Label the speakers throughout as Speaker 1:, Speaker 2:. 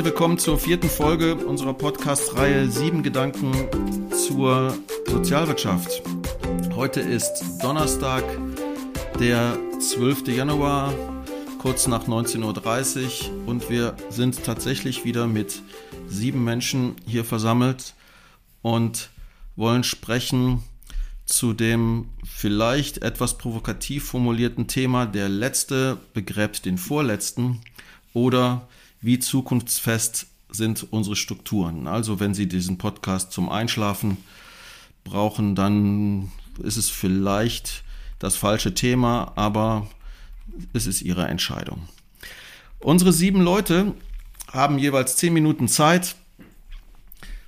Speaker 1: Herzlich willkommen zur vierten Folge unserer Podcast-Reihe Sieben Gedanken zur Sozialwirtschaft. Heute ist Donnerstag, der 12. Januar, kurz nach 19.30 Uhr und wir sind tatsächlich wieder mit sieben Menschen hier versammelt und wollen sprechen zu dem vielleicht etwas provokativ formulierten Thema, der letzte begräbt den vorletzten oder wie zukunftsfest sind unsere Strukturen. Also wenn Sie diesen Podcast zum Einschlafen brauchen, dann ist es vielleicht das falsche Thema, aber es ist Ihre Entscheidung. Unsere sieben Leute haben jeweils zehn Minuten Zeit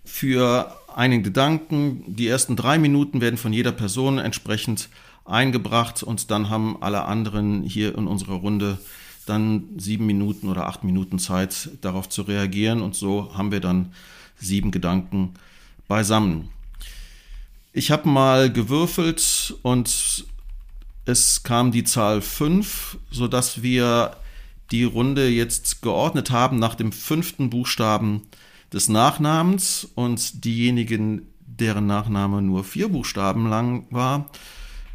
Speaker 1: für einen Gedanken. Die ersten drei Minuten werden von jeder Person entsprechend eingebracht und dann haben alle anderen hier in unserer Runde dann sieben Minuten oder acht Minuten Zeit, darauf zu reagieren. Und so haben wir dann sieben Gedanken beisammen. Ich habe mal gewürfelt und es kam die Zahl fünf, sodass wir die Runde jetzt geordnet haben nach dem fünften Buchstaben des Nachnamens und diejenigen, deren Nachname nur vier Buchstaben lang war,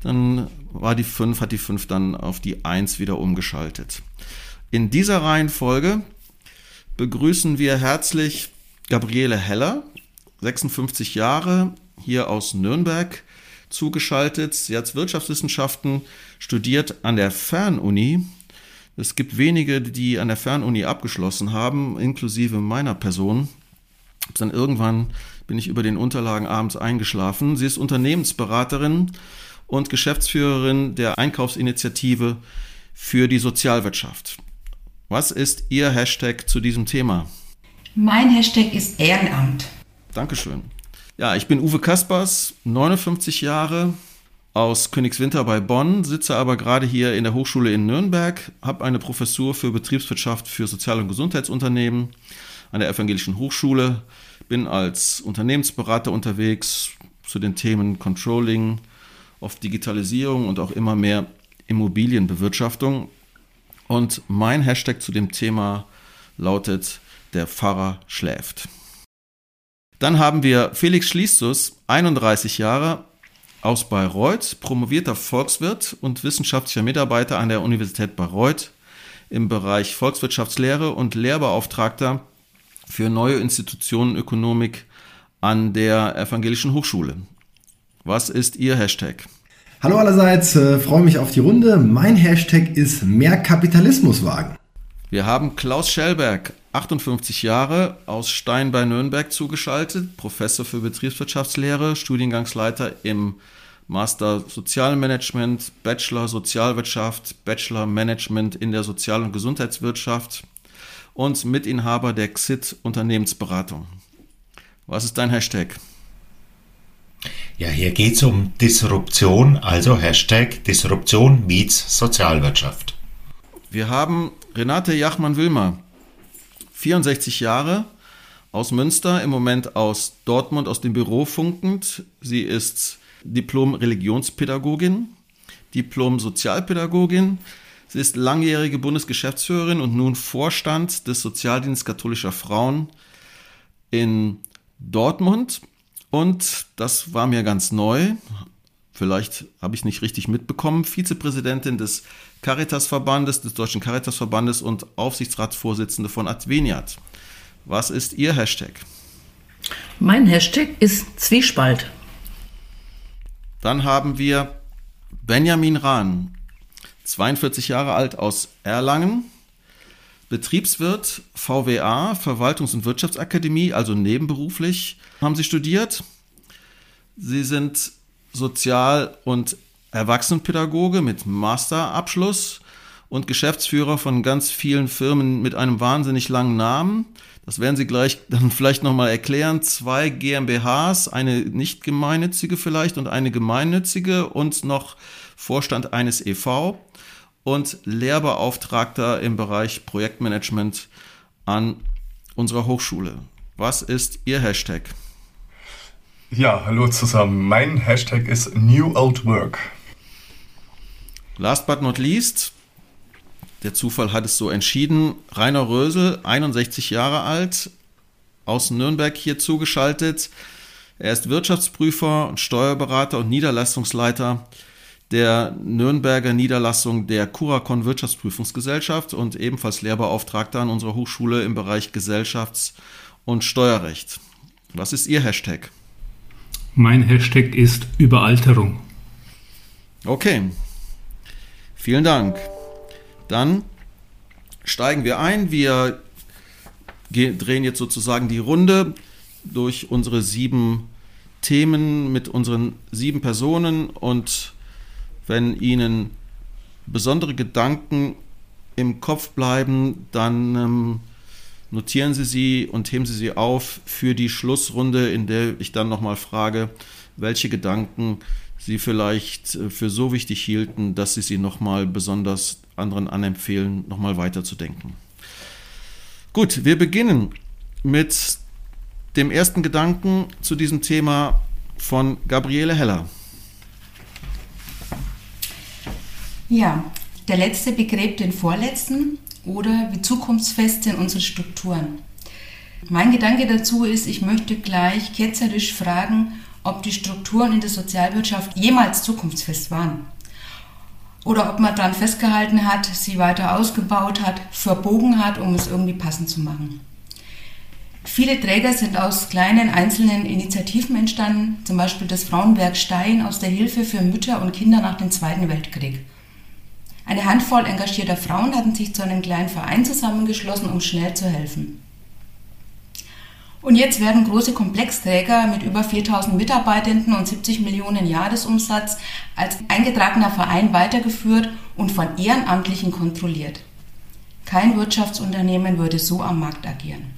Speaker 1: dann war die 5, hat die 5 dann auf die 1 wieder umgeschaltet. In dieser Reihenfolge begrüßen wir herzlich Gabriele Heller, 56 Jahre, hier aus Nürnberg zugeschaltet. Sie hat Wirtschaftswissenschaften studiert an der Fernuni. Es gibt wenige, die an der Fernuni abgeschlossen haben, inklusive meiner Person. Dann irgendwann bin ich über den Unterlagen abends eingeschlafen. Sie ist Unternehmensberaterin und Geschäftsführerin der Einkaufsinitiative für die Sozialwirtschaft. Was ist Ihr Hashtag zu diesem Thema?
Speaker 2: Mein Hashtag ist Ehrenamt.
Speaker 1: Dankeschön. Ja, ich bin Uwe Kaspers, 59 Jahre, aus Königswinter bei Bonn, sitze aber gerade hier in der Hochschule in Nürnberg, habe eine Professur für Betriebswirtschaft für Sozial- und Gesundheitsunternehmen an der Evangelischen Hochschule, bin als Unternehmensberater unterwegs zu den Themen Controlling, auf Digitalisierung und auch immer mehr Immobilienbewirtschaftung. Und mein Hashtag zu dem Thema lautet, der Pfarrer schläft. Dann haben wir Felix Schließus, 31 Jahre, aus Bayreuth, promovierter Volkswirt und wissenschaftlicher Mitarbeiter an der Universität Bayreuth im Bereich Volkswirtschaftslehre und Lehrbeauftragter für neue Institutionenökonomik an der Evangelischen Hochschule. Was ist Ihr Hashtag?
Speaker 3: Hallo allerseits, äh, freue mich auf die Runde. Mein Hashtag ist mehr Kapitalismus.
Speaker 1: Wir haben Klaus Schellberg, 58 Jahre, aus Stein bei Nürnberg zugeschaltet, Professor für Betriebswirtschaftslehre, Studiengangsleiter im Master Sozialmanagement, Bachelor Sozialwirtschaft, Bachelor Management in der Sozial- und Gesundheitswirtschaft und Mitinhaber der XIT Unternehmensberatung. Was ist dein Hashtag?
Speaker 4: Ja, hier geht es um Disruption, also Hashtag Disruption meets Sozialwirtschaft.
Speaker 1: Wir haben Renate Jachmann-Wilmer, 64 Jahre, aus Münster, im Moment aus Dortmund, aus dem Büro funkend. Sie ist Diplom-Religionspädagogin, Diplom-Sozialpädagogin. Sie ist langjährige Bundesgeschäftsführerin und nun Vorstand des Sozialdienstes katholischer Frauen in Dortmund. Und das war mir ganz neu. Vielleicht habe ich es nicht richtig mitbekommen. Vizepräsidentin des Caritas-Verbandes, des Deutschen Caritas-Verbandes und Aufsichtsratsvorsitzende von Adveniat. Was ist Ihr Hashtag?
Speaker 5: Mein Hashtag ist Zwiespalt.
Speaker 1: Dann haben wir Benjamin Rahn, 42 Jahre alt aus Erlangen, Betriebswirt, VWA, Verwaltungs- und Wirtschaftsakademie, also nebenberuflich, haben Sie studiert. Sie sind Sozial- und Erwachsenenpädagoge mit Masterabschluss und Geschäftsführer von ganz vielen Firmen mit einem wahnsinnig langen Namen. Das werden Sie gleich dann vielleicht nochmal erklären. Zwei GmbHs, eine nicht gemeinnützige vielleicht und eine gemeinnützige und noch Vorstand eines EV und Lehrbeauftragter im Bereich Projektmanagement an unserer Hochschule. Was ist Ihr Hashtag?
Speaker 6: Ja, hallo zusammen. Mein Hashtag ist New Old Work.
Speaker 1: Last but not least, der Zufall hat es so entschieden. Rainer Rösel, 61 Jahre alt, aus Nürnberg hier zugeschaltet. Er ist Wirtschaftsprüfer und Steuerberater und Niederlassungsleiter der Nürnberger Niederlassung der Curacon Wirtschaftsprüfungsgesellschaft und ebenfalls Lehrbeauftragter an unserer Hochschule im Bereich Gesellschafts- und Steuerrecht. Was ist Ihr Hashtag?
Speaker 7: Mein Hashtag ist Überalterung.
Speaker 1: Okay, vielen Dank. Dann steigen wir ein. Wir drehen jetzt sozusagen die Runde durch unsere sieben Themen mit unseren sieben Personen und wenn Ihnen besondere Gedanken im Kopf bleiben, dann ähm, notieren Sie sie und heben Sie sie auf für die Schlussrunde, in der ich dann nochmal frage, welche Gedanken Sie vielleicht äh, für so wichtig hielten, dass Sie sie nochmal besonders anderen anempfehlen, nochmal weiterzudenken. Gut, wir beginnen mit dem ersten Gedanken zu diesem Thema von Gabriele Heller.
Speaker 2: Ja, der letzte begräbt den vorletzten oder wie zukunftsfest sind unsere Strukturen. Mein Gedanke dazu ist, ich möchte gleich ketzerisch fragen, ob die Strukturen in der Sozialwirtschaft jemals zukunftsfest waren. Oder ob man daran festgehalten hat, sie weiter ausgebaut hat, verbogen hat, um es irgendwie passend zu machen. Viele Träger sind aus kleinen einzelnen Initiativen entstanden, zum Beispiel das Frauenwerk Stein aus der Hilfe für Mütter und Kinder nach dem Zweiten Weltkrieg. Eine Handvoll engagierter Frauen hatten sich zu einem kleinen Verein zusammengeschlossen, um schnell zu helfen. Und jetzt werden große Komplexträger mit über 4000 Mitarbeitenden und 70 Millionen Jahresumsatz als eingetragener Verein weitergeführt und von Ehrenamtlichen kontrolliert. Kein Wirtschaftsunternehmen würde so am Markt agieren.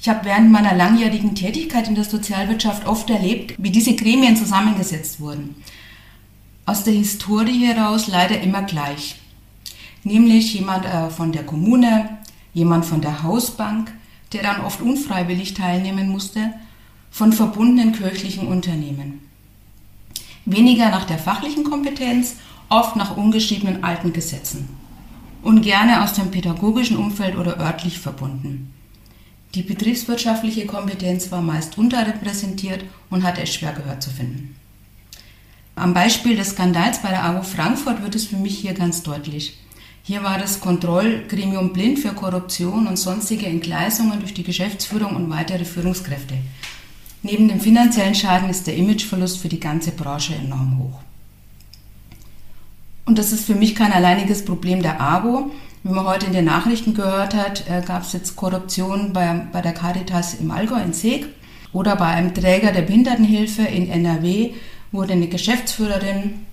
Speaker 2: Ich habe während meiner langjährigen Tätigkeit in der Sozialwirtschaft oft erlebt, wie diese Gremien zusammengesetzt wurden aus der Historie heraus leider immer gleich. Nämlich jemand äh, von der Kommune, jemand von der Hausbank, der dann oft unfreiwillig teilnehmen musste, von verbundenen kirchlichen Unternehmen. Weniger nach der fachlichen Kompetenz, oft nach ungeschriebenen alten Gesetzen. Und gerne aus dem pädagogischen Umfeld oder örtlich verbunden. Die betriebswirtschaftliche Kompetenz war meist unterrepräsentiert und hatte es schwer gehört zu finden. Am Beispiel des Skandals bei der AWO Frankfurt wird es für mich hier ganz deutlich. Hier war das Kontrollgremium blind für Korruption und sonstige Entgleisungen durch die Geschäftsführung und weitere Führungskräfte. Neben dem finanziellen Schaden ist der Imageverlust für die ganze Branche enorm hoch. Und das ist für mich kein alleiniges Problem der AWO. Wie man heute in den Nachrichten gehört hat, äh, gab es jetzt Korruption bei, bei der Caritas im Allgäu in Seeg oder bei einem Träger der Behindertenhilfe in NRW wurde eine Geschäftsführerin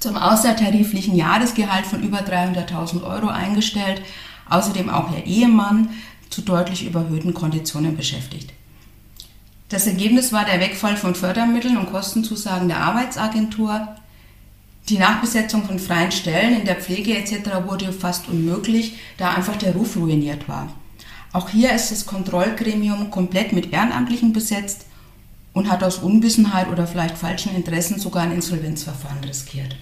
Speaker 2: zum außertariflichen Jahresgehalt von über 300.000 Euro eingestellt, außerdem auch ihr Ehemann zu deutlich überhöhten Konditionen beschäftigt. Das Ergebnis war der Wegfall von Fördermitteln und Kostenzusagen der Arbeitsagentur. Die Nachbesetzung von freien Stellen in der Pflege etc. wurde fast unmöglich, da einfach der Ruf ruiniert war. Auch hier ist das Kontrollgremium komplett mit Ehrenamtlichen besetzt und hat aus Unwissenheit oder vielleicht falschen Interessen sogar ein Insolvenzverfahren riskiert.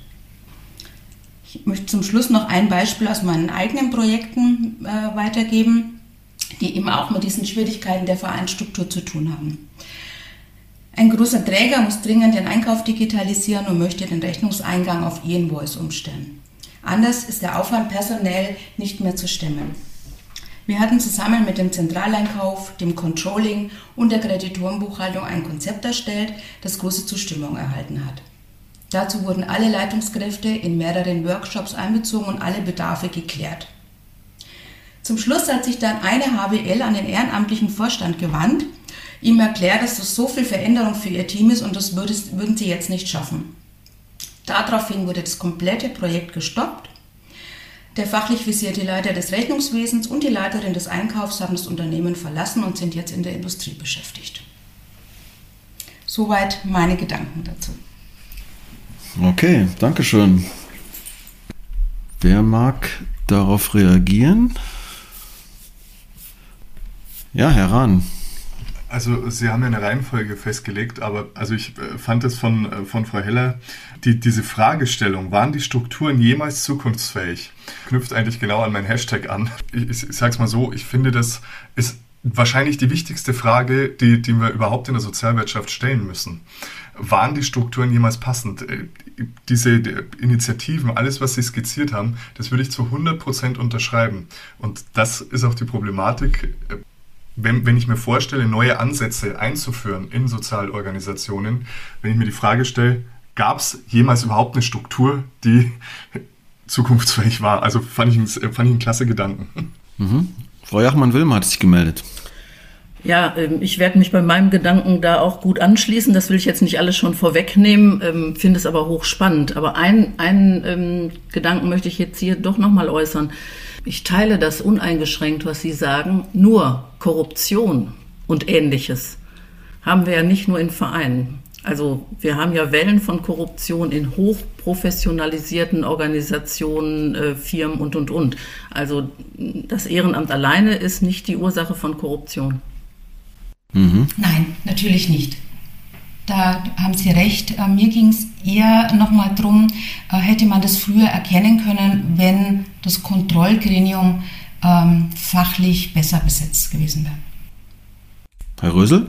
Speaker 2: Ich möchte zum Schluss noch ein Beispiel aus meinen eigenen Projekten äh, weitergeben, die eben auch mit diesen Schwierigkeiten der Vereinsstruktur zu tun haben. Ein großer Träger muss dringend den Einkauf digitalisieren und möchte den Rechnungseingang auf E-Invoice umstellen. Anders ist der Aufwand personell nicht mehr zu stemmen. Wir hatten zusammen mit dem Zentraleinkauf, dem Controlling und der Kreditorenbuchhaltung ein Konzept erstellt, das große Zustimmung erhalten hat. Dazu wurden alle Leitungskräfte in mehreren Workshops einbezogen und alle Bedarfe geklärt. Zum Schluss hat sich dann eine HWL an den ehrenamtlichen Vorstand gewandt, ihm erklärt, dass das so viel Veränderung für ihr Team ist und das würden sie jetzt nicht schaffen. Daraufhin wurde das komplette Projekt gestoppt der fachlich visierte Leiter des Rechnungswesens und die Leiterin des Einkaufs haben das Unternehmen verlassen und sind jetzt in der Industrie beschäftigt. Soweit meine Gedanken dazu.
Speaker 1: Okay, danke schön. Wer mag darauf reagieren? Ja, Herr Rahn.
Speaker 6: Also Sie haben ja eine Reihenfolge festgelegt, aber also ich äh, fand es von, äh, von Frau Heller, die, diese Fragestellung, waren die Strukturen jemals zukunftsfähig, knüpft eigentlich genau an mein Hashtag an. Ich, ich, ich sage es mal so, ich finde, das ist wahrscheinlich die wichtigste Frage, die, die wir überhaupt in der Sozialwirtschaft stellen müssen. Waren die Strukturen jemals passend? Äh, diese Initiativen, alles, was Sie skizziert haben, das würde ich zu 100 Prozent unterschreiben. Und das ist auch die Problematik wenn, wenn ich mir vorstelle, neue Ansätze einzuführen in Sozialorganisationen, wenn ich mir die Frage stelle, gab es jemals überhaupt eine Struktur, die zukunftsfähig war? Also fand ich, einen, fand ich einen klasse Gedanken.
Speaker 1: Mhm. Frau Jachmann-Wilmer hat sich gemeldet.
Speaker 5: Ja, ähm, ich werde mich bei meinem Gedanken da auch gut anschließen. Das will ich jetzt nicht alles schon vorwegnehmen, ähm, finde es aber hochspannend. Aber einen, einen ähm, Gedanken möchte ich jetzt hier doch nochmal äußern. Ich teile das uneingeschränkt, was Sie sagen. Nur Korruption und ähnliches haben wir ja nicht nur in Vereinen. Also wir haben ja Wellen von Korruption in hochprofessionalisierten Organisationen, äh, Firmen und, und, und. Also das Ehrenamt alleine ist nicht die Ursache von Korruption.
Speaker 2: Mhm. Nein, natürlich nicht. Da haben Sie recht. Äh, mir ging es eher nochmal darum, äh, hätte man das früher erkennen können, wenn das Kontrollgremium ähm, fachlich besser besetzt gewesen wäre.
Speaker 1: Herr Rösel?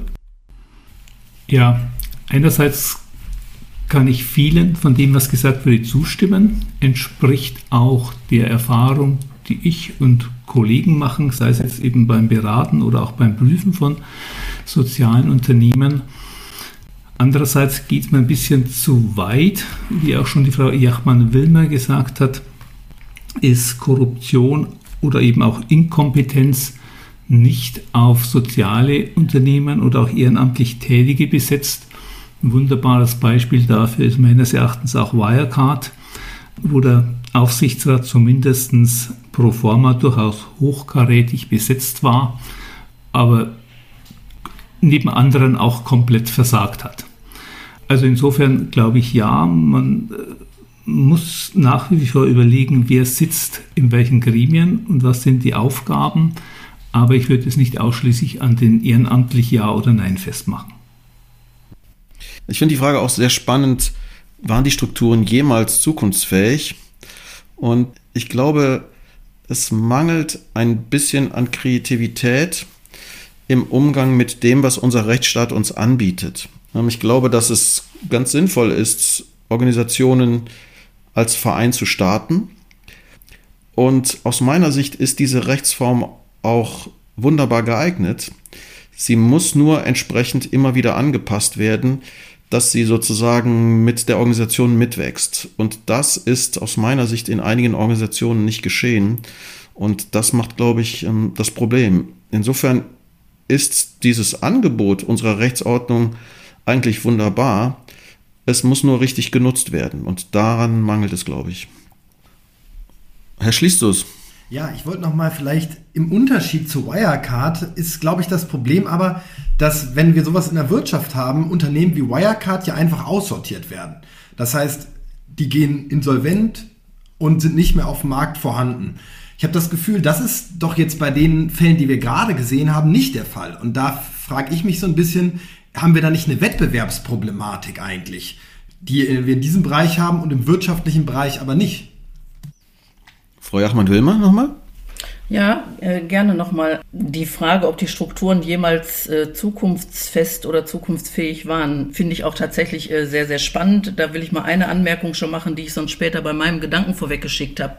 Speaker 7: Ja, einerseits kann ich vielen von dem, was gesagt wurde, zustimmen. Entspricht auch der Erfahrung, die ich und Kollegen machen, sei es jetzt eben beim Beraten oder auch beim Prüfen von sozialen Unternehmen. Andererseits geht mir ein bisschen zu weit, wie auch schon die Frau Jachmann-Wilmer gesagt hat, ist Korruption oder eben auch Inkompetenz nicht auf soziale Unternehmen oder auch ehrenamtlich Tätige besetzt. Ein wunderbares Beispiel dafür ist meines Erachtens auch Wirecard, wo der Aufsichtsrat zumindest pro forma durchaus hochkarätig besetzt war, aber neben anderen auch komplett versagt hat. Also insofern glaube ich ja, man äh, muss nach wie vor überlegen, wer sitzt in welchen Gremien und was sind die Aufgaben. Aber ich würde es nicht ausschließlich an den ehrenamtlich Ja oder Nein festmachen.
Speaker 1: Ich finde die Frage auch sehr spannend. Waren die Strukturen jemals zukunftsfähig? Und ich glaube, es mangelt ein bisschen an Kreativität im Umgang mit dem, was unser Rechtsstaat uns anbietet. Ähm, ich glaube, dass es ganz sinnvoll ist, Organisationen als Verein zu starten. Und aus meiner Sicht ist diese Rechtsform auch wunderbar geeignet. Sie muss nur entsprechend immer wieder angepasst werden, dass sie sozusagen mit der Organisation mitwächst. Und das ist aus meiner Sicht in einigen Organisationen nicht geschehen. Und das macht, glaube ich, ähm, das Problem. Insofern ist dieses Angebot unserer Rechtsordnung eigentlich wunderbar. Es muss nur richtig genutzt werden und daran mangelt es, glaube ich. Herr Schließtus.
Speaker 3: Ja, ich wollte noch mal vielleicht im Unterschied zu Wirecard ist, glaube ich, das Problem aber, dass wenn wir sowas in der Wirtschaft haben, Unternehmen wie Wirecard ja einfach aussortiert werden. Das heißt, die gehen insolvent und sind nicht mehr auf dem Markt vorhanden. Ich habe das Gefühl, das ist doch jetzt bei den Fällen, die wir gerade gesehen haben, nicht der Fall. Und da frage ich mich so ein bisschen, haben wir da nicht eine Wettbewerbsproblematik eigentlich, die wir in diesem Bereich haben und im wirtschaftlichen Bereich aber nicht?
Speaker 1: Frau Jachmann-Wilmer nochmal?
Speaker 5: Ja, äh, gerne nochmal. Die Frage, ob die Strukturen jemals äh, zukunftsfest oder zukunftsfähig waren, finde ich auch tatsächlich äh, sehr, sehr spannend. Da will ich mal eine Anmerkung schon machen, die ich sonst später bei meinem Gedanken vorweggeschickt habe.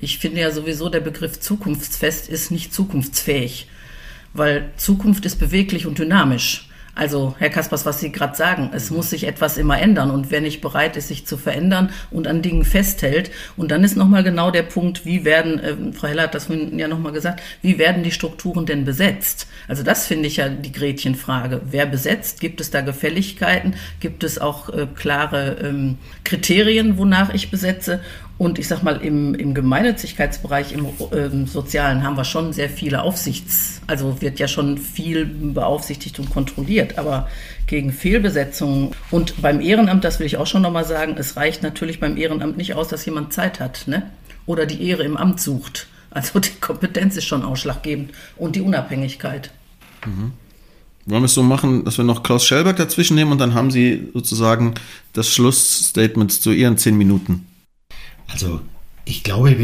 Speaker 5: Ich finde ja sowieso, der Begriff zukunftsfest ist nicht zukunftsfähig, weil Zukunft ist beweglich und dynamisch. Also, Herr Kaspers, was Sie gerade sagen, es muss sich etwas immer ändern. Und wer nicht bereit ist, sich zu verändern und an Dingen festhält, und dann ist nochmal genau der Punkt, wie werden, äh, Frau Heller hat das ja nochmal gesagt, wie werden die Strukturen denn besetzt? Also das finde ich ja die Gretchenfrage. Wer besetzt? Gibt es da Gefälligkeiten? Gibt es auch äh, klare ähm, Kriterien, wonach ich besetze? Und ich sag mal, im, im Gemeinnützigkeitsbereich, im ähm, Sozialen haben wir schon sehr viele Aufsichts-, also wird ja schon viel beaufsichtigt und kontrolliert, aber gegen Fehlbesetzungen und beim Ehrenamt, das will ich auch schon nochmal sagen, es reicht natürlich beim Ehrenamt nicht aus, dass jemand Zeit hat, ne? Oder die Ehre im Amt sucht. Also die Kompetenz ist schon ausschlaggebend und die Unabhängigkeit.
Speaker 1: Mhm. Wollen wir es so machen, dass wir noch Klaus Schellberg dazwischen nehmen und dann haben Sie sozusagen das Schlussstatement zu Ihren zehn Minuten.
Speaker 4: Also ich glaube,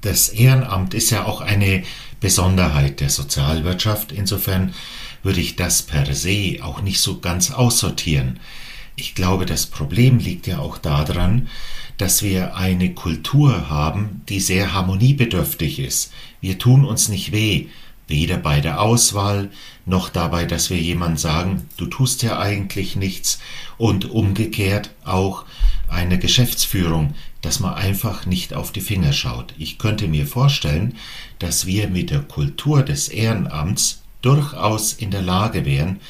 Speaker 4: das Ehrenamt ist ja auch eine Besonderheit der Sozialwirtschaft. Insofern würde ich das per se auch nicht so ganz aussortieren. Ich glaube, das Problem liegt ja auch daran, dass wir eine Kultur haben, die sehr harmoniebedürftig ist. Wir tun uns nicht weh, weder bei der Auswahl noch dabei, dass wir jemand sagen, du tust ja eigentlich nichts und umgekehrt auch eine Geschäftsführung, dass man einfach nicht auf die Finger schaut. Ich könnte mir vorstellen, dass wir mit der Kultur des Ehrenamts durchaus in der Lage wären,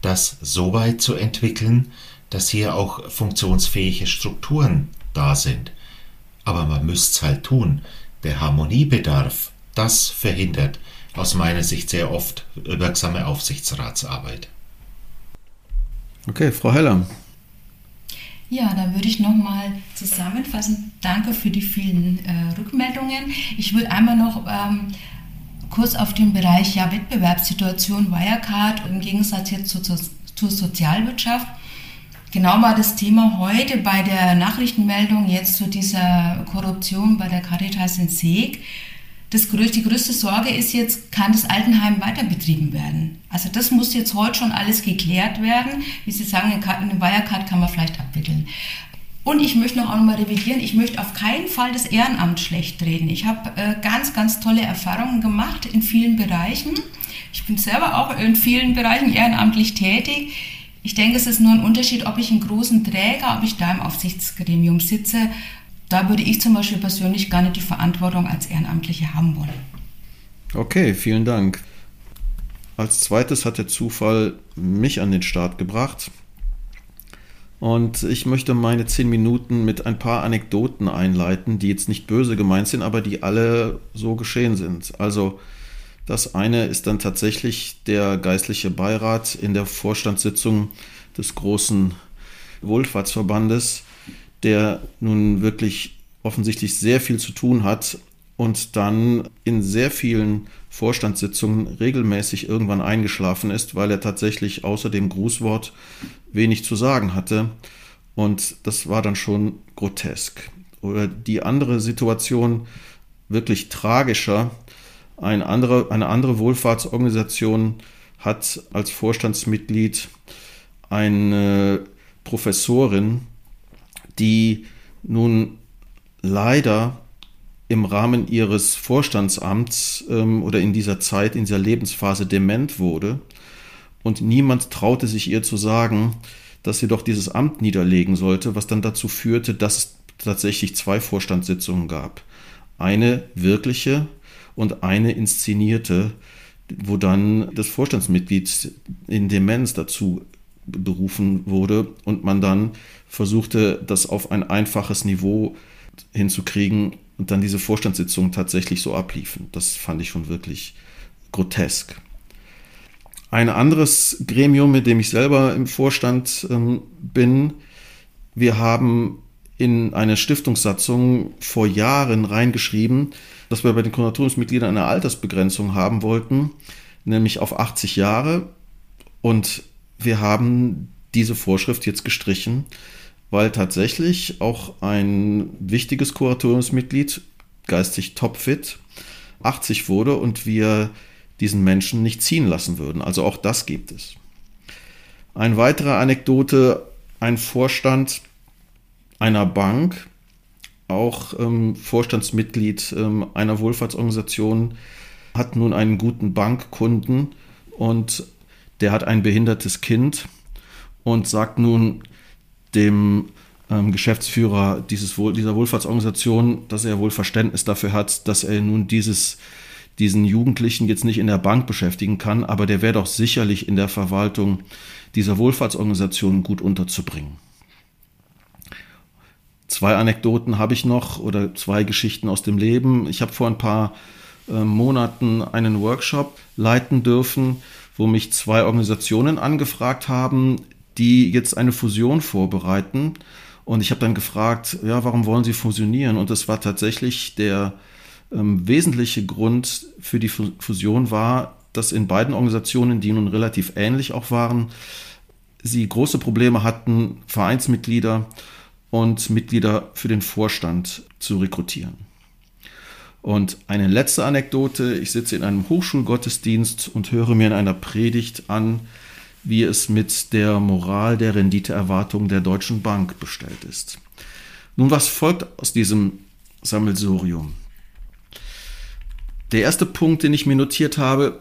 Speaker 4: das so weit zu entwickeln, dass hier auch funktionsfähige Strukturen da sind. Aber man müsste es halt tun. Der Harmoniebedarf, das verhindert aus meiner Sicht sehr oft wirksame Aufsichtsratsarbeit.
Speaker 1: Okay, Frau Heller.
Speaker 2: Ja, da würde ich nochmal zusammenfassen. Danke für die vielen äh, Rückmeldungen. Ich würde einmal noch ähm, kurz auf den Bereich ja, Wettbewerbssituation Wirecard im Gegensatz jetzt zu, zur, zur Sozialwirtschaft. Genau war das Thema heute bei der Nachrichtenmeldung jetzt zu dieser Korruption bei der Caritas in Seeg das, die größte Sorge ist jetzt, kann das Altenheim weiter betrieben werden? Also das muss jetzt heute schon alles geklärt werden. Wie Sie sagen, eine Wirecard kann man vielleicht abwickeln. Und ich möchte noch nochmal revidieren, ich möchte auf keinen Fall das Ehrenamt schlecht reden. Ich habe äh, ganz, ganz tolle Erfahrungen gemacht in vielen Bereichen. Ich bin selber auch in vielen Bereichen ehrenamtlich tätig. Ich denke, es ist nur ein Unterschied, ob ich einen großen Träger, ob ich da im Aufsichtsgremium sitze da würde ich zum Beispiel persönlich gar nicht die Verantwortung als Ehrenamtliche haben wollen.
Speaker 1: Okay, vielen Dank. Als zweites hat der Zufall mich an den Start gebracht. Und ich möchte meine zehn Minuten mit ein paar Anekdoten einleiten, die jetzt nicht böse gemeint sind, aber die alle so geschehen sind. Also das eine ist dann tatsächlich der geistliche Beirat in der Vorstandssitzung des großen Wohlfahrtsverbandes, der nun wirklich offensichtlich sehr viel zu tun hat und dann in sehr vielen Vorstandssitzungen regelmäßig irgendwann eingeschlafen ist, weil er tatsächlich außer dem Grußwort wenig zu sagen hatte. Und das war dann schon grotesk. Oder die andere Situation, wirklich tragischer, eine andere, eine andere Wohlfahrtsorganisation hat als Vorstandsmitglied eine Professorin, die nun leider im Rahmen ihres Vorstandsamts ähm, oder in dieser Zeit, in dieser Lebensphase dement wurde. Und niemand traute sich ihr zu sagen, dass sie doch dieses Amt niederlegen sollte, was dann dazu führte, dass es tatsächlich zwei Vorstandssitzungen gab. Eine wirkliche und eine inszenierte, wo dann das Vorstandsmitglied in Demenz dazu berufen wurde und man dann versuchte, das auf ein einfaches Niveau hinzukriegen und dann diese Vorstandssitzungen tatsächlich so abliefen. Das fand ich schon wirklich grotesk. Ein anderes Gremium, mit dem ich selber im Vorstand ähm, bin, wir haben in eine Stiftungssatzung vor Jahren reingeschrieben, dass wir bei den Kuratoriumsmitgliedern eine Altersbegrenzung haben wollten, nämlich auf 80 Jahre. Und wir haben diese Vorschrift jetzt gestrichen, weil tatsächlich auch ein wichtiges Kuratoriumsmitglied, geistig topfit, 80 wurde und wir diesen Menschen nicht ziehen lassen würden. Also auch das gibt es. Eine weitere Anekdote, ein Vorstand einer Bank, auch ähm, Vorstandsmitglied ähm, einer Wohlfahrtsorganisation, hat nun einen guten Bankkunden und der hat ein behindertes Kind und sagt nun dem ähm, Geschäftsführer dieses Wohl, dieser Wohlfahrtsorganisation, dass er wohl Verständnis dafür hat, dass er nun dieses, diesen Jugendlichen jetzt nicht in der Bank beschäftigen kann, aber der wäre doch sicherlich in der Verwaltung dieser Wohlfahrtsorganisation gut unterzubringen. Zwei Anekdoten habe ich noch oder zwei Geschichten aus dem Leben. Ich habe vor ein paar äh, Monaten einen Workshop leiten dürfen, wo mich zwei Organisationen angefragt haben, die jetzt eine Fusion vorbereiten. Und ich habe dann gefragt, ja, warum wollen sie fusionieren? Und das war tatsächlich der ähm, wesentliche Grund für die Fusion war, dass in beiden Organisationen, die nun relativ ähnlich auch waren, sie große Probleme hatten, Vereinsmitglieder und Mitglieder für den Vorstand zu rekrutieren. Und eine letzte Anekdote. Ich sitze in einem Hochschulgottesdienst und höre mir in einer Predigt an, wie es mit der Moral der Renditeerwartung der Deutschen Bank bestellt ist. Nun, was folgt aus diesem Sammelsurium? Der erste Punkt, den ich mir notiert habe,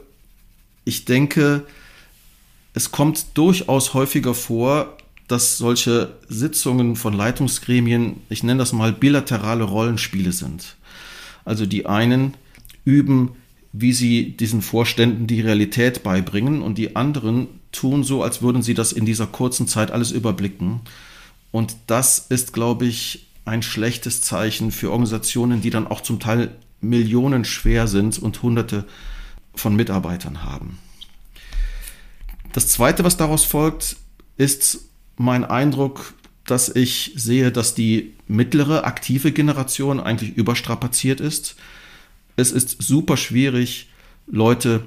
Speaker 1: ich denke, es kommt durchaus häufiger vor, dass solche Sitzungen von Leitungsgremien, ich nenne das mal bilaterale Rollenspiele sind. Also die einen üben, wie sie diesen Vorständen die Realität beibringen und die anderen tun so, als würden sie das in dieser kurzen Zeit alles überblicken. Und das ist, glaube ich, ein schlechtes Zeichen für Organisationen, die dann auch zum Teil Millionen schwer sind und Hunderte von Mitarbeitern haben. Das Zweite, was daraus folgt, ist mein Eindruck, dass ich sehe, dass die mittlere aktive Generation eigentlich überstrapaziert ist. Es ist super schwierig, Leute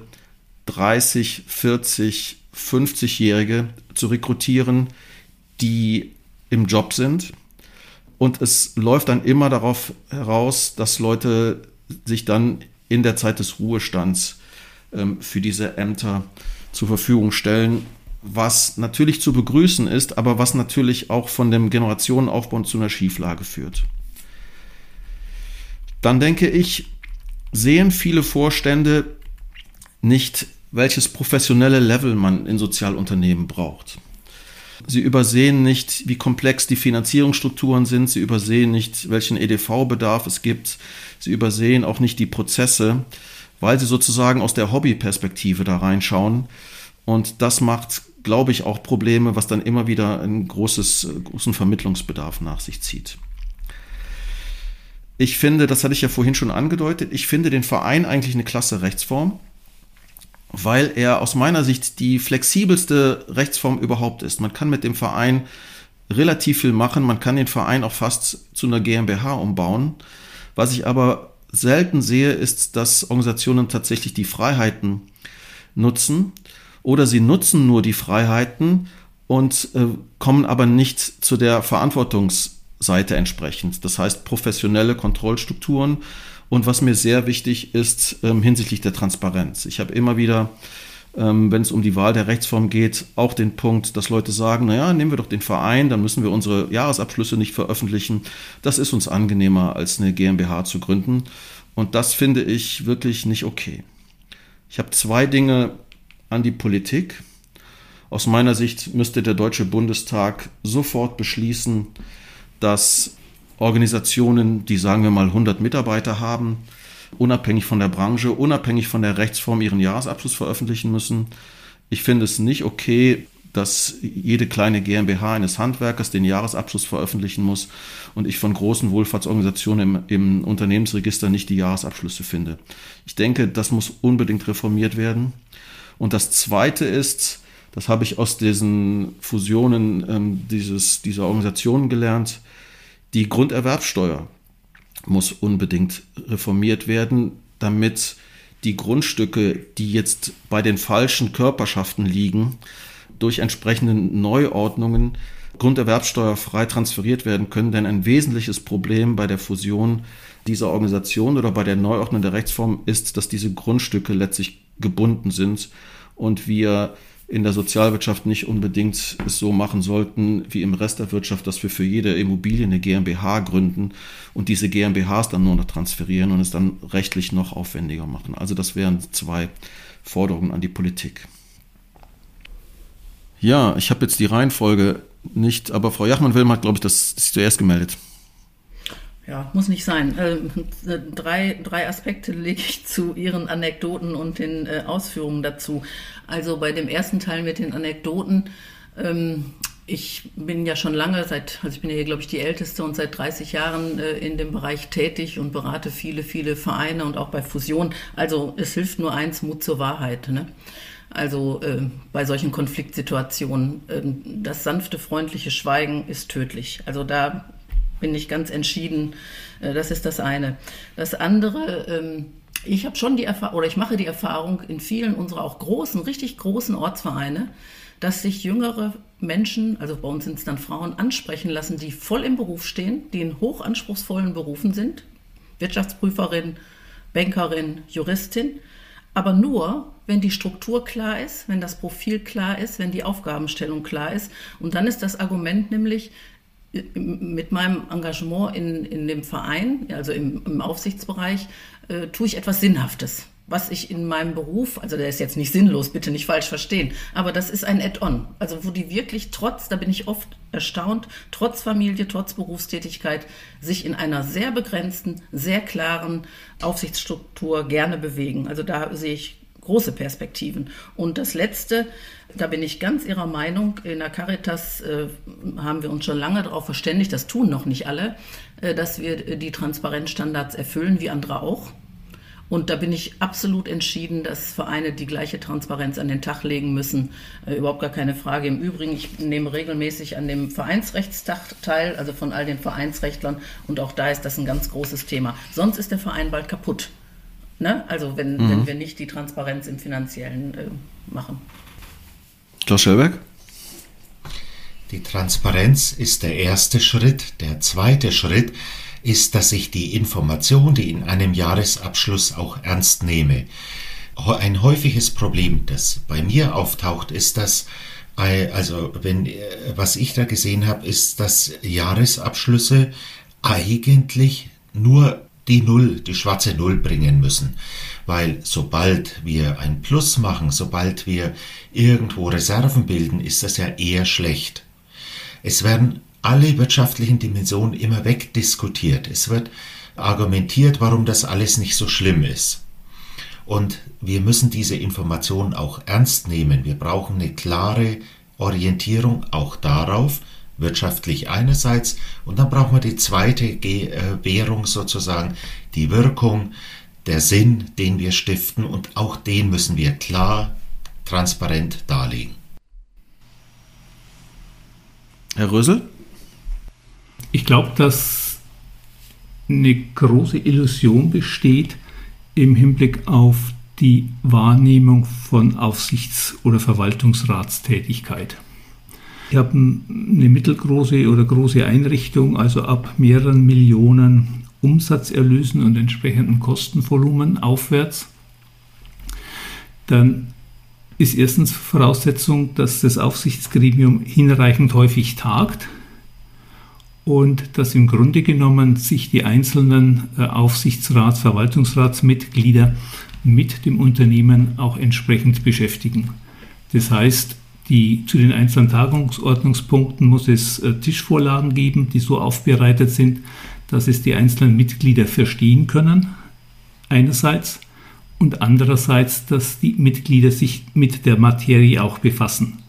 Speaker 1: 30, 40, 50-Jährige zu rekrutieren, die im Job sind. Und es läuft dann immer darauf heraus, dass Leute sich dann in der Zeit des Ruhestands ähm, für diese Ämter zur Verfügung stellen, was natürlich zu begrüßen ist, aber was natürlich auch von dem Generationenaufbau zu einer Schieflage führt. Dann denke ich, sehen viele Vorstände nicht, welches professionelle Level man in Sozialunternehmen braucht. Sie übersehen nicht, wie komplex die Finanzierungsstrukturen sind. Sie übersehen nicht, welchen EDV-Bedarf es gibt. Sie übersehen auch nicht die Prozesse weil sie sozusagen aus der Hobbyperspektive da reinschauen. Und das macht, glaube ich, auch Probleme, was dann immer wieder einen großes, großen Vermittlungsbedarf nach sich zieht. Ich finde, das hatte ich ja vorhin schon angedeutet, ich finde den Verein eigentlich eine klasse Rechtsform, weil er aus meiner Sicht die flexibelste Rechtsform überhaupt ist. Man kann mit dem Verein relativ viel machen, man kann den Verein auch fast zu einer GmbH umbauen. Was ich aber selten sehe, ist, dass Organisationen tatsächlich die Freiheiten nutzen oder sie nutzen nur die Freiheiten und äh, kommen aber nicht zu der Verantwortungsseite entsprechend. Das heißt professionelle Kontrollstrukturen und was mir sehr wichtig ist ähm, hinsichtlich der Transparenz. Ich habe immer wieder ähm, wenn es um die Wahl der Rechtsform geht, auch den Punkt, dass Leute sagen, naja, nehmen wir doch den Verein, dann müssen wir unsere Jahresabschlüsse nicht veröffentlichen. Das ist uns angenehmer, als eine GmbH zu gründen. Und das finde ich wirklich nicht okay. Ich habe zwei Dinge an die Politik. Aus meiner Sicht müsste der Deutsche Bundestag sofort beschließen, dass Organisationen, die sagen wir mal 100 Mitarbeiter haben, unabhängig von der Branche, unabhängig von der Rechtsform ihren Jahresabschluss veröffentlichen müssen. Ich finde es nicht okay, dass jede kleine GmbH eines Handwerkers den Jahresabschluss veröffentlichen muss und ich von großen Wohlfahrtsorganisationen im, im, Unternehmensregister nicht die Jahresabschlüsse finde. Ich denke, das muss unbedingt reformiert werden. Und das Zweite ist, das habe ich aus diesen Fusionen ähm, dieses, dieser Organisationen gelernt, die Grunderwerbsteuer muss unbedingt reformiert werden, damit die Grundstücke, die jetzt bei den falschen Körperschaften liegen, durch entsprechende Neuordnungen grunderwerbsteuerfrei transferiert werden können. Denn ein wesentliches Problem bei der Fusion dieser Organisation oder bei der Neuordnung der Rechtsform ist, dass diese Grundstücke letztlich gebunden sind und wir in der Sozialwirtschaft nicht unbedingt es so machen sollten wie im Rest der Wirtschaft, dass wir für jede Immobilie eine GmbH gründen und diese GmbHs dann nur noch transferieren und es dann rechtlich noch aufwendiger machen. Also das wären zwei Forderungen an die Politik. Ja, ich habe jetzt die Reihenfolge nicht, aber Frau Jachmann-Wilm hat, glaube ich, das sich zuerst gemeldet.
Speaker 5: Ja, muss nicht sein. Äh, drei, drei Aspekte lege ich zu Ihren Anekdoten und den äh, Ausführungen dazu. Also bei dem ersten Teil mit den Anekdoten. Ähm, ich bin ja schon lange, seit, also ich bin ja hier, glaube ich, die Älteste und seit 30 Jahren äh, in dem Bereich tätig und berate viele, viele Vereine und auch bei Fusion. Also es hilft nur eins, Mut zur Wahrheit. Ne? Also äh, bei solchen Konfliktsituationen, äh, das sanfte, freundliche Schweigen ist tödlich. Also da bin ich ganz entschieden. Äh, das ist das eine. Das andere, ähm, ich habe schon die Erfahrung, oder ich mache die Erfahrung in vielen unserer auch großen, richtig großen Ortsvereine, dass sich jüngere Menschen, also bei uns sind es dann Frauen, ansprechen lassen, die voll im Beruf stehen, die in hochanspruchsvollen Berufen sind, Wirtschaftsprüferin, Bankerin, Juristin, aber nur, wenn die Struktur klar ist, wenn das Profil klar ist, wenn die Aufgabenstellung klar ist. Und dann ist das Argument nämlich, mit meinem Engagement in, in dem Verein, also im, im Aufsichtsbereich, äh, tue ich etwas Sinnhaftes was ich in meinem Beruf, also der ist jetzt nicht sinnlos, bitte nicht falsch verstehen, aber das ist ein Add-on. Also wo die wirklich trotz, da bin ich oft erstaunt, trotz Familie, trotz Berufstätigkeit, sich in einer sehr begrenzten, sehr klaren Aufsichtsstruktur gerne bewegen. Also da sehe ich große Perspektiven. Und das Letzte, da bin ich ganz Ihrer Meinung, in der Caritas äh, haben wir uns schon lange darauf verständigt, das tun noch nicht alle, äh, dass wir die Transparenzstandards erfüllen, wie andere auch. Und da bin ich absolut entschieden, dass Vereine die gleiche Transparenz an den Tag legen müssen. Äh, überhaupt gar keine Frage. Im Übrigen, ich nehme regelmäßig an dem Vereinsrechtstag teil, also von all den Vereinsrechtlern. Und auch da ist das ein ganz großes Thema. Sonst ist der Verein bald kaputt. Ne? Also wenn, mhm. wenn wir nicht die Transparenz im Finanziellen äh, machen.
Speaker 1: Klaus Schellberg?
Speaker 4: Die Transparenz ist der erste Schritt. Der zweite Schritt ist, dass ich die Information, die in einem Jahresabschluss auch ernst nehme. Ein häufiges Problem, das bei mir auftaucht, ist, dass äh, also wenn äh, was ich da gesehen habe, ist, dass Jahresabschlüsse eigentlich nur die Null, die schwarze Null bringen müssen. Weil sobald wir ein Plus machen, sobald wir irgendwo Reserven bilden, ist das ja eher schlecht. Es werden alle wirtschaftlichen Dimensionen immer wegdiskutiert. Es wird argumentiert, warum das alles nicht so schlimm ist. Und wir müssen diese Informationen auch ernst nehmen. Wir brauchen eine klare Orientierung auch darauf, wirtschaftlich einerseits, und dann brauchen wir die zweite äh, Währung sozusagen, die Wirkung, der Sinn, den wir stiften, und auch den müssen wir klar, transparent darlegen.
Speaker 1: Herr Rösel?
Speaker 7: Ich glaube, dass eine große Illusion besteht im Hinblick auf die Wahrnehmung von Aufsichts- oder Verwaltungsratstätigkeit. Ich habe eine mittelgroße oder große Einrichtung, also ab mehreren Millionen Umsatzerlösen und entsprechendem Kostenvolumen aufwärts. Dann ist erstens Voraussetzung, dass das Aufsichtsgremium hinreichend häufig tagt und dass im Grunde genommen sich die einzelnen äh, Aufsichtsrats-, Verwaltungsratsmitglieder mit dem Unternehmen auch entsprechend beschäftigen. Das heißt, die, zu den einzelnen Tagungsordnungspunkten muss es äh, Tischvorlagen geben, die so aufbereitet sind, dass es die einzelnen Mitglieder verstehen können, einerseits, und andererseits, dass die Mitglieder sich mit der Materie auch befassen.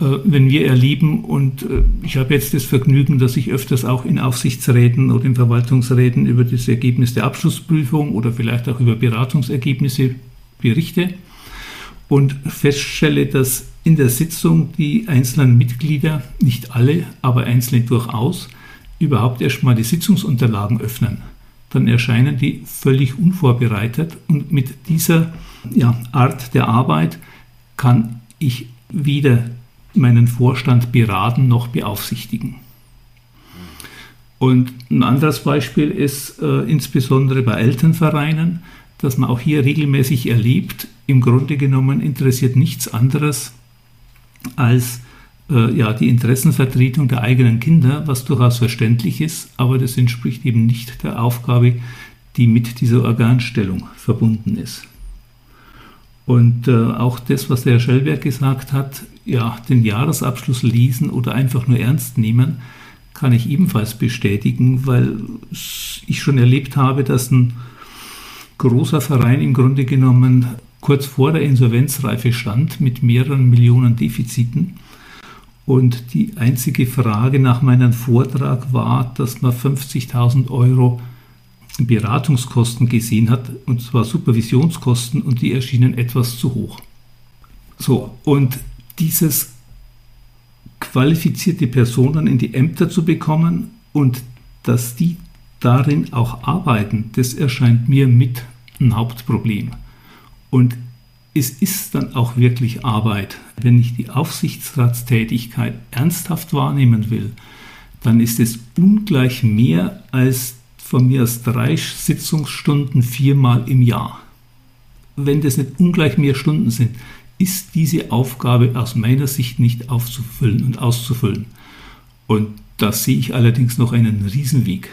Speaker 7: Äh, wenn wir erleben, und äh, ich habe jetzt das Vergnügen, dass ich öfters auch in Aufsichtsräten oder in Verwaltungsräten über das Ergebnis der Abschlussprüfung oder vielleicht auch über Beratungsergebnisse berichte und feststelle, dass in der Sitzung die einzelnen Mitglieder, nicht alle, aber einzelne durchaus, überhaupt erstmal die Sitzungsunterlagen öffnen. Dann erscheinen die völlig unvorbereitet und mit dieser ja, Art der Arbeit kann ich weder meinen Vorstand beraten noch beaufsichtigen. Und ein anderes Beispiel ist äh, insbesondere bei Elternvereinen, dass man auch hier regelmäßig erlebt, im Grunde genommen interessiert nichts anderes als äh, ja, die Interessenvertretung der eigenen Kinder, was durchaus verständlich ist, aber das entspricht eben nicht der Aufgabe, die mit dieser Organstellung verbunden ist. Und äh, auch das, was der Herr Schellberg gesagt hat, ja, den Jahresabschluss lesen oder einfach nur ernst nehmen, kann ich ebenfalls bestätigen, weil ich schon erlebt habe, dass ein großer Verein im Grunde genommen kurz vor der Insolvenzreife stand mit mehreren Millionen Defiziten. Und die einzige Frage nach meinem Vortrag war, dass man 50.000 Euro Beratungskosten gesehen hat, und zwar Supervisionskosten, und die erschienen etwas zu hoch. So, und dieses qualifizierte Personen in die Ämter zu bekommen und dass die darin auch arbeiten, das erscheint mir mit ein Hauptproblem. Und es ist dann auch wirklich Arbeit. Wenn ich die Aufsichtsratstätigkeit ernsthaft wahrnehmen will, dann ist es ungleich mehr als von mir aus drei Sitzungsstunden viermal im Jahr. Wenn das nicht ungleich mehr Stunden sind, ist diese Aufgabe aus meiner Sicht nicht aufzufüllen und auszufüllen. Und da sehe ich allerdings noch einen Riesenweg.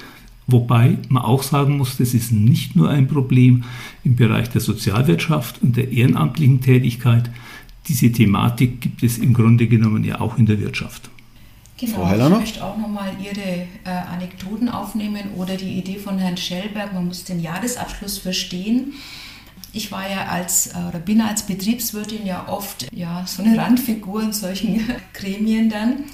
Speaker 7: Wobei man auch sagen muss, das ist nicht nur ein Problem im Bereich der Sozialwirtschaft und der ehrenamtlichen Tätigkeit. Diese Thematik gibt es im Grunde genommen ja auch in der Wirtschaft.
Speaker 2: Genau, ich möchte auch nochmal Ihre äh, Anekdoten aufnehmen oder die Idee von Herrn Schellberg, man muss den Jahresabschluss verstehen. Ich war ja als, äh, oder bin als Betriebswirtin ja oft ja, so eine Randfigur in solchen Gremien dann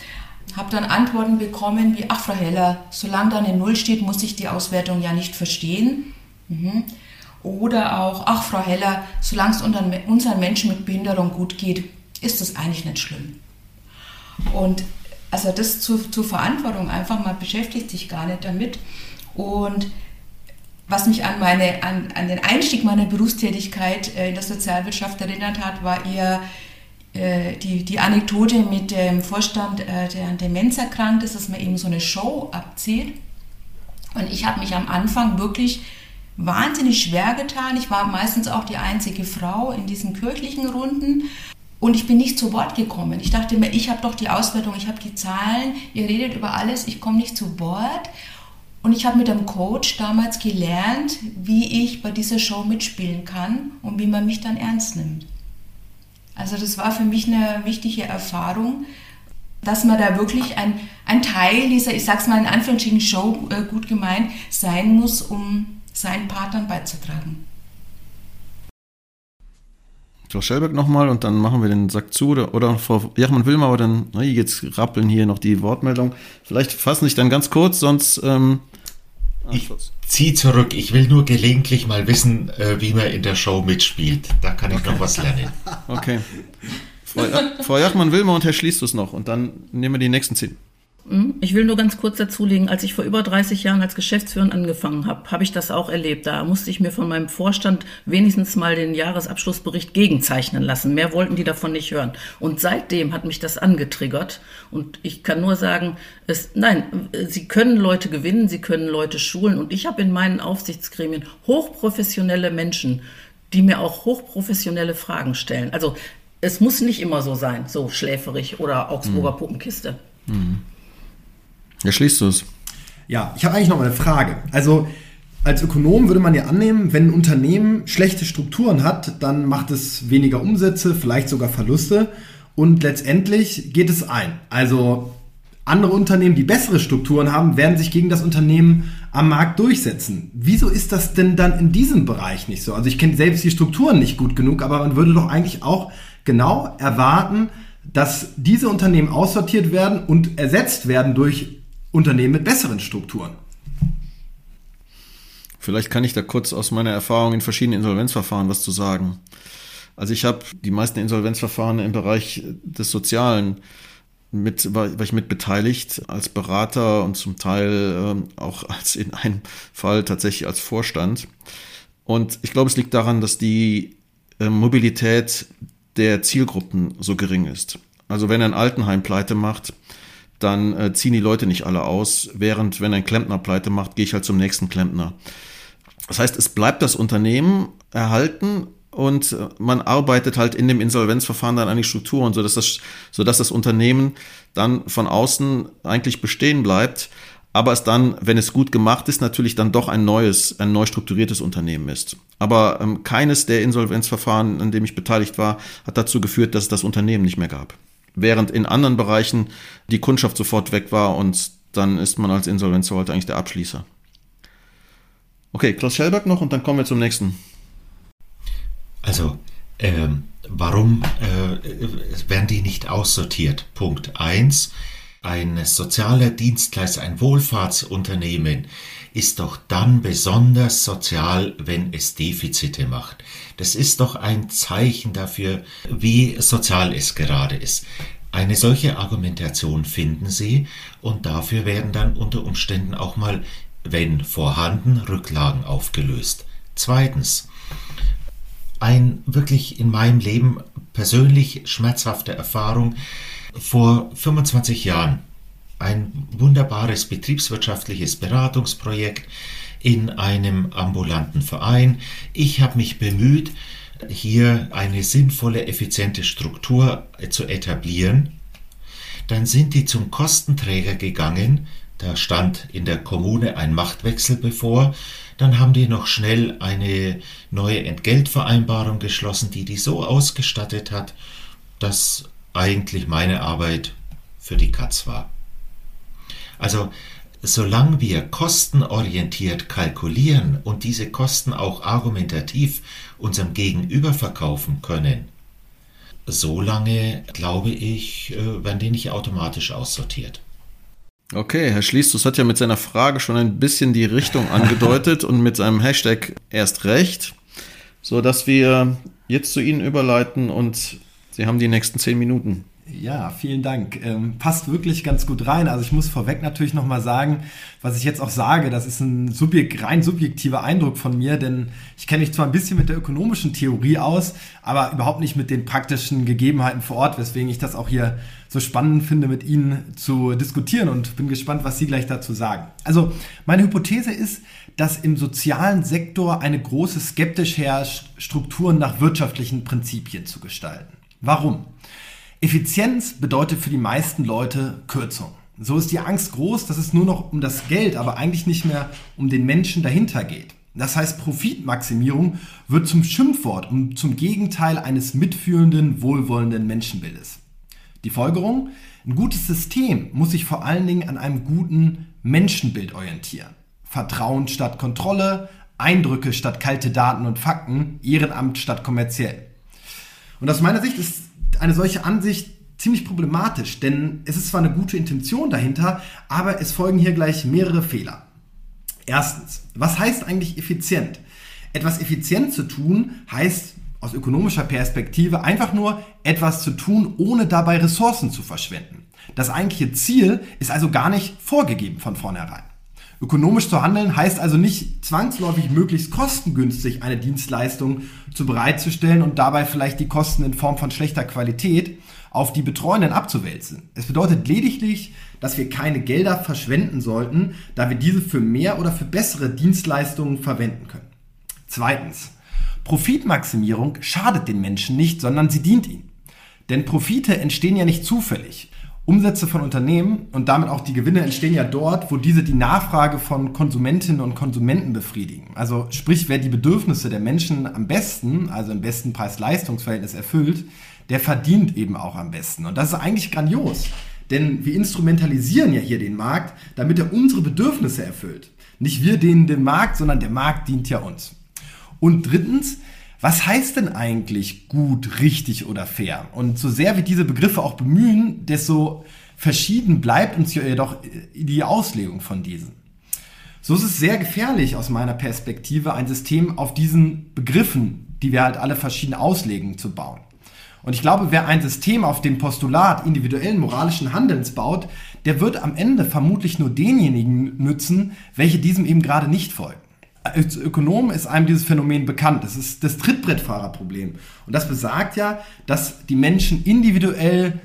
Speaker 2: habe dann Antworten bekommen wie, ach Frau Heller, solange da eine Null steht, muss ich die Auswertung ja nicht verstehen. Mhm. Oder auch, ach Frau Heller, solange es unseren Menschen mit Behinderung gut geht, ist das eigentlich nicht schlimm. Und also das zur, zur Verantwortung einfach, man beschäftigt sich gar nicht damit. Und was mich an, meine, an, an den Einstieg meiner Berufstätigkeit äh, in der Sozialwirtschaft erinnert hat, war eher die, die Anekdote mit dem Vorstand, äh, der an Demenz erkrankt ist, dass man eben so eine Show abzieht. Und ich habe mich am Anfang wirklich wahnsinnig schwer getan. Ich war meistens auch die einzige Frau in diesen kirchlichen Runden. Und ich bin nicht zu Wort gekommen. Ich dachte mir, ich habe doch die Auswertung, ich habe die Zahlen, ihr redet über alles, ich komme nicht zu Wort. Und ich habe mit dem Coach damals gelernt, wie ich bei dieser Show mitspielen kann und wie man mich dann ernst nimmt. Also das war für mich eine wichtige Erfahrung, dass man da wirklich ein, ein Teil dieser, ich sag's mal in Anführungsstrichen, Show, äh, gut gemeint, sein muss, um seinen Partnern beizutragen.
Speaker 1: Frau Schellberg nochmal und dann machen wir den Sack zu. Oder, oder Frau Jachmann-Wilmer, aber dann, jetzt rappeln hier noch die Wortmeldung. Vielleicht fassen Sie dann ganz kurz, sonst ähm,
Speaker 4: ich ziehe zurück. Ich will nur gelegentlich mal wissen, äh, wie man in der Show mitspielt. Da kann ich okay. noch was lernen.
Speaker 1: Okay. Frau, Frau Jachmann, Wilmer und Herr Schließtus noch und dann nehmen wir die nächsten zehn.
Speaker 5: Hm? Ich will nur ganz kurz dazulegen, als ich vor über 30 Jahren als Geschäftsführer angefangen habe, habe ich das auch erlebt. Da musste ich mir von meinem Vorstand wenigstens mal den Jahresabschlussbericht gegenzeichnen lassen. Mehr wollten die davon nicht hören. Und seitdem hat mich das angetriggert. Und ich kann nur sagen, es, nein, sie können Leute gewinnen, sie können Leute schulen. Und ich habe in meinen Aufsichtsgremien hochprofessionelle Menschen, die mir auch hochprofessionelle Fragen stellen. Also es muss nicht immer so sein, so schläferig oder Augsburger mhm. Puppenkiste. Mhm.
Speaker 1: Ja, schließt du es.
Speaker 3: Ja, ich habe eigentlich noch eine Frage. Also als Ökonom würde man ja annehmen, wenn ein Unternehmen schlechte Strukturen hat, dann macht es weniger Umsätze, vielleicht sogar Verluste und letztendlich geht es ein. Also andere Unternehmen, die bessere Strukturen haben, werden sich gegen das Unternehmen am Markt durchsetzen. Wieso ist das denn dann in diesem Bereich nicht so? Also ich kenne selbst die Strukturen nicht gut genug, aber man würde doch eigentlich auch genau erwarten, dass diese Unternehmen aussortiert werden und ersetzt werden durch Unternehmen mit besseren Strukturen.
Speaker 1: Vielleicht kann ich da kurz aus meiner Erfahrung in verschiedenen Insolvenzverfahren was zu sagen. Also ich habe die meisten Insolvenzverfahren im Bereich des Sozialen mit, war, ich mit beteiligt als Berater und zum Teil ähm, auch als in einem Fall tatsächlich als Vorstand. Und ich glaube, es liegt daran, dass die äh, Mobilität der Zielgruppen so gering ist. Also wenn ein Altenheim pleite macht, dann äh, ziehen die Leute nicht alle aus, während wenn ein Klempner pleite macht, gehe ich halt zum nächsten Klempner. Das heißt, es bleibt das Unternehmen erhalten und äh, man arbeitet halt in dem Insolvenzverfahren dann an die Strukturen, sodass das, sodass das Unternehmen dann von außen eigentlich bestehen bleibt, aber es dann, wenn es gut gemacht ist, natürlich dann doch ein neues, ein neu strukturiertes Unternehmen ist. Aber ähm, keines der Insolvenzverfahren, an dem ich beteiligt war, hat dazu geführt, dass es das Unternehmen nicht mehr gab während in anderen Bereichen die Kundschaft sofort weg war und dann ist man als Insolvenzverwalter eigentlich der Abschließer. Okay, Klaus Schellberg noch und dann kommen wir zum nächsten.
Speaker 4: Also, ähm, warum äh, werden die nicht aussortiert? Punkt 1. Ein sozialer Dienstleister, ein Wohlfahrtsunternehmen ist doch dann besonders sozial, wenn es Defizite macht. Das ist doch ein Zeichen dafür, wie sozial es gerade ist. Eine solche Argumentation finden Sie und dafür werden dann unter Umständen auch mal, wenn vorhanden, Rücklagen aufgelöst. Zweitens, ein wirklich in meinem Leben persönlich schmerzhafte Erfahrung vor 25 Jahren. Ein wunderbares betriebswirtschaftliches Beratungsprojekt in einem ambulanten Verein. Ich habe mich bemüht, hier eine sinnvolle, effiziente Struktur zu etablieren. Dann sind die zum Kostenträger gegangen, da stand in der Kommune ein Machtwechsel bevor. Dann haben die noch schnell eine neue Entgeltvereinbarung geschlossen, die die so ausgestattet hat, dass eigentlich meine Arbeit für die Katz war. Also solange wir kostenorientiert kalkulieren und diese Kosten auch argumentativ unserem Gegenüber verkaufen können, solange, glaube ich, äh, werden die nicht automatisch aussortiert.
Speaker 1: Okay, Herr Schließtus hat ja mit seiner Frage schon ein bisschen die Richtung angedeutet und mit seinem Hashtag erst recht, so dass wir jetzt zu Ihnen überleiten und Sie haben die nächsten zehn Minuten.
Speaker 3: Ja, vielen Dank. Ähm, passt wirklich ganz gut rein. Also ich muss vorweg natürlich nochmal sagen, was ich jetzt auch sage, das ist ein subjekt, rein subjektiver Eindruck von mir, denn ich kenne mich zwar ein bisschen mit der ökonomischen Theorie aus, aber überhaupt nicht mit den praktischen Gegebenheiten vor Ort, weswegen ich das auch hier so spannend finde, mit Ihnen zu diskutieren und bin gespannt, was Sie gleich dazu sagen. Also meine Hypothese ist, dass im sozialen Sektor eine große skeptisch herrscht, Strukturen nach wirtschaftlichen Prinzipien zu gestalten. Warum? Effizienz bedeutet für die meisten Leute Kürzung. So ist die Angst groß, dass es nur noch um das Geld, aber eigentlich nicht mehr um den Menschen dahinter geht. Das heißt, Profitmaximierung wird zum Schimpfwort und zum Gegenteil eines mitfühlenden, wohlwollenden Menschenbildes. Die Folgerung? Ein gutes System muss sich vor allen Dingen an einem guten Menschenbild orientieren. Vertrauen statt Kontrolle, Eindrücke statt kalte Daten und Fakten, Ehrenamt statt kommerziell. Und aus meiner Sicht ist eine solche Ansicht ziemlich problematisch, denn es ist zwar eine gute Intention dahinter, aber es folgen hier gleich mehrere Fehler. Erstens, was heißt eigentlich effizient? Etwas effizient zu tun heißt aus ökonomischer Perspektive einfach nur etwas zu tun, ohne dabei Ressourcen zu verschwenden. Das eigentliche Ziel ist also gar nicht vorgegeben von vornherein. Ökonomisch zu handeln heißt also nicht zwangsläufig möglichst kostengünstig eine Dienstleistung zu bereitzustellen und dabei vielleicht die Kosten in Form von schlechter Qualität auf die Betreuenden abzuwälzen. Es bedeutet lediglich, dass wir keine Gelder verschwenden sollten, da wir diese für mehr oder für bessere Dienstleistungen verwenden können. Zweitens, Profitmaximierung schadet den Menschen nicht, sondern sie dient ihnen. Denn Profite entstehen ja nicht zufällig. Umsätze von Unternehmen und damit auch die Gewinne entstehen ja dort, wo diese die Nachfrage von Konsumentinnen und Konsumenten befriedigen. Also sprich, wer die Bedürfnisse der Menschen am besten, also im besten Preis-Leistungs-Verhältnis erfüllt, der verdient eben auch am besten. Und das ist eigentlich grandios. Denn wir instrumentalisieren ja hier den Markt, damit er unsere Bedürfnisse erfüllt. Nicht wir denen den Markt, sondern der Markt dient ja uns. Und drittens, was heißt denn eigentlich gut, richtig oder fair? Und so sehr wir diese Begriffe auch bemühen, desto verschieden bleibt uns jedoch die Auslegung von diesen. So ist es sehr gefährlich aus meiner Perspektive, ein System auf diesen Begriffen, die wir halt alle verschieden auslegen, zu bauen. Und ich glaube, wer ein System auf dem Postulat individuellen moralischen Handelns baut, der wird am Ende vermutlich nur denjenigen nützen, welche diesem eben gerade nicht folgen als Ökonom ist einem dieses Phänomen bekannt. Das ist das Trittbrettfahrerproblem. Und das besagt ja, dass die Menschen individuell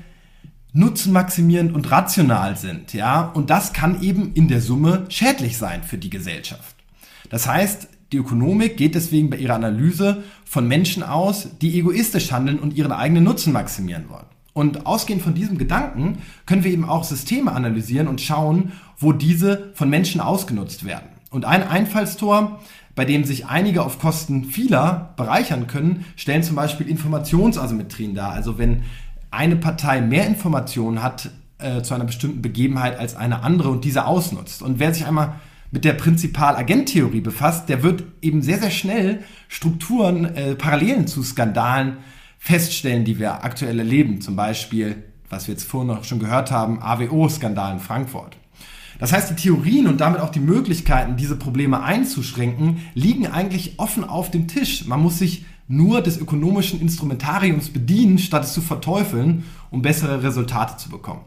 Speaker 3: nutzenmaximierend und rational sind, ja. Und das kann eben in der Summe schädlich sein für die Gesellschaft. Das heißt, die Ökonomik geht deswegen bei ihrer Analyse von Menschen aus, die egoistisch handeln und ihren eigenen Nutzen maximieren wollen. Und ausgehend von diesem Gedanken können wir eben auch Systeme analysieren und schauen, wo diese von Menschen ausgenutzt werden. Und ein Einfallstor, bei dem sich einige auf Kosten vieler bereichern können, stellen zum Beispiel Informationsasymmetrien dar. Also wenn eine Partei mehr Informationen hat äh, zu einer bestimmten Begebenheit als eine andere und diese ausnutzt. Und wer sich einmal mit der Prinzipal-Agent-Theorie befasst, der wird eben sehr, sehr schnell Strukturen, äh, Parallelen zu Skandalen feststellen, die wir aktuell erleben. Zum Beispiel, was wir jetzt vorhin noch schon gehört haben, AWO-Skandal in Frankfurt. Das heißt, die Theorien und damit auch die Möglichkeiten, diese Probleme einzuschränken, liegen eigentlich offen auf dem Tisch. Man muss sich nur des ökonomischen Instrumentariums bedienen, statt es zu verteufeln, um bessere Resultate zu bekommen.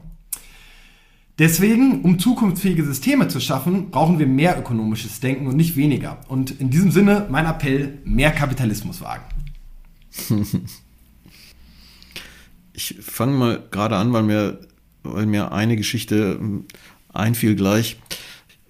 Speaker 3: Deswegen, um zukunftsfähige Systeme zu schaffen, brauchen wir mehr ökonomisches Denken und nicht weniger. Und in diesem Sinne mein Appell, mehr Kapitalismus wagen.
Speaker 1: Ich fange mal gerade an, weil mir, weil mir eine Geschichte einfiel gleich.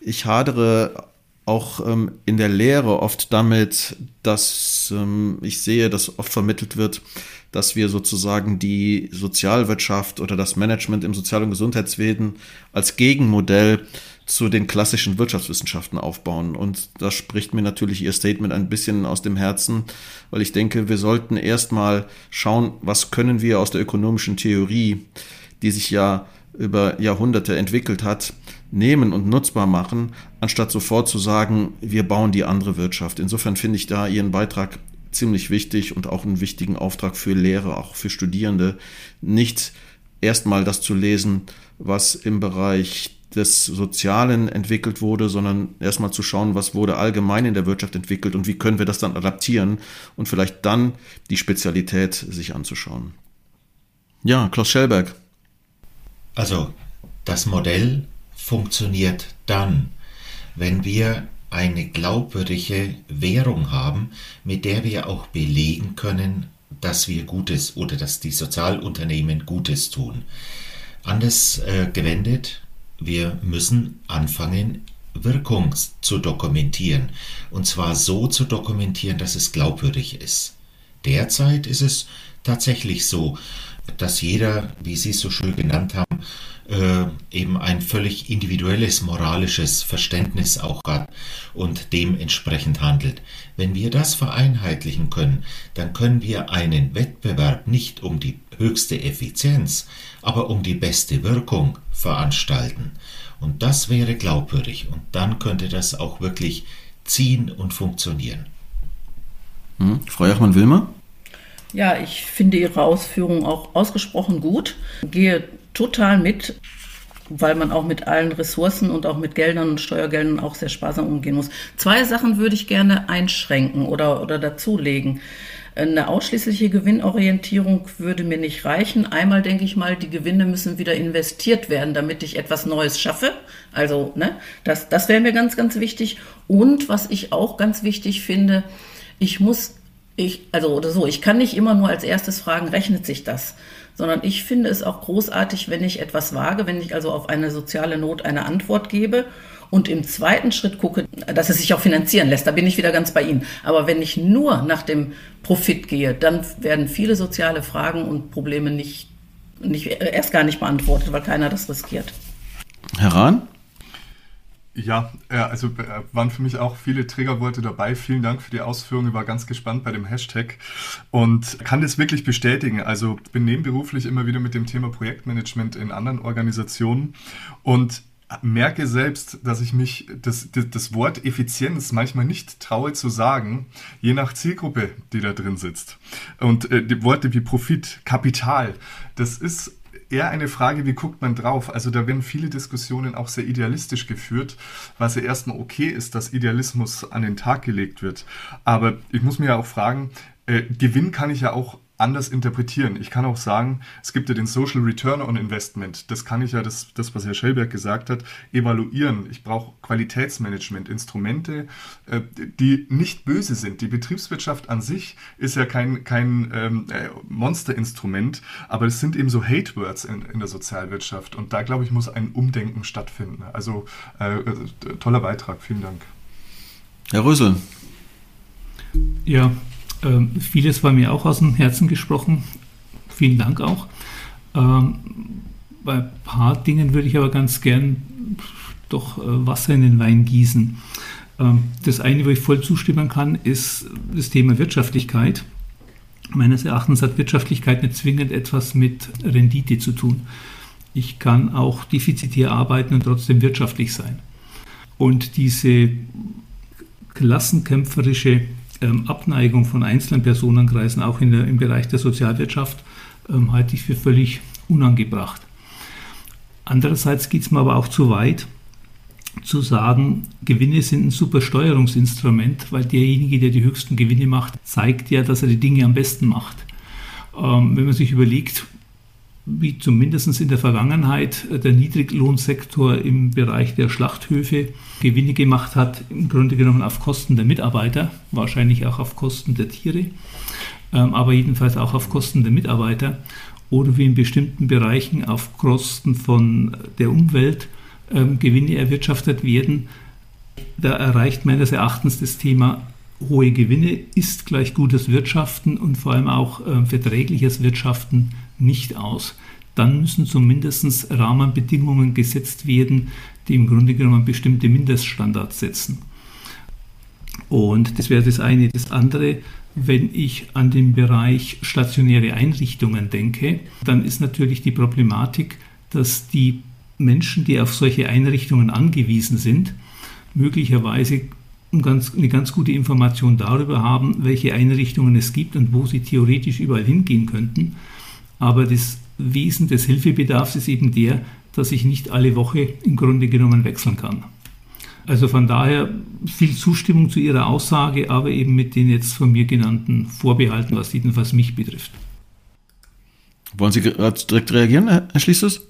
Speaker 1: Ich hadere auch ähm, in der Lehre oft damit, dass ähm, ich sehe, dass oft vermittelt wird, dass wir sozusagen die Sozialwirtschaft oder das Management im Sozial- und Gesundheitswesen als Gegenmodell zu den klassischen Wirtschaftswissenschaften aufbauen. Und das spricht mir natürlich Ihr Statement ein bisschen aus dem Herzen, weil ich denke, wir sollten erstmal schauen, was können wir aus der ökonomischen Theorie, die sich ja über Jahrhunderte entwickelt hat, nehmen und nutzbar machen, anstatt sofort zu sagen, wir bauen die andere Wirtschaft. Insofern finde ich da Ihren Beitrag ziemlich wichtig und auch einen wichtigen Auftrag für Lehrer, auch für Studierende, nicht erstmal das zu lesen, was im Bereich des Sozialen entwickelt wurde, sondern erstmal zu schauen, was wurde allgemein in der Wirtschaft entwickelt und wie können wir das dann adaptieren und vielleicht dann die Spezialität sich anzuschauen. Ja, Klaus Schellberg.
Speaker 4: Also, das Modell funktioniert dann, wenn wir eine glaubwürdige Währung haben, mit der wir auch belegen können, dass wir Gutes oder dass die Sozialunternehmen Gutes tun. Anders äh, gewendet, wir müssen anfangen, Wirkung zu dokumentieren. Und zwar so zu dokumentieren, dass es glaubwürdig ist. Derzeit ist es tatsächlich so, dass jeder, wie Sie es so schön genannt haben, äh, eben ein völlig individuelles moralisches Verständnis auch hat und dementsprechend handelt. Wenn wir das vereinheitlichen können, dann können wir einen Wettbewerb nicht um die höchste Effizienz, aber um die beste Wirkung veranstalten. Und das wäre glaubwürdig und dann könnte das auch wirklich ziehen und funktionieren.
Speaker 1: Hm. Frau Jachmann-Wilmer?
Speaker 5: Ja, ich finde Ihre Ausführungen auch ausgesprochen gut. Gehe total mit, weil man auch mit allen Ressourcen und auch mit Geldern und Steuergeldern auch sehr sparsam umgehen muss. Zwei Sachen würde ich gerne einschränken oder, oder dazulegen. Eine ausschließliche Gewinnorientierung würde mir nicht reichen. Einmal denke ich mal, die Gewinne müssen wieder investiert werden, damit ich etwas Neues schaffe. Also, ne, das, das wäre mir ganz, ganz wichtig. Und was ich auch ganz wichtig finde, ich muss, ich, also oder so, ich kann nicht immer nur als erstes fragen, rechnet sich das? sondern ich finde es auch großartig, wenn ich etwas wage, wenn ich also auf eine soziale Not eine Antwort gebe und im zweiten Schritt gucke, dass es sich auch finanzieren lässt. Da bin ich wieder ganz bei Ihnen. Aber wenn ich nur nach dem Profit gehe, dann werden viele soziale Fragen und Probleme nicht, nicht erst gar nicht beantwortet, weil keiner das riskiert.
Speaker 1: Herr Rahn?
Speaker 6: Ja, also äh, waren für mich auch viele Triggerworte dabei. Vielen Dank für die Ausführungen. Ich war ganz gespannt bei dem Hashtag und kann das wirklich bestätigen. Also bin nebenberuflich immer wieder mit dem Thema Projektmanagement in anderen Organisationen und merke selbst, dass ich mich das, das, Wort Effizienz manchmal nicht traue zu sagen, je nach Zielgruppe, die da drin sitzt. Und äh, die Worte wie Profit, Kapital, das ist eher eine Frage, wie guckt man drauf? Also da werden viele Diskussionen auch sehr idealistisch geführt, was ja erstmal okay ist, dass Idealismus an den Tag gelegt wird. Aber ich muss mir ja auch fragen, äh, Gewinn kann ich ja auch anders interpretieren. Ich kann auch sagen, es gibt ja den Social Return on Investment. Das kann ich ja, das, das was Herr Schellberg gesagt hat, evaluieren. Ich brauche Qualitätsmanagement, Instrumente, äh, die nicht böse sind. Die Betriebswirtschaft an sich ist ja kein, kein ähm, äh, Monsterinstrument, aber es sind eben so Hate-Words in, in der Sozialwirtschaft. Und da, glaube ich, muss ein Umdenken stattfinden. Also äh, äh toller Beitrag. Vielen Dank.
Speaker 1: Herr Rösel.
Speaker 7: Ja, ähm, vieles war mir auch aus dem Herzen gesprochen. Vielen Dank auch. Ähm, bei ein paar Dingen würde ich aber ganz gern doch äh, Wasser in den Wein gießen. Ähm, das eine, wo ich voll zustimmen kann, ist das Thema Wirtschaftlichkeit. Meines Erachtens hat Wirtschaftlichkeit nicht zwingend etwas mit Rendite zu tun. Ich kann auch defizitär arbeiten und trotzdem wirtschaftlich sein. Und diese klassenkämpferische ähm, Abneigung von einzelnen Personenkreisen, auch der, im Bereich der Sozialwirtschaft, ähm, halte ich für völlig unangebracht. Andererseits geht es mir aber auch zu weit, zu sagen, Gewinne sind ein super Steuerungsinstrument, weil derjenige, der die höchsten Gewinne macht, zeigt ja, dass er die Dinge am besten macht. Ähm, wenn man sich überlegt, wie zumindest in der Vergangenheit der Niedriglohnsektor im Bereich der Schlachthöfe Gewinne gemacht hat, im Grunde genommen auf Kosten der Mitarbeiter, wahrscheinlich auch auf Kosten der Tiere, ähm, aber jedenfalls auch auf Kosten der Mitarbeiter oder wie in bestimmten Bereichen auf Kosten von der Umwelt ähm, Gewinne erwirtschaftet werden. Da erreicht meines Erachtens das Thema hohe Gewinne ist gleich gutes Wirtschaften und vor allem auch äh, verträgliches Wirtschaften nicht aus. Dann müssen zumindest Rahmenbedingungen gesetzt werden, die im Grunde genommen bestimmte Mindeststandards setzen. Und das wäre das eine. Das andere, wenn ich an den Bereich stationäre Einrichtungen denke, dann ist natürlich die Problematik, dass die Menschen, die auf solche Einrichtungen angewiesen sind, möglicherweise eine ganz gute Information darüber haben, welche Einrichtungen es gibt und wo sie theoretisch überall hingehen könnten. Aber das Wesen des Hilfebedarfs ist eben der, dass ich nicht alle Woche im Grunde genommen wechseln kann. Also von daher viel Zustimmung zu Ihrer Aussage, aber eben mit den jetzt von mir genannten Vorbehalten, was jedenfalls mich betrifft.
Speaker 1: Wollen Sie direkt reagieren, Herr Schließes?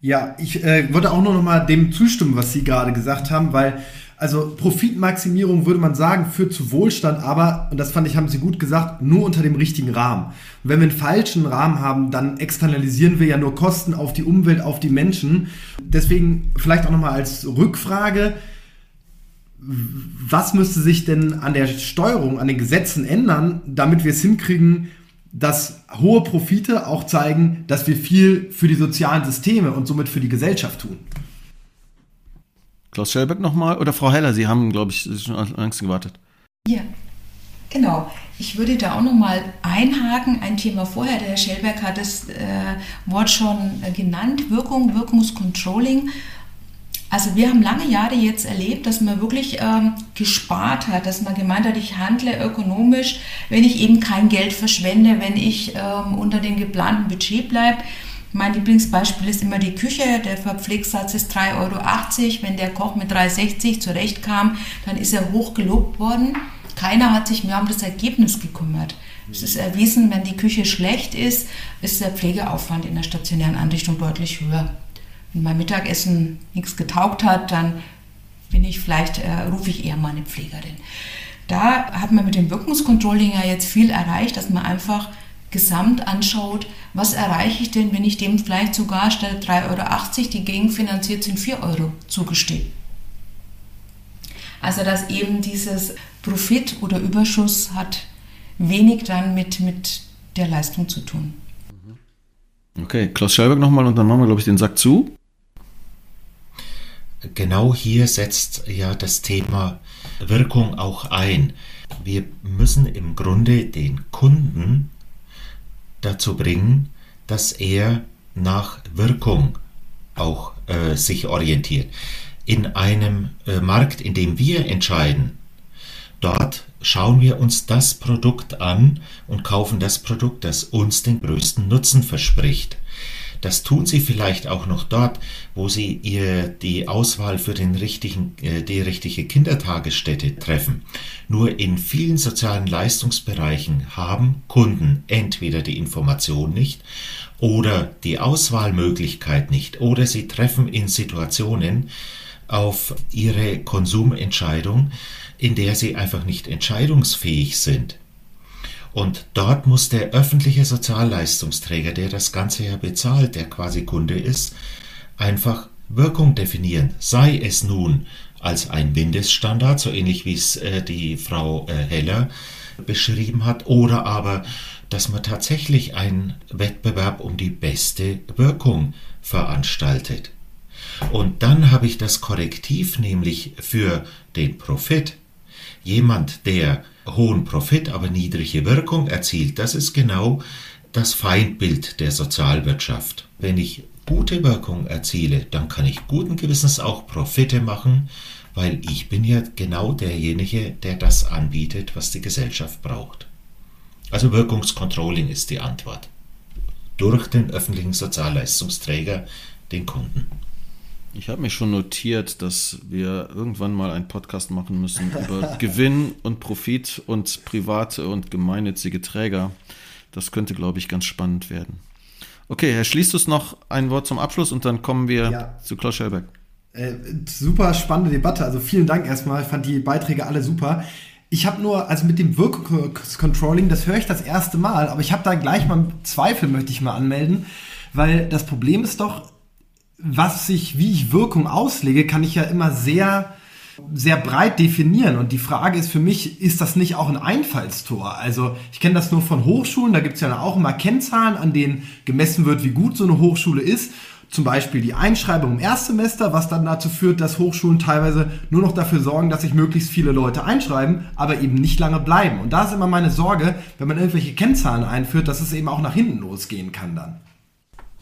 Speaker 3: Ja, ich äh, würde auch noch mal dem zustimmen, was Sie gerade gesagt haben, weil also Profitmaximierung würde man sagen, führt zu Wohlstand, aber, und das fand ich, haben Sie gut gesagt, nur unter dem richtigen Rahmen. Und wenn wir einen falschen Rahmen haben, dann externalisieren wir ja nur Kosten auf die Umwelt, auf die Menschen. Deswegen vielleicht auch nochmal als Rückfrage, was müsste sich denn an der Steuerung, an den Gesetzen ändern, damit wir es hinkriegen, dass hohe Profite auch zeigen, dass wir viel für die sozialen Systeme und somit für die Gesellschaft tun?
Speaker 1: Klaus Schellbeck nochmal oder Frau Heller? Sie haben, glaube ich, schon längst gewartet.
Speaker 2: Ja, genau. Ich würde da auch nochmal einhaken. Ein Thema vorher, der Herr Schellberg hat das äh, Wort schon genannt, Wirkung, Wirkungscontrolling. Also wir haben lange Jahre jetzt erlebt, dass man wirklich ähm, gespart hat, dass man gemeint hat, ich handle ökonomisch, wenn ich eben kein Geld verschwende, wenn ich ähm, unter dem geplanten Budget bleibe. Mein Lieblingsbeispiel ist immer die Küche. Der Verpflegssatz ist 3,80 Euro. Wenn der Koch mit 3,60 Euro zurechtkam, dann ist er hoch gelobt worden. Keiner hat sich mehr um das Ergebnis gekümmert. Es ist erwiesen, wenn die Küche schlecht ist, ist der Pflegeaufwand in der stationären Einrichtung deutlich höher. Wenn mein Mittagessen nichts getaugt hat, dann bin ich vielleicht, äh, rufe ich eher meine Pflegerin. Da hat man mit dem Wirkungscontrolling ja jetzt viel erreicht, dass man einfach gesamt anschaut, was erreiche ich denn, wenn ich dem vielleicht sogar statt 3,80 Euro, die gegenfinanziert sind, 4 Euro zugestehe. Also dass eben dieses Profit oder Überschuss hat wenig dann mit, mit der Leistung zu tun.
Speaker 1: Okay, Klaus Schelberg nochmal und dann machen wir, glaube ich, den Sack zu.
Speaker 4: Genau hier setzt ja das Thema Wirkung auch ein. Wir müssen im Grunde den Kunden dazu bringen, dass er nach Wirkung auch äh, sich orientiert. In einem äh, Markt, in dem wir entscheiden, dort schauen wir uns das Produkt an und kaufen das Produkt, das uns den größten Nutzen verspricht. Das tun sie vielleicht auch noch dort, wo sie ihr die Auswahl für den richtigen, äh, die richtige Kindertagesstätte treffen. Nur in vielen sozialen Leistungsbereichen haben Kunden entweder die Information nicht oder die Auswahlmöglichkeit nicht oder sie treffen in Situationen auf ihre Konsumentscheidung, in der sie einfach nicht entscheidungsfähig sind. Und dort muss der öffentliche Sozialleistungsträger, der das Ganze ja bezahlt, der quasi Kunde ist, einfach Wirkung definieren. Sei es nun als ein Mindeststandard, so ähnlich wie es äh, die Frau äh, Heller beschrieben hat, oder aber, dass man tatsächlich einen Wettbewerb um die beste Wirkung veranstaltet. Und dann habe ich das Korrektiv, nämlich für den Profit. Jemand, der hohen Profit, aber niedrige Wirkung erzielt. Das ist genau das Feindbild der Sozialwirtschaft. Wenn ich gute Wirkung erziele, dann kann ich guten Gewissens auch Profite machen, weil ich bin ja genau derjenige, der das anbietet, was die Gesellschaft braucht. Also Wirkungscontrolling ist die Antwort. Durch den öffentlichen Sozialleistungsträger, den Kunden.
Speaker 1: Ich habe mir schon notiert, dass wir irgendwann mal einen Podcast machen müssen über Gewinn und Profit und private und gemeinnützige Träger. Das könnte, glaube ich, ganz spannend werden. Okay, Herr Schließtus noch ein Wort zum Abschluss und dann kommen wir ja. zu Klaus Schellberg.
Speaker 3: Äh, super spannende Debatte. Also vielen Dank erstmal. Ich fand die Beiträge alle super. Ich habe nur, also mit dem Wirkungscontrolling, das höre ich das erste Mal, aber ich habe da gleich mal Zweifel, möchte ich mal anmelden, weil das Problem ist doch, was ich, wie ich Wirkung auslege, kann ich ja immer sehr sehr breit definieren. Und die Frage ist für mich, ist das nicht auch ein Einfallstor? Also ich kenne das nur von Hochschulen, da gibt es ja auch immer Kennzahlen, an denen gemessen wird, wie gut so eine Hochschule ist. Zum Beispiel die Einschreibung im Erstsemester, was dann dazu führt, dass Hochschulen teilweise nur noch dafür sorgen, dass sich möglichst viele Leute einschreiben, aber eben nicht lange bleiben. Und da ist immer meine Sorge, wenn man irgendwelche Kennzahlen einführt, dass es eben auch nach hinten losgehen kann dann.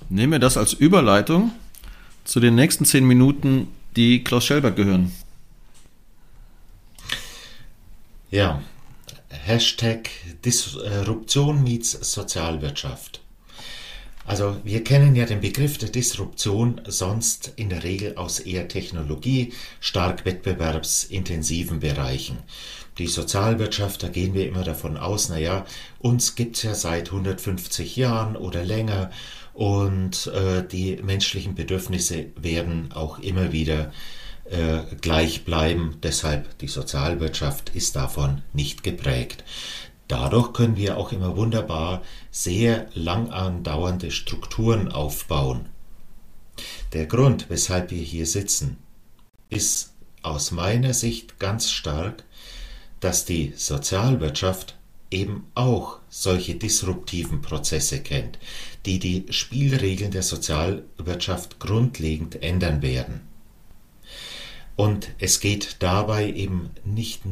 Speaker 1: Nehmen wir das als Überleitung zu den nächsten zehn Minuten, die Klaus Schelberg gehören.
Speaker 4: Ja, Hashtag Disruption meets Sozialwirtschaft. Also wir kennen ja den Begriff der Disruption sonst in der Regel aus eher Technologie, stark wettbewerbsintensiven Bereichen. Die Sozialwirtschaft, da gehen wir immer davon aus, naja, uns gibt's ja seit 150 Jahren oder länger und äh, die menschlichen Bedürfnisse werden auch immer wieder äh, gleich bleiben. Deshalb die Sozialwirtschaft ist davon nicht geprägt. Dadurch können wir auch immer wunderbar sehr lang andauernde Strukturen aufbauen. Der Grund, weshalb wir hier sitzen, ist aus meiner Sicht ganz stark, dass die Sozialwirtschaft eben auch solche disruptiven Prozesse kennt, die die Spielregeln der Sozialwirtschaft grundlegend ändern werden. Und es geht dabei eben nicht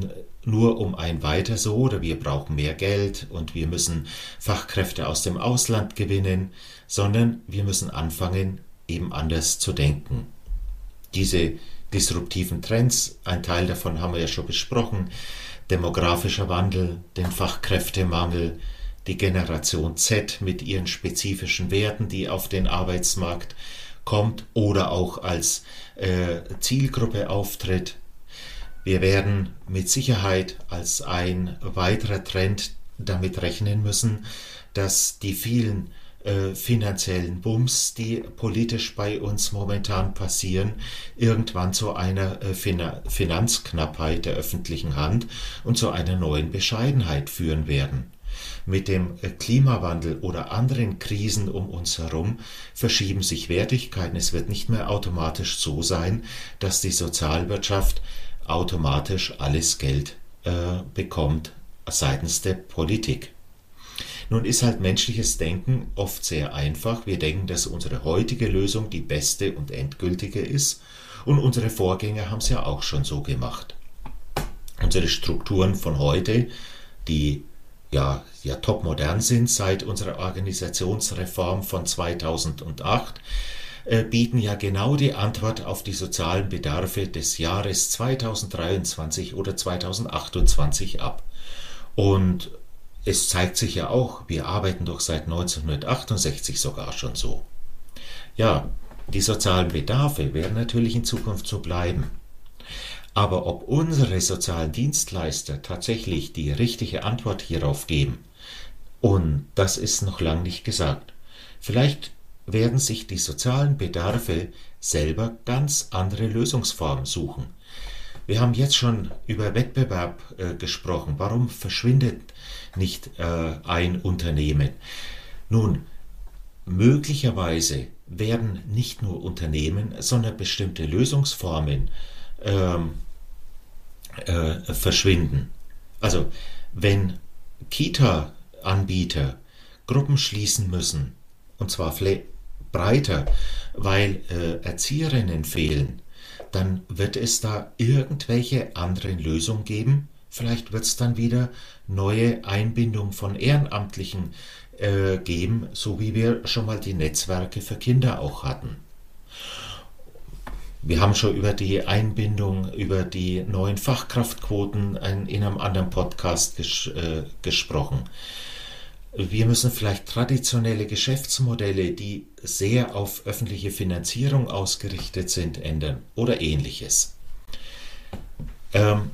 Speaker 4: nur um ein Weiter so oder wir brauchen mehr Geld und wir müssen Fachkräfte aus dem Ausland gewinnen, sondern wir müssen anfangen, eben anders zu denken. Diese disruptiven Trends, ein Teil davon haben wir ja schon besprochen, demografischer Wandel, den Fachkräftemangel, die Generation Z mit ihren spezifischen Werten, die auf den Arbeitsmarkt kommt oder auch als äh, Zielgruppe auftritt. Wir werden mit Sicherheit als ein weiterer Trend damit rechnen müssen, dass die vielen äh, finanziellen Bums, die politisch bei uns momentan passieren, irgendwann zu einer äh, fin Finanzknappheit der öffentlichen Hand und zu einer neuen Bescheidenheit führen werden. Mit dem äh, Klimawandel oder anderen Krisen um uns herum verschieben sich Wertigkeiten. Es wird nicht mehr automatisch so sein, dass die Sozialwirtschaft automatisch alles Geld äh, bekommt seitens der Politik. Nun ist halt menschliches Denken oft sehr einfach. Wir denken, dass unsere heutige Lösung die beste und endgültige ist und unsere Vorgänger haben es ja auch schon so gemacht. Unsere Strukturen von heute, die ja, ja topmodern sind seit unserer Organisationsreform von 2008, äh, bieten ja genau die Antwort auf die sozialen Bedarfe des Jahres 2023 oder 2028 ab. Und es zeigt sich ja auch, wir arbeiten doch seit 1968 sogar schon so. Ja, die sozialen Bedarfe werden natürlich in Zukunft so bleiben. Aber ob unsere sozialen Dienstleister tatsächlich die richtige Antwort hierauf geben, und das ist noch lang nicht gesagt. Vielleicht werden sich die sozialen Bedarfe selber ganz andere Lösungsformen suchen. Wir haben jetzt schon über Wettbewerb äh, gesprochen. Warum verschwindet nicht äh, ein Unternehmen? Nun, möglicherweise werden nicht nur Unternehmen, sondern bestimmte Lösungsformen ähm, äh, verschwinden. Also wenn Kita-Anbieter Gruppen schließen müssen, und zwar breiter, weil äh, Erzieherinnen fehlen, dann wird es da irgendwelche anderen Lösungen geben. Vielleicht wird es dann wieder neue Einbindung von Ehrenamtlichen äh, geben, so wie wir schon mal die Netzwerke für Kinder auch hatten. Wir haben schon über die Einbindung, über die neuen Fachkraftquoten in einem anderen Podcast ges äh, gesprochen. Wir müssen vielleicht traditionelle Geschäftsmodelle, die sehr auf öffentliche Finanzierung ausgerichtet sind, ändern oder ähnliches. Ähm,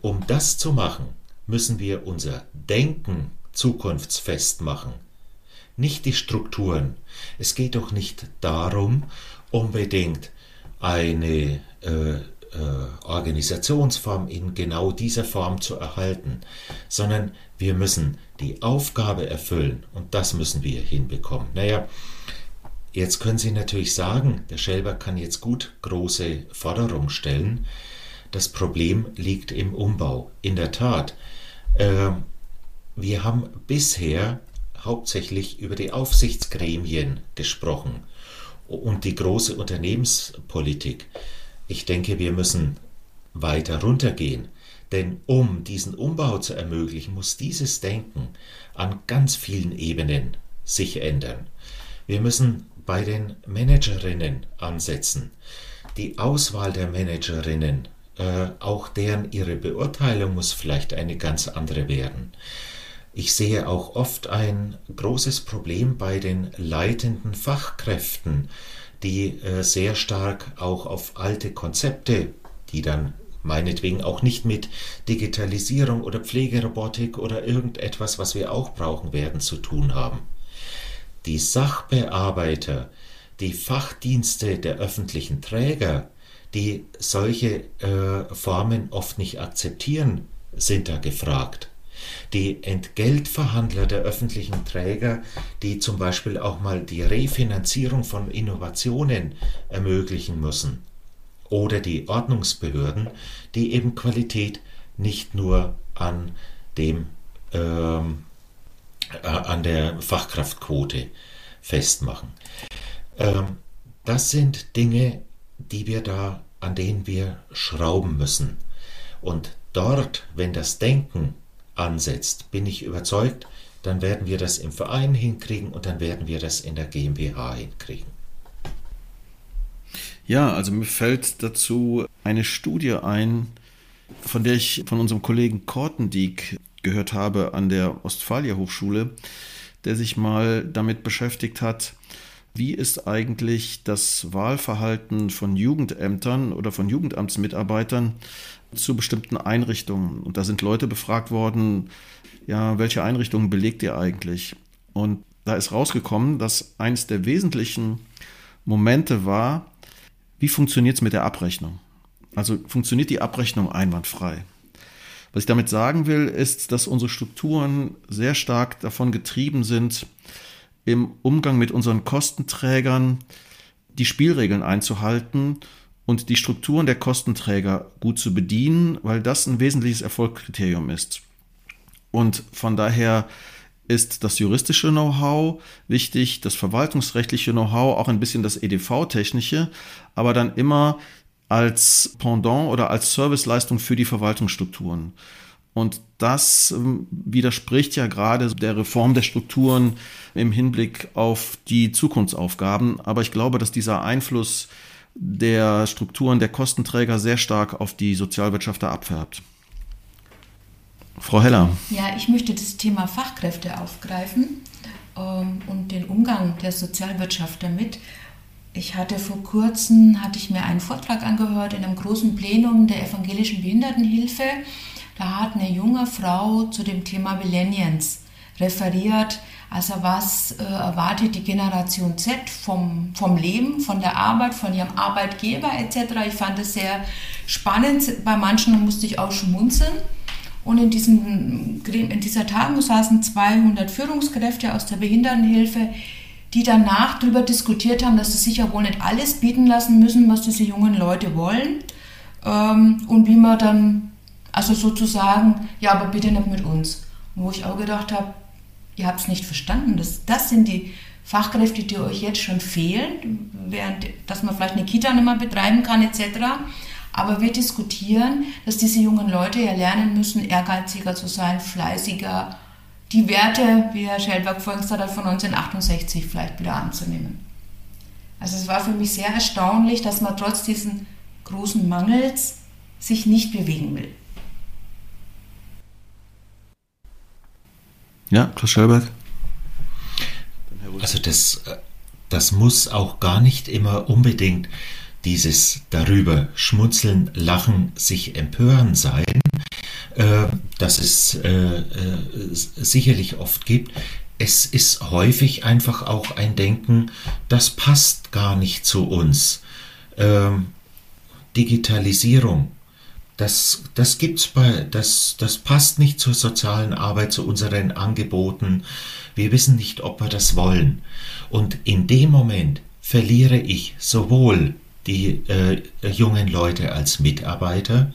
Speaker 4: um das zu machen, müssen wir unser Denken zukunftsfest machen. nicht die Strukturen. Es geht doch nicht darum, unbedingt eine äh, äh, Organisationsform in genau dieser Form zu erhalten, sondern wir müssen die Aufgabe erfüllen und das müssen wir hinbekommen. Naja, jetzt können Sie natürlich sagen, der Schelber kann jetzt gut große Forderungen stellen. Das Problem liegt im Umbau. In der Tat, äh, wir haben bisher hauptsächlich über die Aufsichtsgremien gesprochen und die große Unternehmenspolitik. Ich denke, wir müssen weiter runtergehen, denn um diesen Umbau zu ermöglichen, muss dieses Denken an ganz vielen Ebenen sich ändern. Wir müssen bei den Managerinnen ansetzen. Die Auswahl der Managerinnen, äh, auch deren ihre Beurteilung muss vielleicht eine ganz andere werden. Ich sehe auch oft ein großes Problem bei den leitenden Fachkräften, die äh, sehr stark auch auf alte Konzepte, die dann meinetwegen auch nicht mit Digitalisierung oder Pflegerobotik oder irgendetwas, was wir auch brauchen werden, zu tun haben. Die Sachbearbeiter, die Fachdienste der öffentlichen Träger, die solche äh, Formen oft nicht akzeptieren, sind da gefragt die Entgeltverhandler der öffentlichen Träger, die zum Beispiel auch mal die Refinanzierung von Innovationen ermöglichen müssen, oder die Ordnungsbehörden, die eben Qualität nicht nur an dem ähm, äh, an der Fachkraftquote festmachen. Ähm, das sind Dinge, die wir da, an denen wir schrauben müssen. Und dort, wenn das Denken ansetzt, bin ich überzeugt, dann werden wir das im Verein hinkriegen und dann werden wir das in der GmbH hinkriegen.
Speaker 1: Ja, also mir fällt dazu eine Studie ein, von der ich von unserem Kollegen Kortendieck gehört habe an der Ostfalia Hochschule, der sich mal damit beschäftigt hat, wie ist eigentlich das Wahlverhalten von Jugendämtern oder von Jugendamtsmitarbeitern zu bestimmten Einrichtungen. Und da sind Leute befragt worden, ja, welche Einrichtungen belegt ihr eigentlich? Und da ist rausgekommen, dass eines der wesentlichen Momente war, wie funktioniert es mit der Abrechnung? Also funktioniert die Abrechnung einwandfrei? Was ich damit sagen will, ist, dass unsere Strukturen sehr stark davon getrieben sind, im Umgang mit unseren Kostenträgern die Spielregeln einzuhalten und die Strukturen der Kostenträger gut zu bedienen, weil das ein wesentliches Erfolgskriterium ist. Und von daher ist das juristische Know-how wichtig, das verwaltungsrechtliche Know-how, auch ein bisschen das EDV-technische, aber dann immer als Pendant oder als Serviceleistung für die Verwaltungsstrukturen. Und das ähm, widerspricht ja gerade der Reform der Strukturen im Hinblick auf die Zukunftsaufgaben. Aber ich glaube, dass dieser Einfluss der Strukturen der Kostenträger sehr stark auf die Sozialwirtschaft abfärbt. Frau Heller.
Speaker 2: Ja, ich möchte das Thema Fachkräfte aufgreifen ähm, und den Umgang der Sozialwirtschaft damit. Ich hatte vor kurzem, hatte ich mir einen Vortrag angehört in einem großen Plenum der evangelischen Behindertenhilfe. Da hat eine junge Frau zu dem Thema Millennials referiert. Also was äh, erwartet die Generation Z vom, vom Leben, von der Arbeit, von ihrem Arbeitgeber etc. Ich fand es sehr spannend. Bei manchen musste ich auch schmunzeln. Und in, diesem, in dieser Tagung saßen 200 Führungskräfte aus der Behindertenhilfe, die danach darüber diskutiert haben, dass sie sich ja wohl nicht alles bieten lassen müssen, was diese jungen Leute wollen. Ähm, und wie man dann, also sozusagen, ja, aber bitte nicht mit uns. wo ich auch gedacht habe, ihr habt es nicht verstanden. Das, das sind die Fachkräfte, die euch jetzt schon fehlen, während, dass man vielleicht eine Kita nicht mehr betreiben kann etc. Aber wir diskutieren, dass diese jungen Leute ja lernen müssen, ehrgeiziger zu sein, fleißiger, die Werte, wie Herr Schellberg vorhin gesagt hat, von 1968 vielleicht wieder anzunehmen. Also es war für mich sehr erstaunlich, dass man trotz diesen großen Mangels sich nicht bewegen will.
Speaker 1: Ja, Klaus Schellberg.
Speaker 4: Also das, das muss auch gar nicht immer unbedingt dieses darüber schmunzeln, lachen, sich empören sein, äh, das es äh, äh, sicherlich oft gibt. es ist häufig einfach auch ein Denken, das passt gar nicht zu uns. Ähm, Digitalisierung, das, das gibt's bei, das, das passt nicht zur sozialen Arbeit, zu unseren Angeboten. Wir wissen nicht, ob wir das wollen. Und in dem Moment verliere ich sowohl die äh, jungen Leute als Mitarbeiter,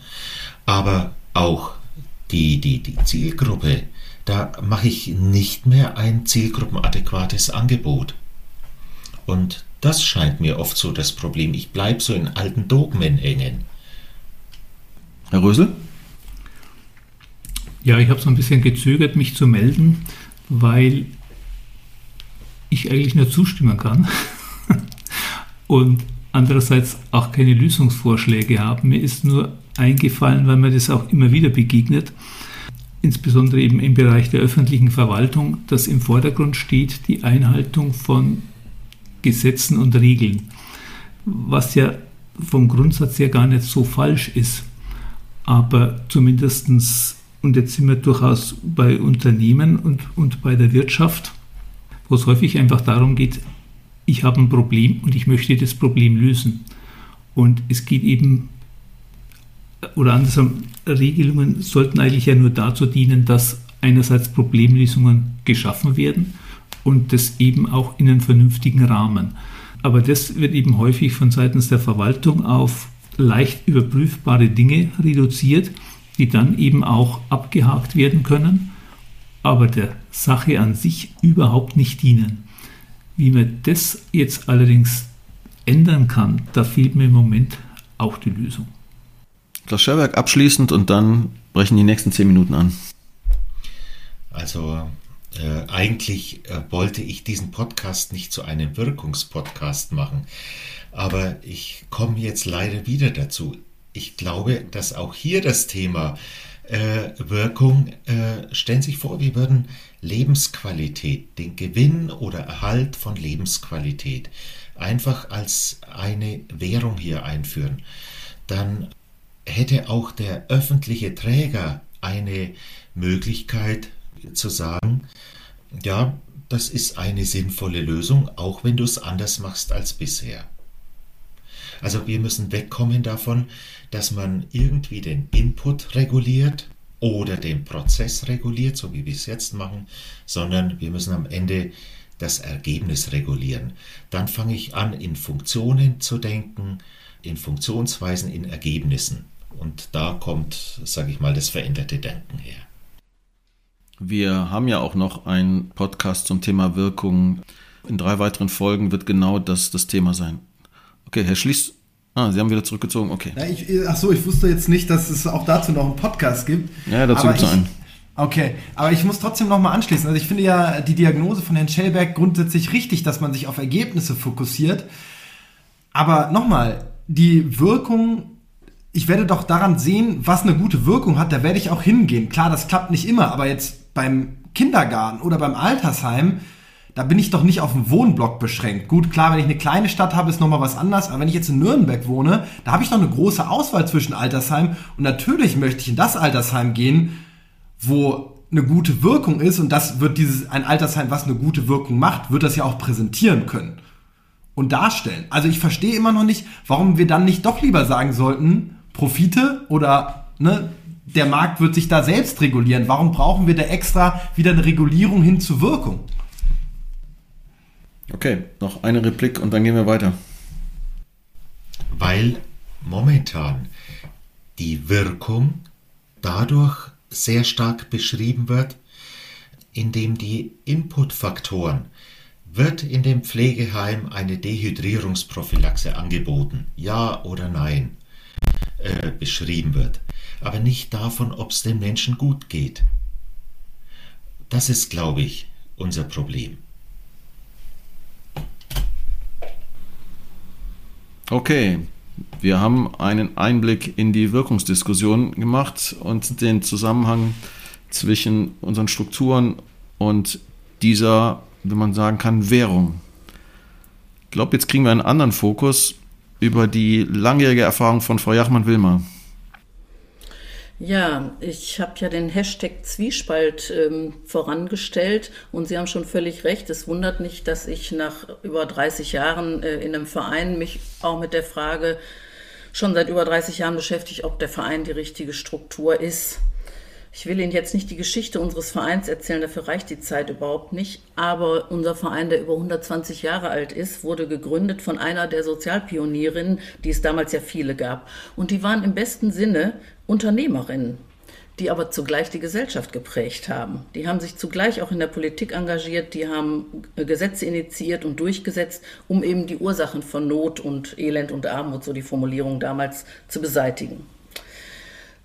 Speaker 4: aber auch die, die, die Zielgruppe. Da mache ich nicht mehr ein zielgruppenadäquates Angebot. Und das scheint mir oft so das Problem. Ich bleibe so in alten Dogmen hängen.
Speaker 1: Herr Rösel?
Speaker 7: Ja, ich habe so ein bisschen gezögert, mich zu melden, weil ich eigentlich nur zustimmen kann und andererseits auch keine Lösungsvorschläge habe. Mir ist nur eingefallen, weil mir das auch immer wieder begegnet, insbesondere eben im Bereich der öffentlichen Verwaltung, dass im Vordergrund steht die Einhaltung von Gesetzen und Regeln, was ja vom Grundsatz her gar nicht so falsch ist. Aber zumindestens und jetzt sind wir durchaus bei Unternehmen und, und bei der Wirtschaft, wo es häufig einfach darum geht, ich habe ein Problem und ich möchte das Problem lösen. Und es geht eben, oder andersrum, Regelungen sollten eigentlich ja nur dazu dienen, dass einerseits Problemlösungen geschaffen werden und das eben auch in einem vernünftigen Rahmen. Aber das wird eben häufig von seitens der Verwaltung auf leicht überprüfbare Dinge reduziert, die dann eben auch abgehakt werden können, aber der Sache an sich überhaupt nicht dienen. Wie man das jetzt allerdings ändern kann, da fehlt mir im Moment auch die Lösung.
Speaker 1: Klaus Scherberg abschließend und dann brechen die nächsten zehn Minuten an.
Speaker 4: Also äh, eigentlich äh, wollte ich diesen Podcast nicht zu einem Wirkungspodcast machen, aber ich komme jetzt leider wieder dazu. Ich glaube, dass auch hier das Thema äh, Wirkung, äh, stellen Sie sich vor, wir würden Lebensqualität, den Gewinn oder Erhalt von Lebensqualität einfach als eine Währung hier einführen, dann hätte auch der öffentliche Träger eine Möglichkeit zu sagen, ja, das ist eine sinnvolle Lösung, auch wenn du es anders machst als bisher. Also wir müssen wegkommen davon, dass man irgendwie den Input reguliert oder den Prozess reguliert, so wie wir es jetzt machen, sondern wir müssen am Ende das Ergebnis regulieren. Dann fange ich an, in Funktionen zu denken, in Funktionsweisen, in Ergebnissen. Und da kommt, sage ich mal, das veränderte Denken her.
Speaker 1: Wir haben ja auch noch einen Podcast zum Thema Wirkung. In drei weiteren Folgen wird genau das das Thema sein. Okay, Herr Schließ. Ah, Sie haben wieder zurückgezogen, okay.
Speaker 3: Ja, ich, ach so, ich wusste jetzt nicht, dass es auch dazu noch einen Podcast gibt.
Speaker 1: Ja, dazu gibt es einen.
Speaker 3: Okay, aber ich muss trotzdem nochmal anschließen. Also ich finde ja die Diagnose von Herrn Schellberg grundsätzlich richtig, dass man sich auf Ergebnisse fokussiert. Aber nochmal, die Wirkung, ich werde doch daran sehen, was eine gute Wirkung hat, da werde ich auch hingehen. Klar, das klappt nicht immer, aber jetzt beim Kindergarten oder beim Altersheim, da bin ich doch nicht auf den Wohnblock beschränkt. Gut, klar, wenn ich eine kleine Stadt habe, ist nochmal was anderes, aber wenn ich jetzt in Nürnberg wohne, da habe ich doch eine große Auswahl zwischen Altersheim und natürlich möchte ich in das Altersheim gehen, wo eine gute Wirkung ist und das wird dieses ein Altersheim, was eine gute Wirkung macht, wird das ja auch präsentieren können und darstellen. Also ich verstehe immer noch nicht, warum wir dann nicht doch lieber sagen sollten, Profite oder ne, der Markt wird sich da selbst regulieren. Warum brauchen wir da extra wieder eine Regulierung hin zur Wirkung?
Speaker 1: Okay, noch eine Replik und dann gehen wir weiter.
Speaker 4: Weil momentan die Wirkung dadurch sehr stark beschrieben wird, indem die Inputfaktoren wird in dem Pflegeheim eine Dehydrierungsprophylaxe angeboten, ja oder nein, äh, beschrieben wird, aber nicht davon, ob es dem Menschen gut geht. Das ist, glaube ich, unser Problem.
Speaker 1: Okay, wir haben einen Einblick in die Wirkungsdiskussion gemacht und den Zusammenhang zwischen unseren Strukturen und dieser, wenn man sagen kann, Währung. Ich glaube, jetzt kriegen wir einen anderen Fokus über die langjährige Erfahrung von Frau Jachmann-Wilmer.
Speaker 5: Ja, ich habe ja den Hashtag Zwiespalt ähm, vorangestellt und Sie haben schon völlig recht. Es wundert nicht, dass ich nach über 30 Jahren äh, in einem Verein mich auch mit der Frage schon seit über 30 Jahren beschäftigt, ob der Verein die richtige Struktur ist. Ich will Ihnen jetzt nicht die Geschichte unseres Vereins erzählen, dafür reicht die Zeit überhaupt nicht. Aber unser Verein, der über 120 Jahre alt ist, wurde gegründet von einer der Sozialpionierinnen, die es damals ja viele gab. Und die waren im besten Sinne Unternehmerinnen, die aber zugleich die Gesellschaft geprägt haben. Die haben sich zugleich auch in der Politik engagiert, die haben Gesetze initiiert und durchgesetzt, um eben die Ursachen von Not und Elend und Armut, so die Formulierung damals, zu beseitigen.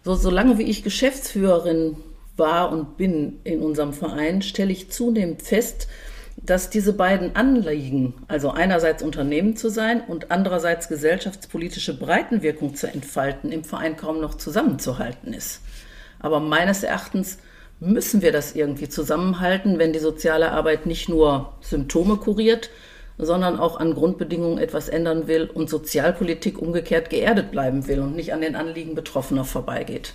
Speaker 5: So, solange wie ich Geschäftsführerin war und bin in unserem Verein, stelle ich zunehmend fest, dass diese beiden Anliegen, also einerseits Unternehmen zu sein und andererseits gesellschaftspolitische Breitenwirkung zu entfalten, im Verein kaum noch zusammenzuhalten ist. Aber meines Erachtens müssen wir das irgendwie zusammenhalten, wenn die soziale Arbeit nicht nur Symptome kuriert, sondern auch an Grundbedingungen etwas ändern will und Sozialpolitik umgekehrt geerdet bleiben will und nicht an den Anliegen Betroffener vorbeigeht.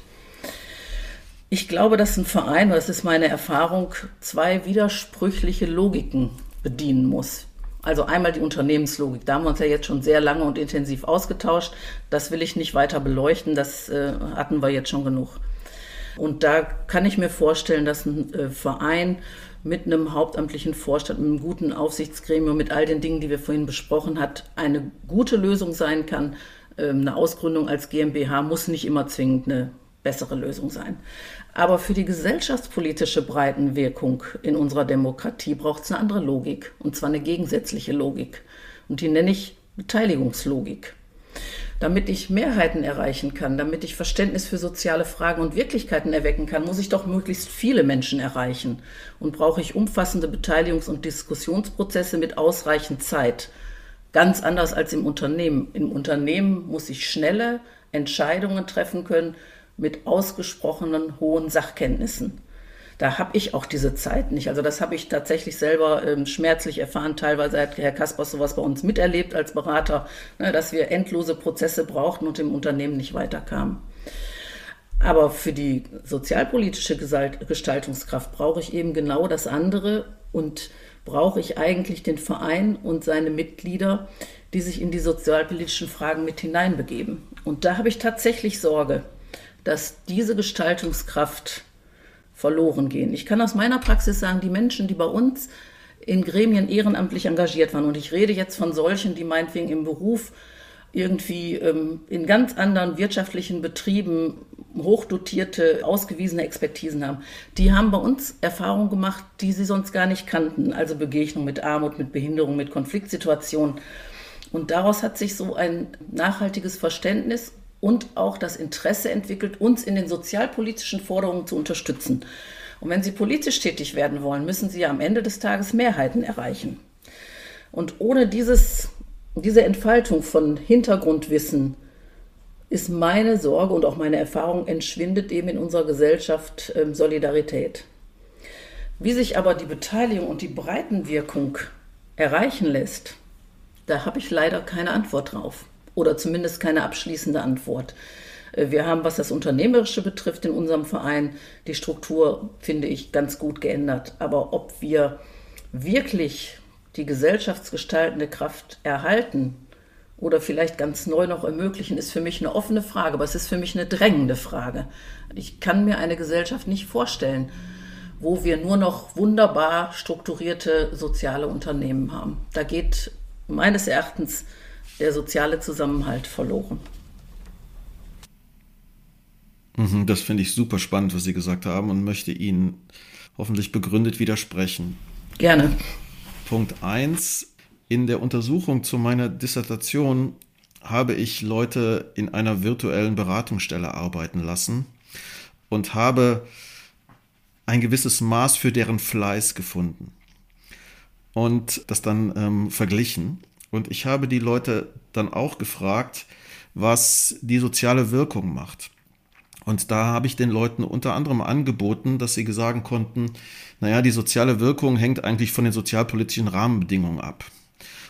Speaker 5: Ich glaube, dass ein Verein, das ist meine Erfahrung, zwei widersprüchliche Logiken bedienen muss. Also einmal die Unternehmenslogik. Da haben wir uns ja jetzt schon sehr lange und intensiv ausgetauscht. Das will ich nicht weiter beleuchten. Das äh, hatten wir jetzt schon genug. Und da kann ich mir vorstellen, dass ein äh, Verein mit einem hauptamtlichen Vorstand, mit einem guten Aufsichtsgremium, mit all den Dingen, die wir vorhin besprochen hat, eine gute Lösung sein kann. Ähm, eine Ausgründung als GmbH muss nicht immer zwingend eine bessere Lösung sein. Aber für die gesellschaftspolitische Breitenwirkung in unserer Demokratie braucht es eine andere Logik, und zwar eine gegensätzliche Logik. Und die nenne ich Beteiligungslogik. Damit ich Mehrheiten erreichen kann, damit ich Verständnis für soziale Fragen und Wirklichkeiten erwecken kann, muss ich doch möglichst viele Menschen erreichen. Und brauche ich umfassende Beteiligungs- und Diskussionsprozesse mit ausreichend Zeit. Ganz anders als im Unternehmen. Im Unternehmen muss ich schnelle Entscheidungen treffen können, mit ausgesprochenen hohen Sachkenntnissen. Da habe ich auch diese Zeit nicht. Also das habe ich tatsächlich selber ähm, schmerzlich erfahren. Teilweise hat Herr Kaspers sowas bei uns miterlebt als Berater, ne, dass wir endlose Prozesse brauchten und im Unternehmen nicht weiterkamen. Aber für die sozialpolitische Gestaltungskraft brauche ich eben genau das andere und brauche ich eigentlich den Verein und seine Mitglieder, die sich in die sozialpolitischen Fragen mit hineinbegeben. Und da habe ich tatsächlich Sorge, dass diese Gestaltungskraft verloren gehen. Ich kann aus meiner Praxis sagen, die Menschen, die bei uns in Gremien ehrenamtlich engagiert waren, und ich rede jetzt von solchen, die meinetwegen im Beruf irgendwie ähm, in ganz anderen wirtschaftlichen Betrieben hochdotierte, ausgewiesene Expertisen haben. Die haben bei uns Erfahrungen gemacht, die sie sonst gar nicht kannten. Also Begegnung mit Armut, mit Behinderung, mit Konfliktsituationen. Und daraus hat sich so ein nachhaltiges Verständnis und auch das Interesse entwickelt, uns in den sozialpolitischen Forderungen zu unterstützen. Und wenn Sie politisch tätig werden wollen, müssen Sie ja am Ende des Tages Mehrheiten erreichen. Und ohne dieses, diese Entfaltung von Hintergrundwissen ist meine Sorge und auch meine Erfahrung entschwindet eben in unserer Gesellschaft äh, Solidarität. Wie sich aber die Beteiligung und die Breitenwirkung erreichen lässt, da habe ich leider keine Antwort drauf oder zumindest keine abschließende Antwort. Äh, wir haben, was das Unternehmerische betrifft, in unserem Verein die Struktur, finde ich, ganz gut geändert. Aber ob wir wirklich die gesellschaftsgestaltende Kraft erhalten oder vielleicht ganz neu noch ermöglichen, ist für mich eine offene Frage, aber es ist für mich eine drängende Frage. Ich kann mir eine Gesellschaft nicht vorstellen, wo wir nur noch wunderbar strukturierte soziale Unternehmen haben. Da geht meines Erachtens der soziale Zusammenhalt verloren.
Speaker 1: Mhm, das finde ich super spannend, was Sie gesagt haben und möchte Ihnen hoffentlich begründet widersprechen.
Speaker 5: Gerne.
Speaker 1: Punkt 1. In der Untersuchung zu meiner Dissertation habe ich Leute in einer virtuellen Beratungsstelle arbeiten lassen und habe ein gewisses Maß für deren Fleiß gefunden und das dann ähm, verglichen. Und ich habe die Leute dann auch gefragt, was die soziale Wirkung macht. Und da habe ich den Leuten unter anderem angeboten, dass sie sagen konnten, naja, die soziale Wirkung hängt eigentlich von den sozialpolitischen Rahmenbedingungen ab.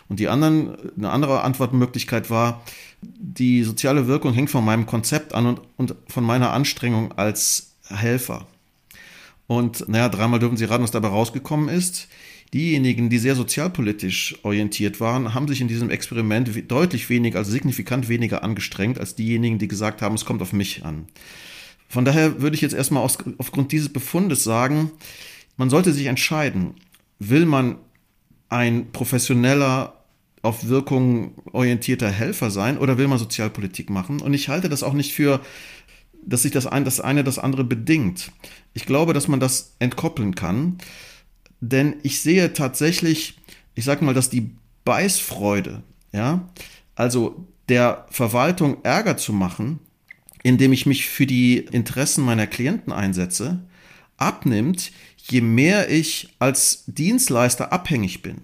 Speaker 1: Und die anderen, eine andere Antwortmöglichkeit war, die soziale Wirkung hängt von meinem Konzept an und, und von meiner Anstrengung als Helfer. Und naja, dreimal dürfen Sie raten, was dabei rausgekommen ist. Diejenigen, die sehr sozialpolitisch orientiert waren, haben sich in diesem Experiment deutlich weniger, also signifikant weniger angestrengt als diejenigen, die gesagt haben, es kommt auf mich an. Von daher würde ich jetzt erstmal aus, aufgrund dieses Befundes sagen, man sollte sich entscheiden, will man ein professioneller, auf Wirkung orientierter Helfer sein oder will man Sozialpolitik machen? Und ich halte das auch nicht für, dass sich das, ein, das eine das andere bedingt. Ich glaube, dass man das entkoppeln kann denn ich sehe tatsächlich, ich sage mal, dass die Beißfreude, ja, also der Verwaltung Ärger zu machen, indem ich mich für die Interessen meiner Klienten einsetze, abnimmt, je mehr ich als Dienstleister abhängig bin.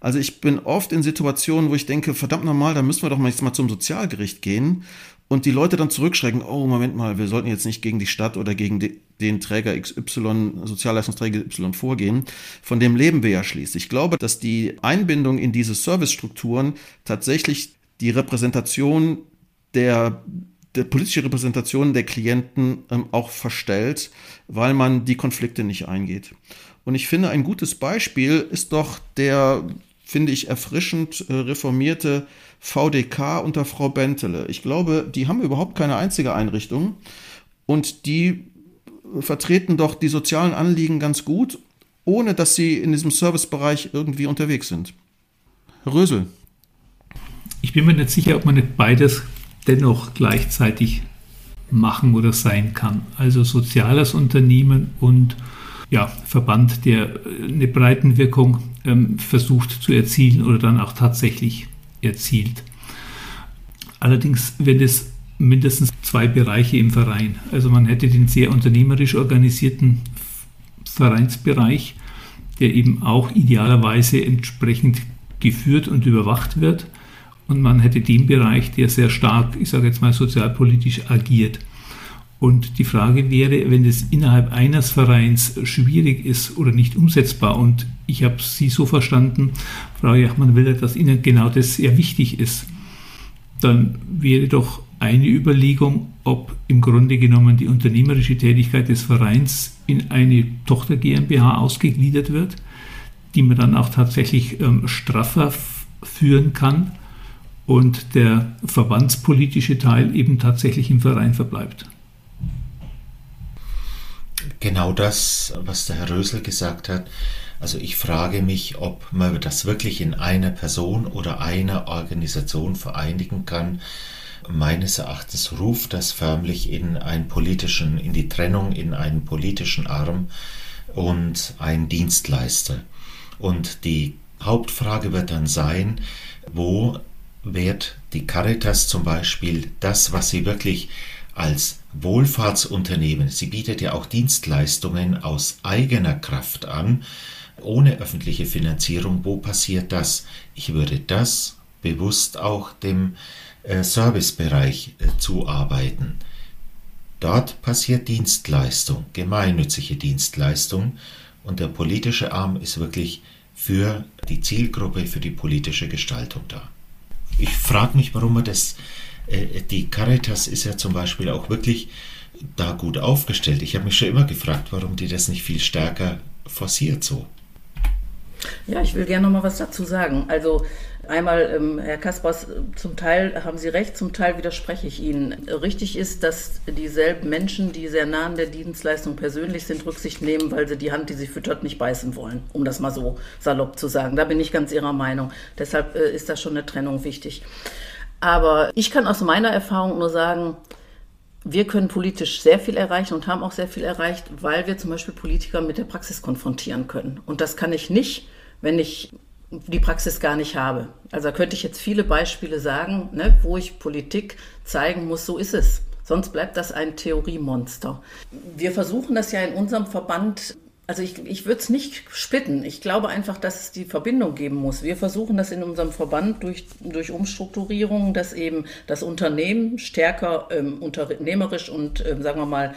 Speaker 1: Also ich bin oft in Situationen, wo ich denke, verdammt normal, da müssen wir doch mal jetzt mal zum Sozialgericht gehen und die Leute dann zurückschrecken, oh, Moment mal, wir sollten jetzt nicht gegen die Stadt oder gegen die, den Träger XY, Sozialleistungsträger Y vorgehen. Von dem leben wir ja schließlich. Ich glaube, dass die Einbindung in diese Servicestrukturen tatsächlich die Repräsentation der, der politische Repräsentation der Klienten ähm, auch verstellt, weil man die Konflikte nicht eingeht. Und ich finde, ein gutes Beispiel ist doch der, finde ich, erfrischend äh, reformierte VDK unter Frau Bentele. Ich glaube, die haben überhaupt keine einzige Einrichtung und die vertreten doch die sozialen Anliegen ganz gut, ohne dass sie in diesem Servicebereich irgendwie unterwegs sind. Herr Rösel.
Speaker 7: Ich bin mir nicht sicher, ob man nicht beides dennoch gleichzeitig machen oder sein kann. Also soziales Unternehmen und ja, Verband, der eine Breitenwirkung ähm, versucht zu erzielen oder dann auch tatsächlich erzielt. Allerdings, wenn es mindestens zwei Bereiche im Verein. Also man hätte den sehr unternehmerisch organisierten Vereinsbereich, der eben auch idealerweise entsprechend geführt und überwacht wird. Und man hätte den Bereich, der sehr stark, ich sage jetzt mal, sozialpolitisch agiert. Und die Frage wäre, wenn es innerhalb eines Vereins schwierig ist oder nicht umsetzbar, und ich habe Sie so verstanden, Frau Jachmann-Willer, dass Ihnen genau das sehr wichtig ist, dann wäre doch eine Überlegung, ob im Grunde genommen die unternehmerische Tätigkeit des Vereins in eine Tochter GmbH ausgegliedert wird, die man dann auch tatsächlich ähm, straffer führen kann und der verbandspolitische Teil eben tatsächlich im Verein verbleibt.
Speaker 4: Genau das, was der Herr Rösel gesagt hat. Also ich frage mich, ob man das wirklich in einer Person oder einer Organisation vereinigen kann. Meines Erachtens ruft das förmlich in einen politischen, in die Trennung in einen politischen Arm und einen Dienstleister. Und die Hauptfrage wird dann sein, wo wird die Caritas zum Beispiel das, was sie wirklich als Wohlfahrtsunternehmen, sie bietet ja auch Dienstleistungen aus eigener Kraft an, ohne öffentliche Finanzierung. Wo passiert das? Ich würde das bewusst auch dem äh, Servicebereich äh, zuarbeiten. Dort passiert Dienstleistung, gemeinnützige Dienstleistung und der politische Arm ist wirklich für die Zielgruppe, für die politische Gestaltung da. Ich frage mich, warum man das die Caritas ist ja zum Beispiel auch wirklich da gut aufgestellt. Ich habe mich schon immer gefragt, warum die das nicht viel stärker forciert so.
Speaker 5: Ja, ich will gerne noch mal was dazu sagen. Also einmal, ähm, Herr Kaspers, zum Teil haben Sie recht, zum Teil widerspreche ich Ihnen. Richtig ist, dass dieselben Menschen, die sehr nah an der Dienstleistung persönlich sind, Rücksicht nehmen, weil sie die Hand, die sie füttert, nicht beißen wollen, um das mal so salopp zu sagen. Da bin ich ganz Ihrer Meinung. Deshalb äh, ist da schon eine Trennung wichtig. Aber ich kann aus meiner Erfahrung nur sagen, wir können politisch sehr viel erreichen und haben auch sehr viel erreicht, weil wir zum Beispiel Politiker mit der Praxis konfrontieren können. Und das kann ich nicht, wenn ich die Praxis gar nicht habe. Also da könnte ich jetzt viele Beispiele sagen, ne, wo ich Politik zeigen muss, so ist es. Sonst bleibt das ein Theoriemonster. Wir versuchen das ja in unserem Verband also ich, ich würde es nicht splitten. Ich glaube einfach, dass es die Verbindung geben muss. Wir versuchen das in unserem Verband durch, durch Umstrukturierung, dass eben das Unternehmen stärker ähm, unternehmerisch und, ähm, sagen wir mal,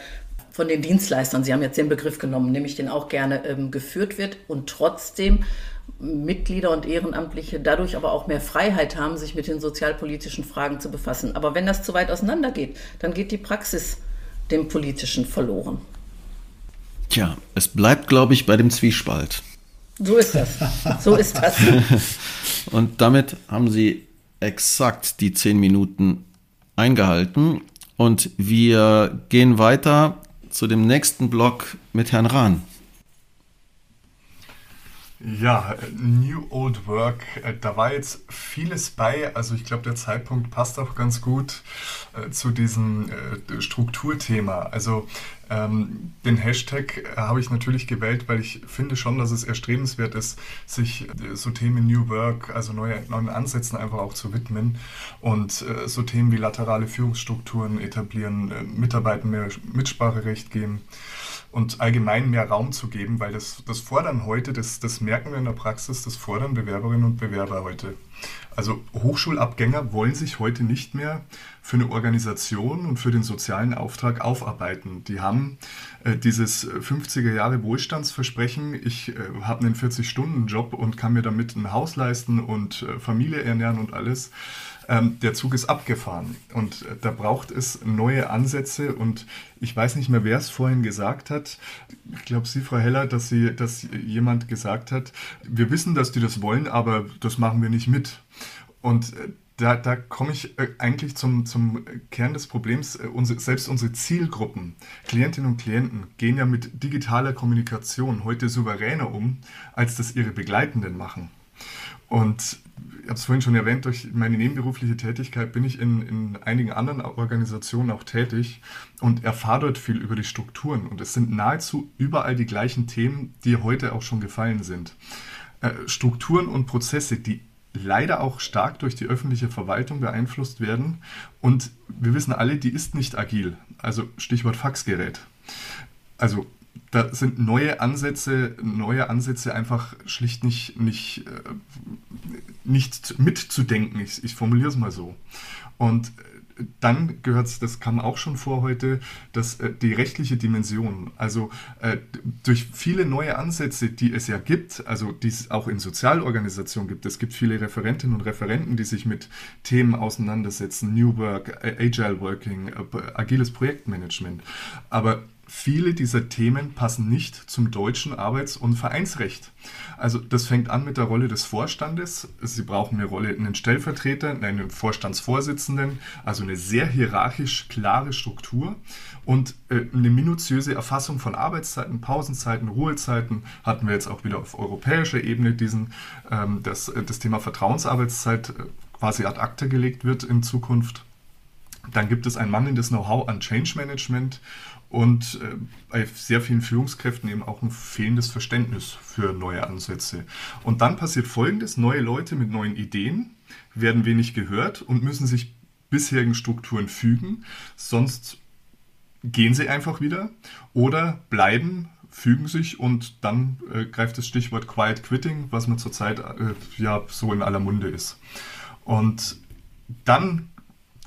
Speaker 5: von den Dienstleistern, Sie haben jetzt den Begriff genommen, nehme ich den auch gerne, ähm, geführt wird und trotzdem Mitglieder und Ehrenamtliche dadurch aber auch mehr Freiheit haben, sich mit den sozialpolitischen Fragen zu befassen. Aber wenn das zu weit auseinander geht, dann geht die Praxis dem Politischen verloren.
Speaker 1: Tja, es bleibt, glaube ich, bei dem Zwiespalt.
Speaker 5: So ist das. So ist das.
Speaker 1: und damit haben Sie exakt die zehn Minuten eingehalten. Und wir gehen weiter zu dem nächsten Block mit Herrn Rahn.
Speaker 6: Ja, New Old Work, äh, da war jetzt vieles bei. Also ich glaube, der Zeitpunkt passt auch ganz gut äh, zu diesem äh, Strukturthema. Also ähm, den Hashtag äh, habe ich natürlich gewählt, weil ich finde schon, dass es erstrebenswert ist, sich äh, so Themen New Work, also neue, neuen Ansätzen einfach auch zu widmen und äh, so Themen wie laterale Führungsstrukturen etablieren, Mitarbeitern mehr Mitspracherecht geben und allgemein mehr Raum zu geben, weil das, das fordern heute, das, das merken wir in der Praxis, das fordern Bewerberinnen und Bewerber heute. Also Hochschulabgänger wollen sich heute nicht mehr für eine Organisation und für den sozialen Auftrag aufarbeiten. Die haben dieses 50er Jahre Wohlstandsversprechen, ich äh, habe einen 40-Stunden-Job und kann mir damit ein Haus leisten und äh, Familie ernähren und alles ähm, der Zug ist abgefahren und äh, da braucht es neue Ansätze und ich weiß nicht mehr, wer es vorhin gesagt hat. Ich glaube, Sie, Frau Heller, dass, Sie, dass jemand gesagt hat, wir wissen, dass die das wollen, aber das machen wir nicht mit. Und äh, da, da komme ich äh, eigentlich zum, zum Kern des Problems. Unsere, selbst unsere Zielgruppen, Klientinnen und Klienten, gehen ja mit digitaler Kommunikation heute souveräner um, als das ihre Begleitenden machen. Und ich habe es vorhin schon erwähnt, durch meine nebenberufliche Tätigkeit bin ich in, in einigen anderen Organisationen auch tätig und erfahre dort viel über die Strukturen. Und es sind nahezu überall die gleichen Themen, die heute auch schon gefallen sind. Äh, Strukturen und Prozesse, die leider auch stark durch die öffentliche Verwaltung beeinflusst werden. Und wir wissen alle, die ist nicht agil. Also Stichwort Faxgerät. Also da sind neue Ansätze, neue Ansätze einfach schlicht nicht, nicht, äh, nicht mitzudenken. Ich, ich formuliere es mal so. Und dann gehört es, das kam auch schon vor heute, dass äh, die rechtliche Dimension, also äh, durch viele neue Ansätze, die es ja gibt, also die es auch in Sozialorganisationen gibt, es gibt viele Referentinnen und Referenten, die sich mit Themen auseinandersetzen, New Work, Agile Working, agiles Projektmanagement, aber viele dieser Themen passen nicht zum deutschen Arbeits- und Vereinsrecht. Also das fängt an mit der Rolle des Vorstandes. Sie brauchen eine Rolle, einen Stellvertreter, einen Vorstandsvorsitzenden, also eine sehr hierarchisch klare Struktur und äh, eine minutiöse Erfassung von Arbeitszeiten, Pausenzeiten, Ruhezeiten hatten wir jetzt auch wieder auf europäischer Ebene diesen, ähm, das, äh, das Thema Vertrauensarbeitszeit äh, quasi ad acta gelegt wird in Zukunft. Dann gibt es ein mangelndes Know-how an Change Management und äh, bei sehr vielen Führungskräften eben auch ein fehlendes Verständnis für neue Ansätze. Und dann passiert Folgendes, neue Leute mit neuen Ideen werden wenig gehört und müssen sich bisherigen Strukturen fügen, sonst gehen sie einfach wieder oder bleiben, fügen sich und dann äh, greift das Stichwort Quiet Quitting, was man zurzeit äh, ja so in aller Munde ist. Und dann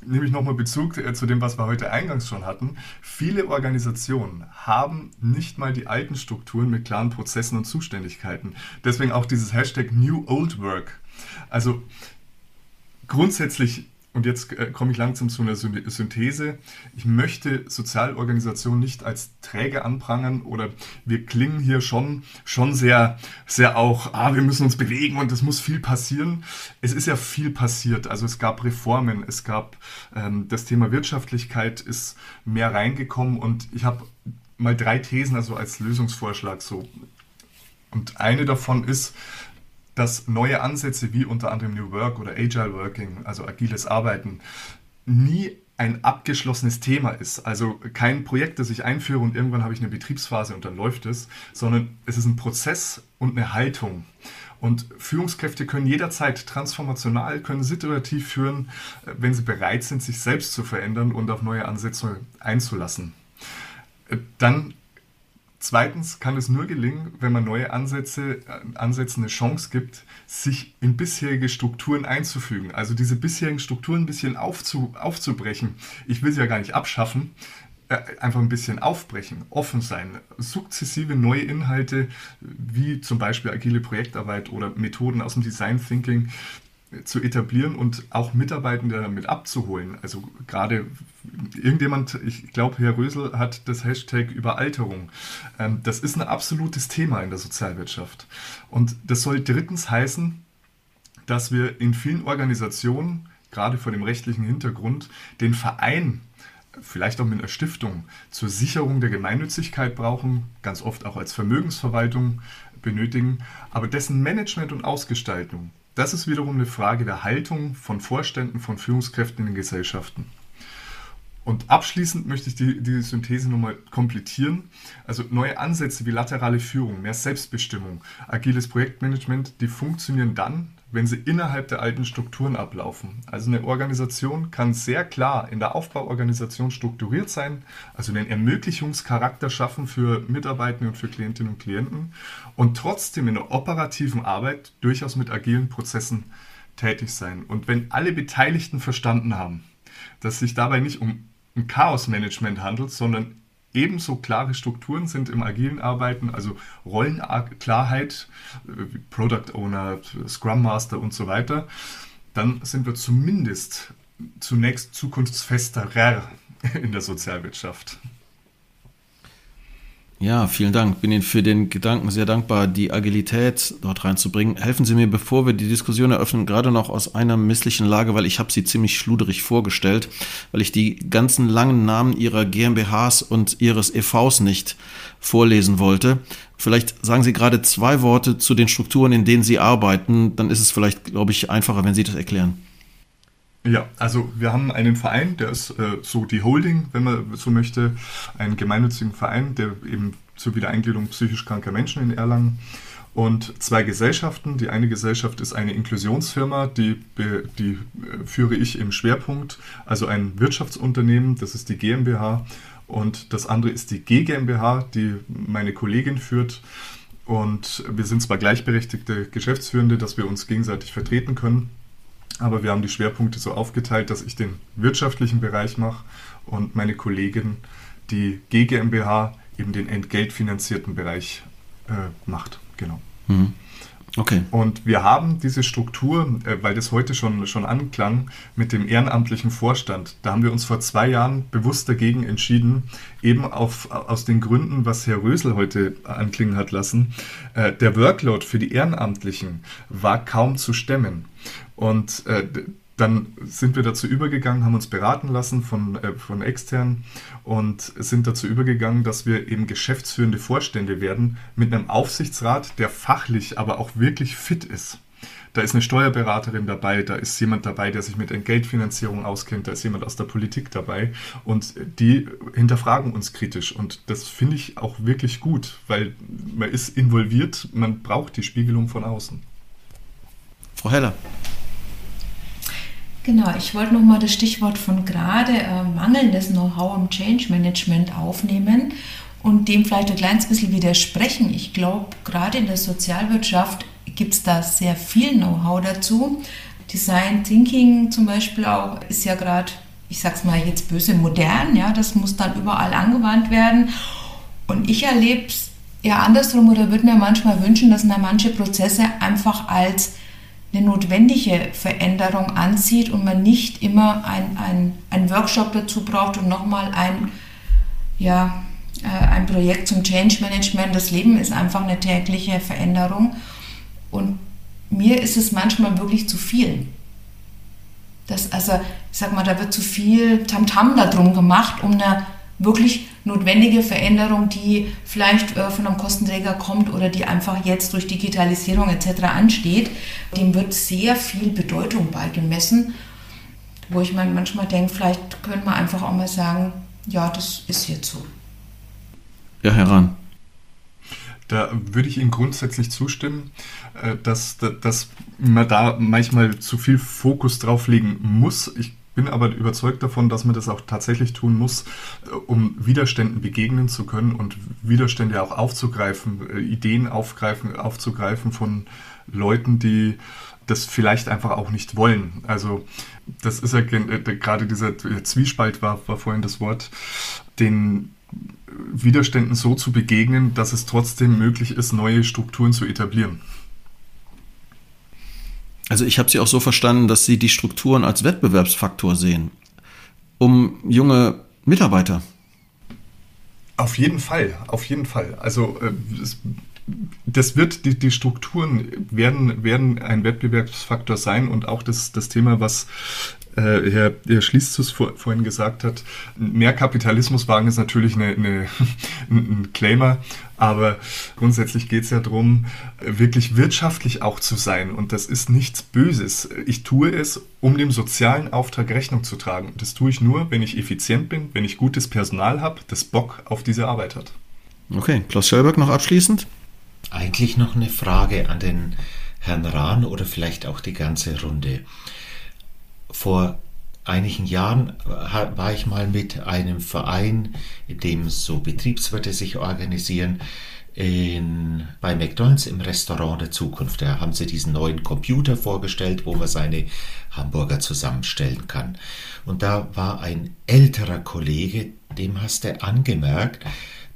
Speaker 6: nehme ich nochmal Bezug äh, zu dem, was wir heute eingangs schon hatten. Viele Organisationen haben nicht mal die alten Strukturen mit klaren Prozessen und Zuständigkeiten. Deswegen auch dieses Hashtag New Old Work. Also grundsätzlich und jetzt äh, komme ich langsam zu einer Synthese. Ich möchte Sozialorganisationen nicht als träge anprangern oder wir klingen hier schon, schon sehr, sehr auch, ah, wir müssen uns bewegen und es muss viel passieren. Es ist ja viel passiert. Also es gab Reformen, es gab ähm, das Thema Wirtschaftlichkeit ist mehr reingekommen und ich habe mal drei Thesen also als Lösungsvorschlag so. Und eine davon ist, dass neue Ansätze wie unter anderem New Work oder Agile Working, also agiles Arbeiten, nie ein abgeschlossenes Thema ist. Also kein Projekt, das ich einführe und irgendwann habe ich eine Betriebsphase und dann läuft es, sondern es ist ein Prozess und eine Haltung. Und Führungskräfte können jederzeit transformational, können situativ führen, wenn sie bereit sind, sich selbst zu verändern und auf neue Ansätze einzulassen. Dann Zweitens kann es nur gelingen, wenn man neue Ansätze, äh, Ansätzen eine Chance gibt, sich in bisherige Strukturen einzufügen. Also diese bisherigen Strukturen ein bisschen aufzu, aufzubrechen. Ich will sie ja gar nicht abschaffen. äh, einfach ein bisschen aufbrechen, offen sein, sukzessive neue Inhalte wie zum Beispiel agile Projektarbeit oder Methoden aus dem Design Thinking zu etablieren und auch Mitarbeitende damit abzuholen. Also gerade irgendjemand, ich glaube, Herr Rösel hat das Hashtag Überalterung. Ähm, das ist ein absolutes Thema in der Sozialwirtschaft. Und das soll drittens heißen, dass wir in vielen Organisationen, gerade vor dem rechtlichen Hintergrund, den Verein vielleicht auch mit einer Stiftung zur Sicherung der Gemeinnützigkeit brauchen, ganz oft auch als Vermögensverwaltung benötigen, aber dessen Management und Ausgestaltung das ist wiederum eine Frage der Haltung von Vorständen, von Führungskräften in den Gesellschaften. Und abschließend möchte ich die, die Synthese nochmal komplettieren. Also neue Ansätze wie laterale Führung, mehr Selbstbestimmung, agiles Projektmanagement, die funktionieren dann, wenn sie innerhalb der alten Strukturen ablaufen. Also eine Organisation kann sehr klar in der Aufbauorganisation strukturiert sein, also einen Ermöglichungscharakter schaffen für Mitarbeitende und für Klientinnen und Klienten und trotzdem in der operativen Arbeit durchaus mit agilen Prozessen tätig sein. Und wenn alle Beteiligten verstanden haben, dass sich dabei nicht um ein Chaosmanagement handelt, sondern ebenso klare Strukturen sind im agilen Arbeiten, also Rollenklarheit, Product Owner, Scrum Master und so weiter, dann sind wir zumindest zunächst zukunftsfesterer in der Sozialwirtschaft.
Speaker 1: Ja, vielen Dank. Bin Ihnen für den Gedanken sehr dankbar, die Agilität dort reinzubringen. Helfen Sie mir, bevor wir die Diskussion eröffnen, gerade noch aus einer misslichen Lage, weil ich habe sie ziemlich schluderig vorgestellt, weil ich die ganzen langen Namen Ihrer GmbHs und Ihres EVs nicht vorlesen wollte. Vielleicht sagen Sie gerade zwei Worte zu den Strukturen, in denen Sie arbeiten. Dann ist es vielleicht, glaube ich, einfacher, wenn Sie das erklären.
Speaker 6: Ja, also wir haben einen Verein, der ist äh, so die Holding, wenn man so möchte, einen gemeinnützigen Verein, der eben zur Wiedereingliederung psychisch kranker Menschen in Erlangen und zwei Gesellschaften. Die eine Gesellschaft ist eine Inklusionsfirma, die, die äh, führe ich im Schwerpunkt, also ein Wirtschaftsunternehmen, das ist die GmbH und das andere ist die G GmbH, die meine Kollegin führt. Und wir sind zwar gleichberechtigte Geschäftsführende, dass wir uns gegenseitig vertreten können, aber wir haben die Schwerpunkte so aufgeteilt, dass ich den wirtschaftlichen Bereich mache und meine Kollegin die GmbH eben den entgeltfinanzierten Bereich äh, macht. Genau. Mhm. Okay. Und wir haben diese Struktur, äh, weil das heute schon, schon anklang, mit dem ehrenamtlichen Vorstand. Da haben wir uns vor zwei Jahren bewusst dagegen entschieden, eben auf, aus den Gründen, was Herr Rösel heute anklingen hat lassen. Äh, der Workload für die Ehrenamtlichen war kaum zu stemmen. Und äh, dann sind wir dazu übergegangen, haben uns beraten lassen von, äh, von extern und sind dazu übergegangen, dass wir eben geschäftsführende Vorstände werden mit einem Aufsichtsrat, der fachlich, aber auch wirklich fit ist. Da ist eine Steuerberaterin dabei, da ist jemand dabei, der sich mit Entgeltfinanzierung auskennt, da ist jemand aus der Politik dabei und die hinterfragen uns kritisch und das finde ich auch wirklich gut, weil man ist involviert, man braucht die Spiegelung von außen.
Speaker 1: Frau Heller.
Speaker 2: Genau, ich wollte nochmal das Stichwort von gerade äh, mangelndes Know-how im Change Management aufnehmen und dem vielleicht ein kleines bisschen widersprechen. Ich glaube, gerade in der Sozialwirtschaft gibt es da sehr viel Know-how dazu. Design Thinking zum Beispiel auch ist ja gerade, ich sag's mal jetzt böse, modern, ja, das muss dann überall angewandt werden. Und ich erlebe es eher andersrum oder würde mir manchmal wünschen, dass man manche Prozesse einfach als eine notwendige Veränderung anzieht und man nicht immer ein, ein, Workshop dazu braucht und nochmal ein, ja, äh, ein Projekt zum Change Management. Das Leben ist einfach eine tägliche Veränderung und mir ist es manchmal wirklich zu viel. Das, also, ich sag mal, da wird zu viel Tamtam darum gemacht, um eine wirklich notwendige Veränderung, die vielleicht äh, von einem Kostenträger kommt oder die einfach jetzt durch Digitalisierung etc. ansteht, dem wird sehr viel Bedeutung beigemessen, wo ich mir manchmal denke, vielleicht können wir einfach auch mal sagen, ja, das ist jetzt so.
Speaker 1: Ja, heran.
Speaker 6: Da würde ich Ihnen grundsätzlich zustimmen, äh, dass, dass man da manchmal zu viel Fokus drauf legen muss. Ich bin aber überzeugt davon, dass man das auch tatsächlich tun muss, äh, um Widerständen begegnen zu können und Widerstände auch aufzugreifen, äh, Ideen aufgreifen, aufzugreifen von Leuten, die das vielleicht einfach auch nicht wollen. Also das ist ja äh, gerade dieser Zwiespalt war, war vorhin das Wort, den Widerständen so zu begegnen, dass es trotzdem möglich ist, neue Strukturen zu etablieren.
Speaker 1: Also ich habe Sie auch so verstanden, dass Sie die Strukturen als Wettbewerbsfaktor sehen, um junge Mitarbeiter.
Speaker 6: Auf jeden Fall, auf jeden Fall. Also äh, das wird, die, die Strukturen werden, werden ein Wettbewerbsfaktor sein und auch das, das Thema, was äh, Herr, Herr Schließzus vor, vorhin gesagt hat, mehr Kapitalismus wagen ist natürlich eine, eine, ein Claimer, aber grundsätzlich geht es ja darum, wirklich wirtschaftlich auch zu sein und das ist nichts Böses. Ich tue es, um dem sozialen Auftrag Rechnung zu tragen. Und das tue ich nur, wenn ich effizient bin, wenn ich gutes Personal habe, das Bock auf diese Arbeit hat.
Speaker 1: Okay, Klaus Schellberg noch abschließend?
Speaker 4: Eigentlich noch eine Frage an den Herrn Rahn oder vielleicht auch die ganze Runde vor einigen Jahren war ich mal mit einem Verein, in dem so Betriebswirte sich organisieren, in, bei McDonald's im Restaurant der Zukunft. Da haben sie diesen neuen Computer vorgestellt, wo man seine Hamburger zusammenstellen kann. Und da war ein älterer Kollege, dem hast du angemerkt,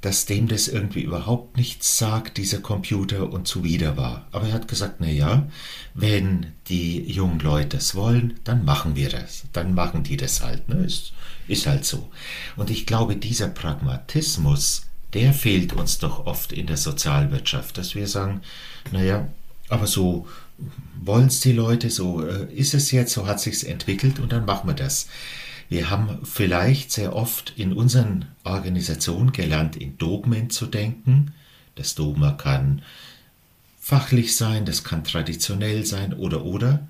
Speaker 4: dass dem das irgendwie überhaupt nichts sagt, dieser Computer und zuwider war. Aber er hat gesagt, na ja, wenn die jungen Leute das wollen, dann machen wir das. Dann machen die das halt. Ne? Ist, ist halt so. Und ich glaube, dieser Pragmatismus, der fehlt uns doch oft in der Sozialwirtschaft, dass wir sagen, naja, aber so wollen es die Leute, so äh, ist es jetzt, so hat sich's entwickelt und dann machen wir das. Wir haben vielleicht sehr oft in unseren Organisationen gelernt, in Dogmen zu denken. Das Dogma kann fachlich sein, das kann traditionell sein oder oder,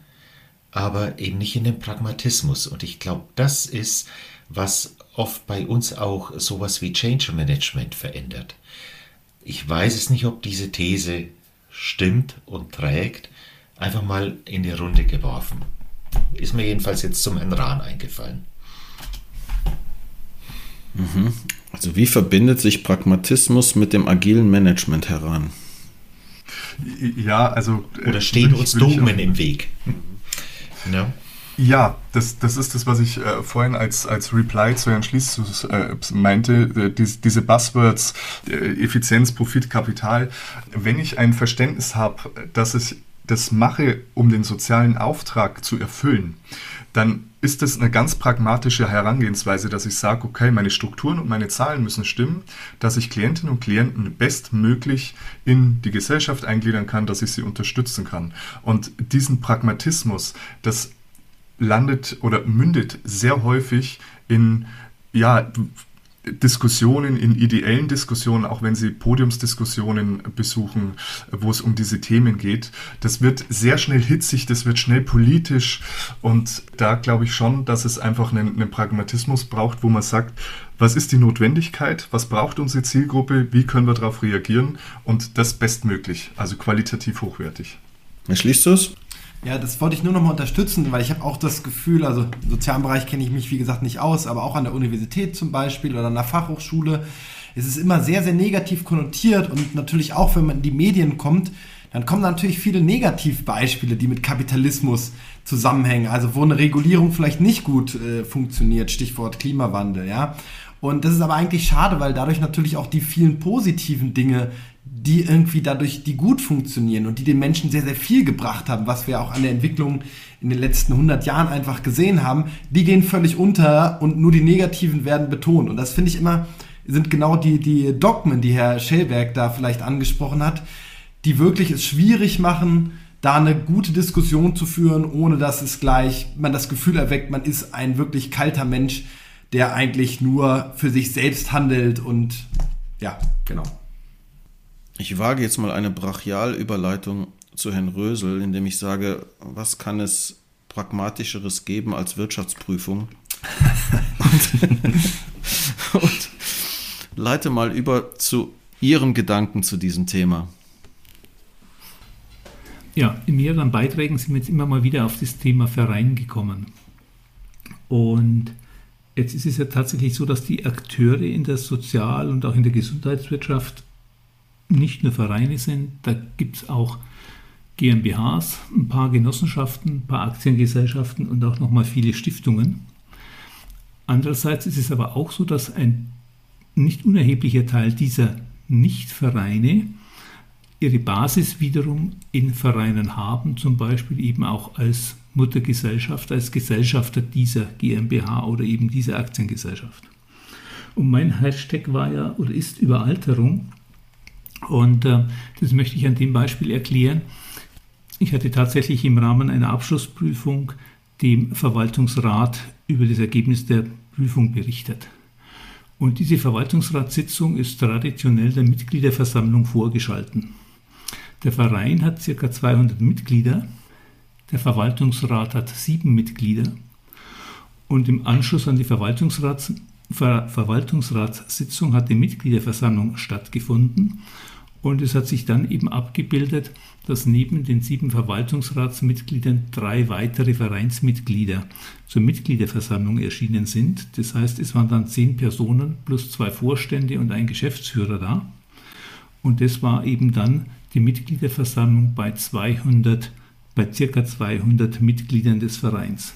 Speaker 4: aber eben nicht in dem Pragmatismus. Und ich glaube, das ist, was oft bei uns auch sowas wie Change Management verändert. Ich weiß es nicht, ob diese These stimmt und trägt. Einfach mal in die Runde geworfen. Ist mir jedenfalls jetzt zum Herrn Rahn eingefallen.
Speaker 1: Mhm. Also wie verbindet sich Pragmatismus mit dem agilen Management heran?
Speaker 6: Ja, also.
Speaker 4: Äh, Oder stehen uns Dogmen im Weg?
Speaker 6: Ja. Ja, das, das ist das, was ich äh, vorhin als, als Reply zu Herrn Schließzus äh, meinte, äh, die, diese Buzzwords, äh, Effizienz, Profit, Kapital. Wenn ich ein Verständnis habe, dass ich das mache, um den sozialen Auftrag zu erfüllen, dann ist es eine ganz pragmatische Herangehensweise, dass ich sage, okay, meine Strukturen und meine Zahlen müssen stimmen, dass ich Klientinnen und Klienten bestmöglich in die Gesellschaft eingliedern kann, dass ich sie unterstützen kann. Und diesen Pragmatismus, das landet oder mündet sehr häufig in ja, Diskussionen, in ideellen Diskussionen, auch wenn Sie Podiumsdiskussionen besuchen, wo es um diese Themen geht. Das wird sehr schnell hitzig, das wird schnell politisch und da glaube ich schon, dass es einfach einen, einen Pragmatismus braucht, wo man sagt, was ist die Notwendigkeit, was braucht unsere Zielgruppe, wie können wir darauf reagieren und das bestmöglich, also qualitativ hochwertig.
Speaker 1: Schließt du es?
Speaker 3: Ja, das wollte ich nur noch mal unterstützen, weil ich habe auch das Gefühl, also im sozialen Bereich kenne ich mich wie gesagt nicht aus, aber auch an der Universität zum Beispiel oder an der Fachhochschule ist es immer sehr, sehr negativ konnotiert und natürlich auch, wenn man in die Medien kommt, dann kommen natürlich viele Negativbeispiele, die mit Kapitalismus zusammenhängen, also wo eine Regulierung vielleicht nicht gut äh, funktioniert, Stichwort Klimawandel, ja. Und das ist aber eigentlich schade, weil dadurch natürlich auch die vielen positiven Dinge die irgendwie dadurch, die gut funktionieren und die den Menschen sehr, sehr viel gebracht haben, was wir auch an der Entwicklung in den letzten 100 Jahren einfach gesehen haben, die gehen völlig unter und nur die negativen werden betont. Und das finde ich immer, sind genau die, die Dogmen, die Herr Schellberg da vielleicht angesprochen hat, die wirklich es schwierig machen, da eine gute Diskussion zu führen, ohne dass es gleich man das Gefühl erweckt, man ist ein wirklich kalter Mensch, der eigentlich nur für sich selbst handelt und ja, genau.
Speaker 1: Ich wage jetzt mal eine Brachialüberleitung zu Herrn Rösel, indem ich sage, was kann es pragmatischeres geben als Wirtschaftsprüfung? und, und leite mal über zu Ihren Gedanken zu diesem Thema.
Speaker 7: Ja, in mehreren Beiträgen sind wir jetzt immer mal wieder auf das Thema Verein gekommen. Und jetzt ist es ja tatsächlich so, dass die Akteure in der Sozial- und auch in der Gesundheitswirtschaft nicht nur Vereine sind, da gibt es auch GmbHs, ein paar Genossenschaften, ein paar Aktiengesellschaften und auch nochmal viele Stiftungen. Andererseits ist es aber auch so, dass ein nicht unerheblicher Teil dieser Nichtvereine ihre Basis wiederum in Vereinen haben, zum Beispiel eben auch als Muttergesellschaft, als Gesellschafter dieser GmbH oder eben dieser Aktiengesellschaft. Und mein Hashtag war ja oder ist Überalterung. Und äh, das möchte ich an dem Beispiel erklären. Ich hatte tatsächlich im Rahmen einer Abschlussprüfung dem Verwaltungsrat über das Ergebnis der Prüfung berichtet. Und diese Verwaltungsratssitzung ist traditionell der Mitgliederversammlung vorgeschalten. Der Verein hat ca. 200 Mitglieder, der Verwaltungsrat hat sieben Mitglieder und im Anschluss an die Verwaltungsrats, Ver, Verwaltungsratssitzung hat die Mitgliederversammlung stattgefunden und es hat sich dann eben abgebildet, dass neben den sieben Verwaltungsratsmitgliedern drei weitere Vereinsmitglieder zur Mitgliederversammlung erschienen sind. Das heißt, es waren dann zehn Personen plus zwei Vorstände und ein Geschäftsführer da. Und das war eben dann die Mitgliederversammlung bei 200, bei circa 200 Mitgliedern des Vereins.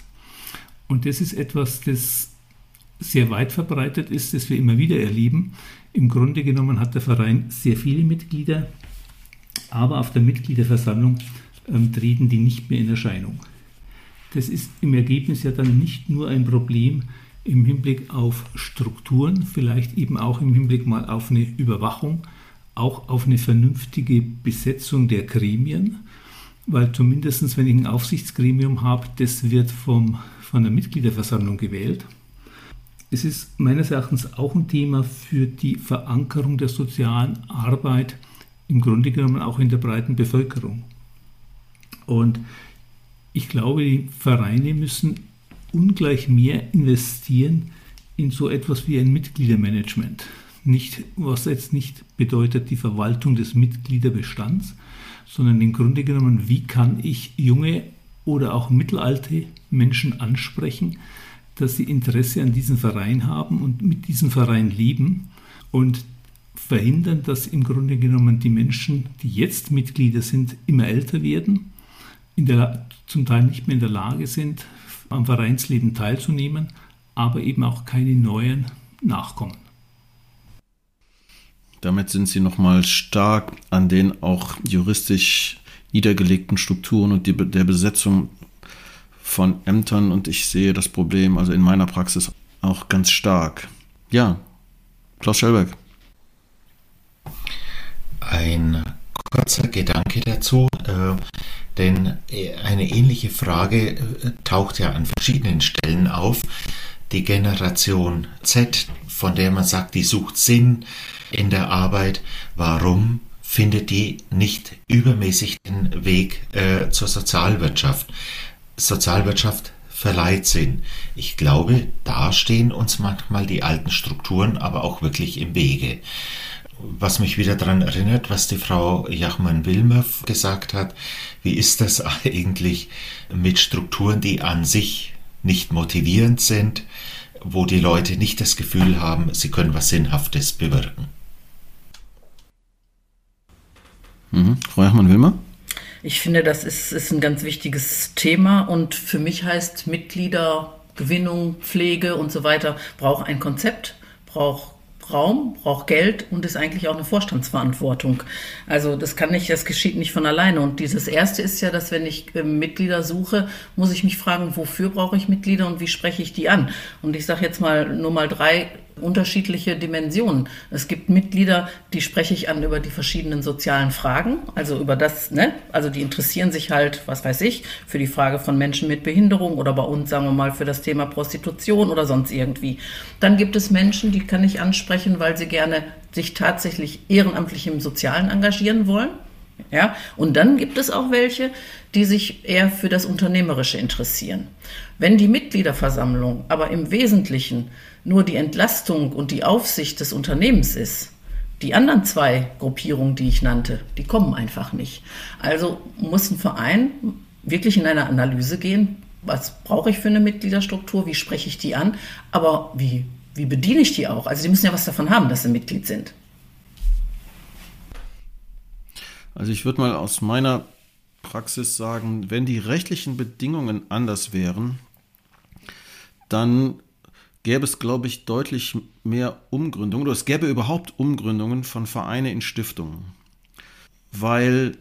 Speaker 7: Und das ist etwas, das sehr weit verbreitet ist, das wir immer wieder erleben. Im Grunde genommen hat der Verein sehr viele Mitglieder, aber auf der Mitgliederversammlung ähm, treten die nicht mehr in Erscheinung. Das ist im Ergebnis ja dann nicht nur ein Problem im Hinblick auf Strukturen, vielleicht eben auch im Hinblick mal auf eine Überwachung, auch auf eine vernünftige Besetzung der Gremien, weil zumindest wenn ich ein Aufsichtsgremium habe, das wird vom, von der Mitgliederversammlung gewählt. Es ist meines Erachtens auch ein Thema für die Verankerung der sozialen Arbeit, im Grunde genommen auch in der breiten Bevölkerung. Und ich glaube, die Vereine müssen ungleich mehr investieren in so etwas wie ein Mitgliedermanagement nicht, was jetzt nicht bedeutet die Verwaltung des Mitgliederbestands, sondern im Grunde genommen, wie kann ich junge oder auch mittelalte Menschen ansprechen, dass sie Interesse an diesem Verein haben und mit diesem Verein leben und verhindern, dass im Grunde genommen die Menschen, die jetzt Mitglieder sind, immer älter werden, der, zum Teil nicht mehr in der Lage sind, am Vereinsleben teilzunehmen, aber eben auch keine neuen nachkommen.
Speaker 1: Damit sind sie nochmal stark an den auch juristisch niedergelegten Strukturen und die, der Besetzung von Ämtern und ich sehe das Problem also in meiner Praxis auch ganz stark. Ja, Klaus Schellberg.
Speaker 4: Ein kurzer Gedanke dazu, äh, denn eine ähnliche Frage äh, taucht ja an verschiedenen Stellen auf. Die Generation Z, von der man sagt, die sucht Sinn, in der Arbeit, warum findet die nicht übermäßig den Weg äh, zur Sozialwirtschaft? Sozialwirtschaft verleiht Sinn. Ich glaube, da stehen uns manchmal die alten Strukturen aber auch wirklich im Wege. Was mich wieder daran erinnert, was die Frau Jachmann-Wilmer gesagt hat, wie ist das eigentlich mit Strukturen, die an sich nicht motivierend sind, wo die Leute nicht das Gefühl haben, sie können was Sinnhaftes bewirken?
Speaker 1: Mhm. Frau Jachmann-Wilmer?
Speaker 5: Ich finde, das ist, ist ein ganz wichtiges Thema und für mich heißt Mitgliedergewinnung, Pflege und so weiter braucht ein Konzept, braucht Raum, braucht Geld und ist eigentlich auch eine Vorstandsverantwortung. Also das kann nicht, das geschieht nicht von alleine. Und dieses erste ist ja, dass wenn ich äh, Mitglieder suche, muss ich mich fragen, wofür brauche ich Mitglieder und wie spreche ich die an? Und ich sage jetzt mal nur mal drei unterschiedliche Dimensionen. Es gibt Mitglieder, die spreche ich an über die verschiedenen sozialen Fragen, also über das, ne? Also die interessieren sich halt, was weiß ich, für die Frage von Menschen mit Behinderung oder bei uns, sagen wir mal, für das Thema Prostitution oder sonst irgendwie. Dann gibt es Menschen, die kann ich ansprechen, weil sie gerne sich tatsächlich ehrenamtlich im Sozialen engagieren wollen. Ja, und dann gibt es auch welche, die sich eher für das Unternehmerische interessieren. Wenn die Mitgliederversammlung aber im Wesentlichen nur die Entlastung und die Aufsicht des Unternehmens ist, die anderen zwei Gruppierungen, die ich nannte, die kommen einfach nicht. Also muss ein Verein wirklich in eine Analyse gehen, was brauche ich für eine Mitgliederstruktur, wie spreche ich die an, aber wie, wie bediene ich die auch? Also die müssen ja was davon haben, dass sie Mitglied sind.
Speaker 1: Also ich würde mal aus meiner Praxis sagen, wenn die rechtlichen Bedingungen anders wären, dann gäbe es, glaube ich, deutlich mehr Umgründungen oder es gäbe überhaupt Umgründungen von Vereine in Stiftungen. Weil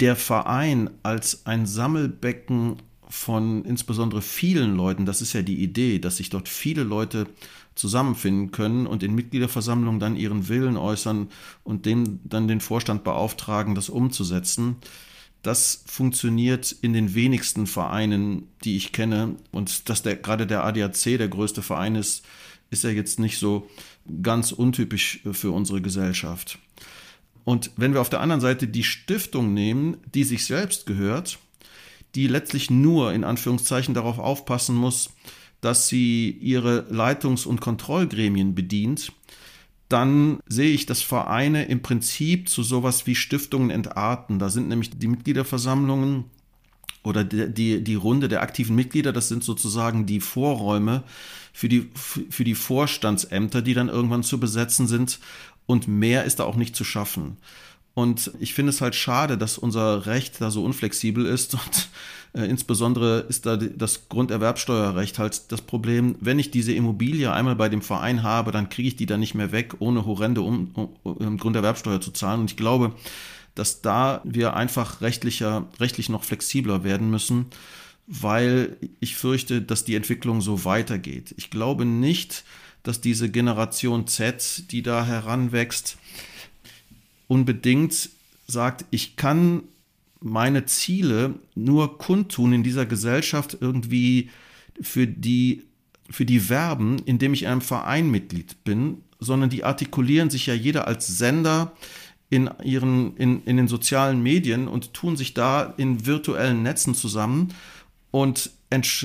Speaker 1: der Verein als ein Sammelbecken von insbesondere vielen Leuten, das ist ja die Idee, dass sich dort viele Leute zusammenfinden können und in Mitgliederversammlungen dann ihren Willen äußern und dem dann den Vorstand beauftragen, das umzusetzen. Das funktioniert in den wenigsten Vereinen, die ich kenne. Und dass der, gerade der ADAC der größte Verein ist, ist ja jetzt nicht so ganz untypisch für unsere Gesellschaft. Und wenn wir auf der anderen Seite die Stiftung nehmen, die sich selbst gehört, die letztlich nur in Anführungszeichen darauf aufpassen muss, dass sie ihre Leitungs- und Kontrollgremien bedient, dann sehe ich, dass Vereine im Prinzip zu sowas wie Stiftungen entarten. Da sind nämlich die Mitgliederversammlungen oder die, die, die Runde der aktiven Mitglieder, das sind sozusagen die Vorräume für die, für die Vorstandsämter, die dann irgendwann zu besetzen sind. Und mehr ist da auch nicht zu schaffen. Und ich finde es halt schade, dass unser Recht da so unflexibel ist und insbesondere ist da das Grunderwerbsteuerrecht halt das Problem, wenn ich diese Immobilie einmal bei dem Verein habe, dann kriege ich die dann nicht mehr weg, ohne horrende um, um, Grunderwerbsteuer zu zahlen. Und ich glaube, dass da wir einfach rechtlicher, rechtlich noch flexibler werden müssen, weil ich fürchte, dass die Entwicklung so weitergeht. Ich glaube nicht, dass diese Generation Z, die da heranwächst, unbedingt sagt, ich kann meine Ziele nur kundtun in dieser Gesellschaft irgendwie für die, für die werben, indem ich in einem Verein Mitglied bin, sondern die artikulieren sich ja jeder als Sender in ihren, in, in den sozialen Medien und tun sich da in virtuellen Netzen zusammen und,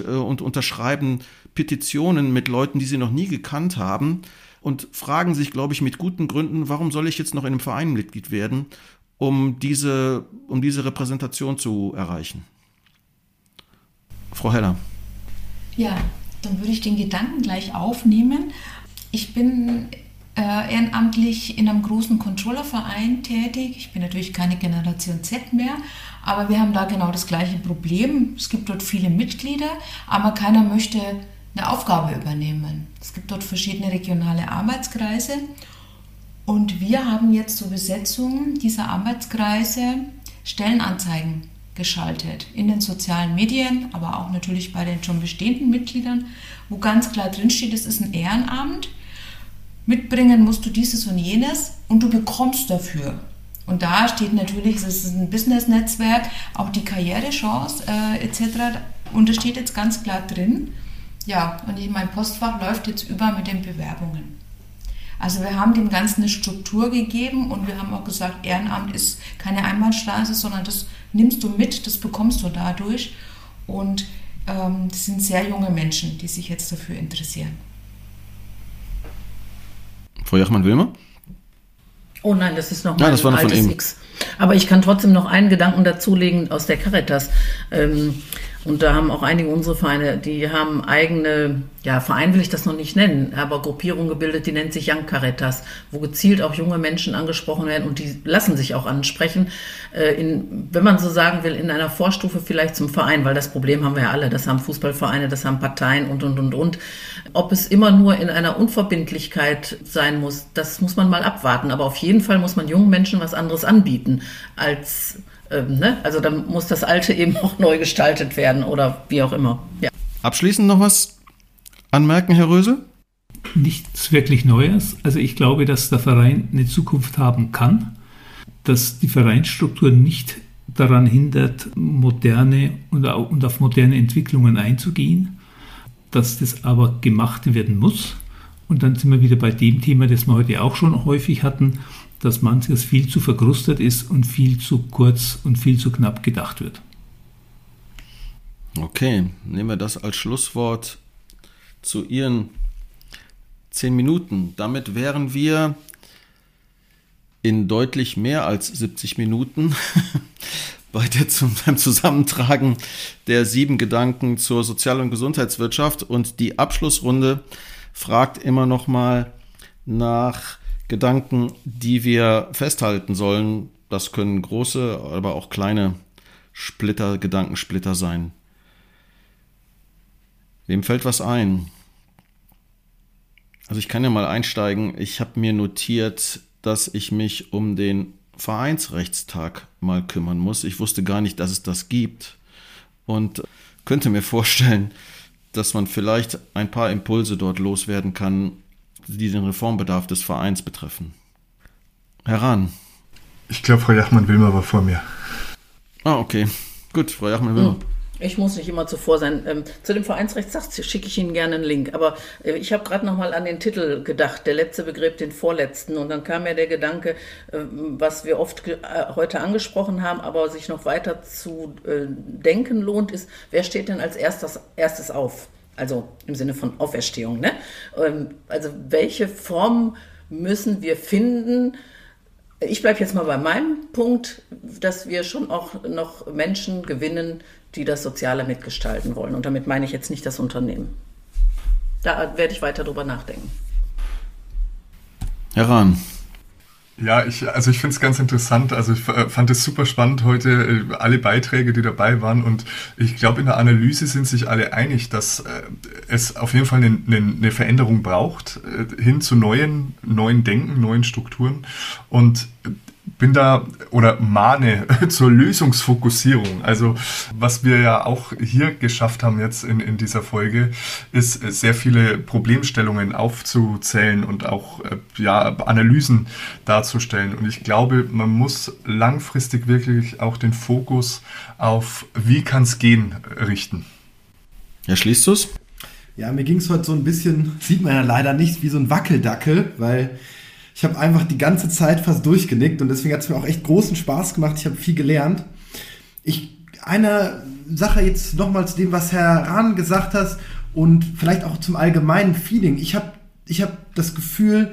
Speaker 1: und unterschreiben Petitionen mit Leuten, die sie noch nie gekannt haben und fragen sich, glaube ich, mit guten Gründen, warum soll ich jetzt noch in einem Verein Mitglied werden? Um diese, um diese Repräsentation zu erreichen. Frau Heller.
Speaker 2: Ja, dann würde ich den Gedanken gleich aufnehmen. Ich bin äh, ehrenamtlich in einem großen Controllerverein tätig. Ich bin natürlich keine Generation Z mehr, aber wir haben da genau das gleiche Problem. Es gibt dort viele Mitglieder, aber keiner möchte eine Aufgabe übernehmen. Es gibt dort verschiedene regionale Arbeitskreise und wir haben jetzt zur Besetzung dieser Arbeitskreise Stellenanzeigen geschaltet in den sozialen Medien, aber auch natürlich bei den schon bestehenden Mitgliedern, wo ganz klar drinsteht, es ist ein Ehrenamt. Mitbringen musst du dieses und jenes und du bekommst dafür. Und da steht natürlich, es ist ein Business-Netzwerk, auch die Karrierechance äh, etc. Und da steht jetzt ganz klar drin. Ja, und mein Postfach läuft jetzt über mit den Bewerbungen. Also wir haben dem Ganzen eine Struktur gegeben und wir haben auch gesagt, Ehrenamt ist keine Einbahnstraße, sondern das nimmst du mit, das bekommst du dadurch. Und ähm, das sind sehr junge Menschen, die sich jetzt dafür interessieren.
Speaker 1: Frau Jachmann-Wilmer?
Speaker 5: Oh nein, das ist noch mal
Speaker 1: ja, das war noch von eben.
Speaker 5: X. Aber ich kann trotzdem noch einen Gedanken dazulegen aus der Caritas. Ähm, und da haben auch einige unserer Vereine, die haben eigene, ja, Verein will ich das noch nicht nennen, aber Gruppierung gebildet, die nennt sich Young Caritas, wo gezielt auch junge Menschen angesprochen werden und die lassen sich auch ansprechen, äh, in, wenn man so sagen will, in einer Vorstufe vielleicht zum Verein, weil das Problem haben wir ja alle, das haben Fußballvereine, das haben Parteien und, und, und, und. Ob es immer nur in einer Unverbindlichkeit sein muss, das muss man mal abwarten, aber auf jeden Fall muss man jungen Menschen was anderes anbieten als ähm, ne? Also dann muss das Alte eben auch neu gestaltet werden oder wie auch immer. Ja.
Speaker 1: Abschließend noch was anmerken, Herr Rösel?
Speaker 7: Nichts wirklich Neues. Also ich glaube, dass der Verein eine Zukunft haben kann, dass die Vereinsstruktur nicht daran hindert, moderne und auf moderne Entwicklungen einzugehen, dass das aber gemacht werden muss. Und dann sind wir wieder bei dem Thema, das wir heute auch schon häufig hatten, dass manches viel zu verkrustet ist und viel zu kurz und viel zu knapp gedacht wird.
Speaker 1: Okay, nehmen wir das als Schlusswort zu Ihren zehn Minuten. Damit wären wir in deutlich mehr als 70 Minuten bei der, beim Zusammentragen der sieben Gedanken zur Sozial- und Gesundheitswirtschaft. Und die Abschlussrunde fragt immer noch mal nach Gedanken, die wir festhalten sollen Das können große, aber auch kleine Splitter, Gedankensplitter sein. Wem fällt was ein? Also ich kann ja mal einsteigen. Ich habe mir notiert, dass ich mich um den Vereinsrechtstag mal kümmern muss. Ich wusste gar nicht, dass es das gibt und könnte mir vorstellen, dass man vielleicht ein paar Impulse dort loswerden kann, die den Reformbedarf des Vereins betreffen. Heran.
Speaker 6: Ich glaube, Frau Jachmann-Wilmer war vor mir.
Speaker 1: Ah, okay. Gut, Frau Jachmann-Wilmer. Hm.
Speaker 5: Ich muss nicht immer zuvor sein. Ähm, zu dem Vereinsrechtssatz schicke ich Ihnen gerne einen Link. Aber äh, ich habe gerade noch mal an den Titel gedacht. Der letzte begräbt den vorletzten. Und dann kam mir der Gedanke, äh, was wir oft äh, heute angesprochen haben, aber sich noch weiter zu denken lohnt, ist, wer steht denn als erstes, erstes auf? Also im Sinne von Auferstehung. Ne? Ähm, also welche Form müssen wir finden, ich bleibe jetzt mal bei meinem Punkt, dass wir schon auch noch Menschen gewinnen, die das Soziale mitgestalten wollen. Und damit meine ich jetzt nicht das Unternehmen. Da werde ich weiter drüber nachdenken.
Speaker 1: Heran.
Speaker 6: Ja, ich, also ich finde es ganz interessant. Also ich äh, fand es super spannend heute, äh, alle Beiträge, die dabei waren. Und ich glaube, in der Analyse sind sich alle einig, dass äh, es auf jeden Fall eine, eine, eine Veränderung braucht, hin zu neuen, neuen Denken, neuen Strukturen. Und bin da oder mahne zur Lösungsfokussierung. Also was wir ja auch hier geschafft haben jetzt in, in dieser Folge, ist sehr viele Problemstellungen aufzuzählen und auch äh, ja, Analysen darzustellen. Und ich glaube, man muss langfristig wirklich auch den Fokus auf wie kann es gehen richten.
Speaker 1: Ja, schließt du es?
Speaker 3: Ja, mir ging es heute so ein bisschen, sieht man ja leider nicht, wie so ein Wackeldackel, weil ich habe einfach die ganze Zeit fast durchgenickt und deswegen hat es mir auch echt großen Spaß gemacht. Ich habe viel gelernt. Ich, eine Sache jetzt nochmal zu dem, was Herr Rahn gesagt hat und vielleicht auch zum allgemeinen Feeling. Ich habe ich hab das Gefühl,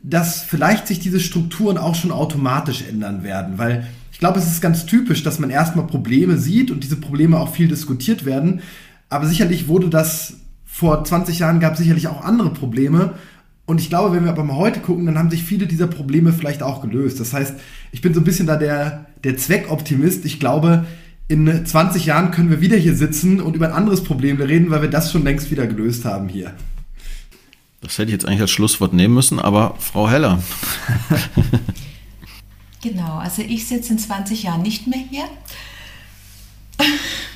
Speaker 3: dass vielleicht sich diese Strukturen auch schon automatisch ändern werden, weil ich glaube, es ist ganz typisch, dass man erstmal Probleme sieht und diese Probleme auch viel diskutiert werden. Aber sicherlich wurde das vor 20 Jahren gab es sicherlich auch andere Probleme und ich glaube, wenn wir aber mal heute gucken, dann haben sich viele dieser Probleme vielleicht auch gelöst. Das heißt, ich bin so ein bisschen da der, der Zweckoptimist. Ich glaube, in 20 Jahren können wir wieder hier sitzen und über ein anderes Problem reden, weil wir das schon längst wieder gelöst haben hier.
Speaker 1: Das hätte ich jetzt eigentlich als Schlusswort nehmen müssen, aber Frau Heller.
Speaker 2: genau, also ich sitze in 20 Jahren nicht mehr hier.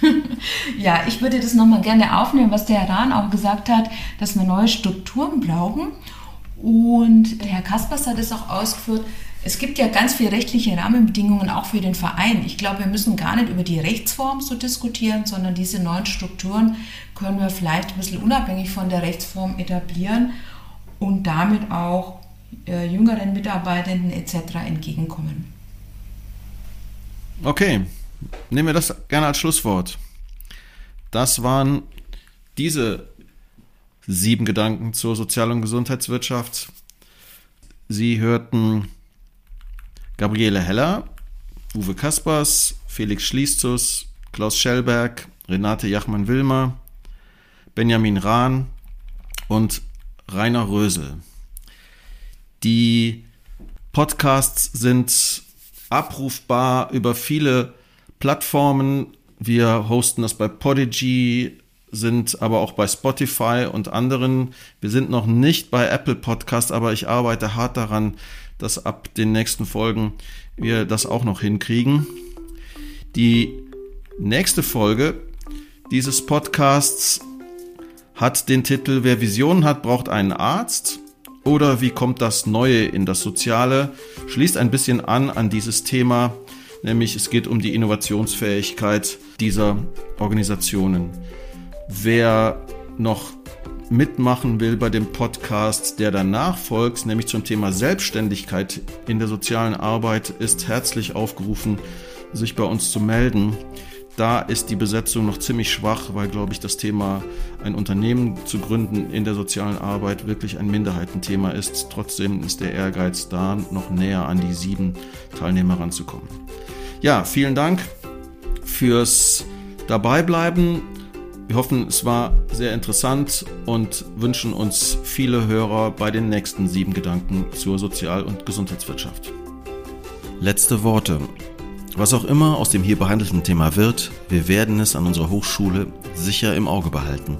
Speaker 2: ja, ich würde das nochmal gerne aufnehmen, was der Herr Rahn auch gesagt hat, dass wir neue Strukturen brauchen. Und Herr Kaspers hat es auch ausgeführt, es gibt ja ganz viele rechtliche Rahmenbedingungen auch für den Verein. Ich glaube, wir müssen gar nicht über die Rechtsform so diskutieren, sondern diese neuen Strukturen können wir vielleicht ein bisschen unabhängig von der Rechtsform etablieren und damit auch äh, jüngeren Mitarbeitenden etc. entgegenkommen.
Speaker 1: Okay, nehmen wir das gerne als Schlusswort. Das waren diese sieben Gedanken zur Sozial- und Gesundheitswirtschaft. Sie hörten Gabriele Heller, Uwe Kaspers, Felix Schlieszus, Klaus Schellberg, Renate Jachmann-Wilmer, Benjamin Rahn und Rainer Rösel. Die Podcasts sind abrufbar über viele Plattformen. Wir hosten das bei Podigy, sind aber auch bei Spotify und anderen. Wir sind noch nicht bei Apple Podcast, aber ich arbeite hart daran, dass ab den nächsten Folgen wir das auch noch hinkriegen. Die nächste Folge dieses Podcasts hat den Titel Wer Visionen hat, braucht einen Arzt oder wie kommt das Neue in das Soziale? Schließt ein bisschen an an dieses Thema, nämlich es geht um die Innovationsfähigkeit dieser Organisationen. Wer noch mitmachen will bei dem Podcast, der danach folgt, nämlich zum Thema Selbstständigkeit in der sozialen Arbeit, ist herzlich aufgerufen, sich bei uns zu melden. Da ist die Besetzung noch ziemlich schwach, weil, glaube ich, das Thema, ein Unternehmen zu gründen in der sozialen Arbeit wirklich ein Minderheitenthema ist. Trotzdem ist der Ehrgeiz da, noch näher an die sieben Teilnehmer ranzukommen. Ja, vielen Dank fürs Dabeibleiben. Wir hoffen, es war sehr interessant und wünschen uns viele Hörer bei den nächsten sieben Gedanken zur Sozial- und Gesundheitswirtschaft. Letzte Worte. Was auch immer aus dem hier behandelten Thema wird, wir werden es an unserer Hochschule sicher im Auge behalten.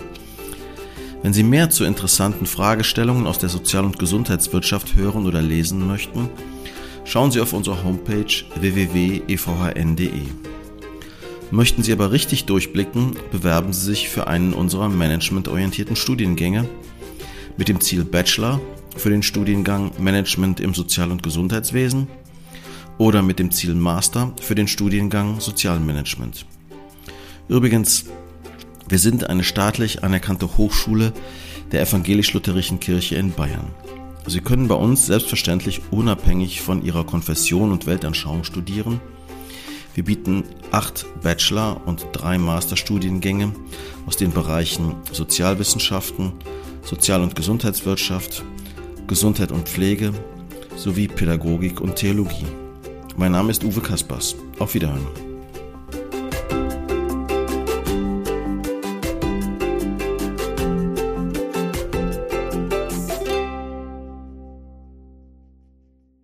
Speaker 1: Wenn Sie mehr zu interessanten Fragestellungen aus der Sozial- und Gesundheitswirtschaft hören oder lesen möchten, schauen Sie auf unserer Homepage www.evhn.de. Möchten Sie aber richtig durchblicken, bewerben Sie sich für einen unserer managementorientierten Studiengänge mit dem Ziel Bachelor für den Studiengang Management im Sozial- und Gesundheitswesen oder mit dem Ziel Master für den Studiengang Sozialmanagement. Übrigens, wir sind eine staatlich anerkannte Hochschule der evangelisch-lutherischen Kirche in Bayern. Sie können bei uns selbstverständlich unabhängig von Ihrer Konfession und Weltanschauung studieren. Wir bieten acht Bachelor- und drei Masterstudiengänge aus den Bereichen Sozialwissenschaften, Sozial- und Gesundheitswirtschaft, Gesundheit und Pflege sowie Pädagogik und Theologie. Mein Name ist Uwe Kaspers. Auf Wiederhören.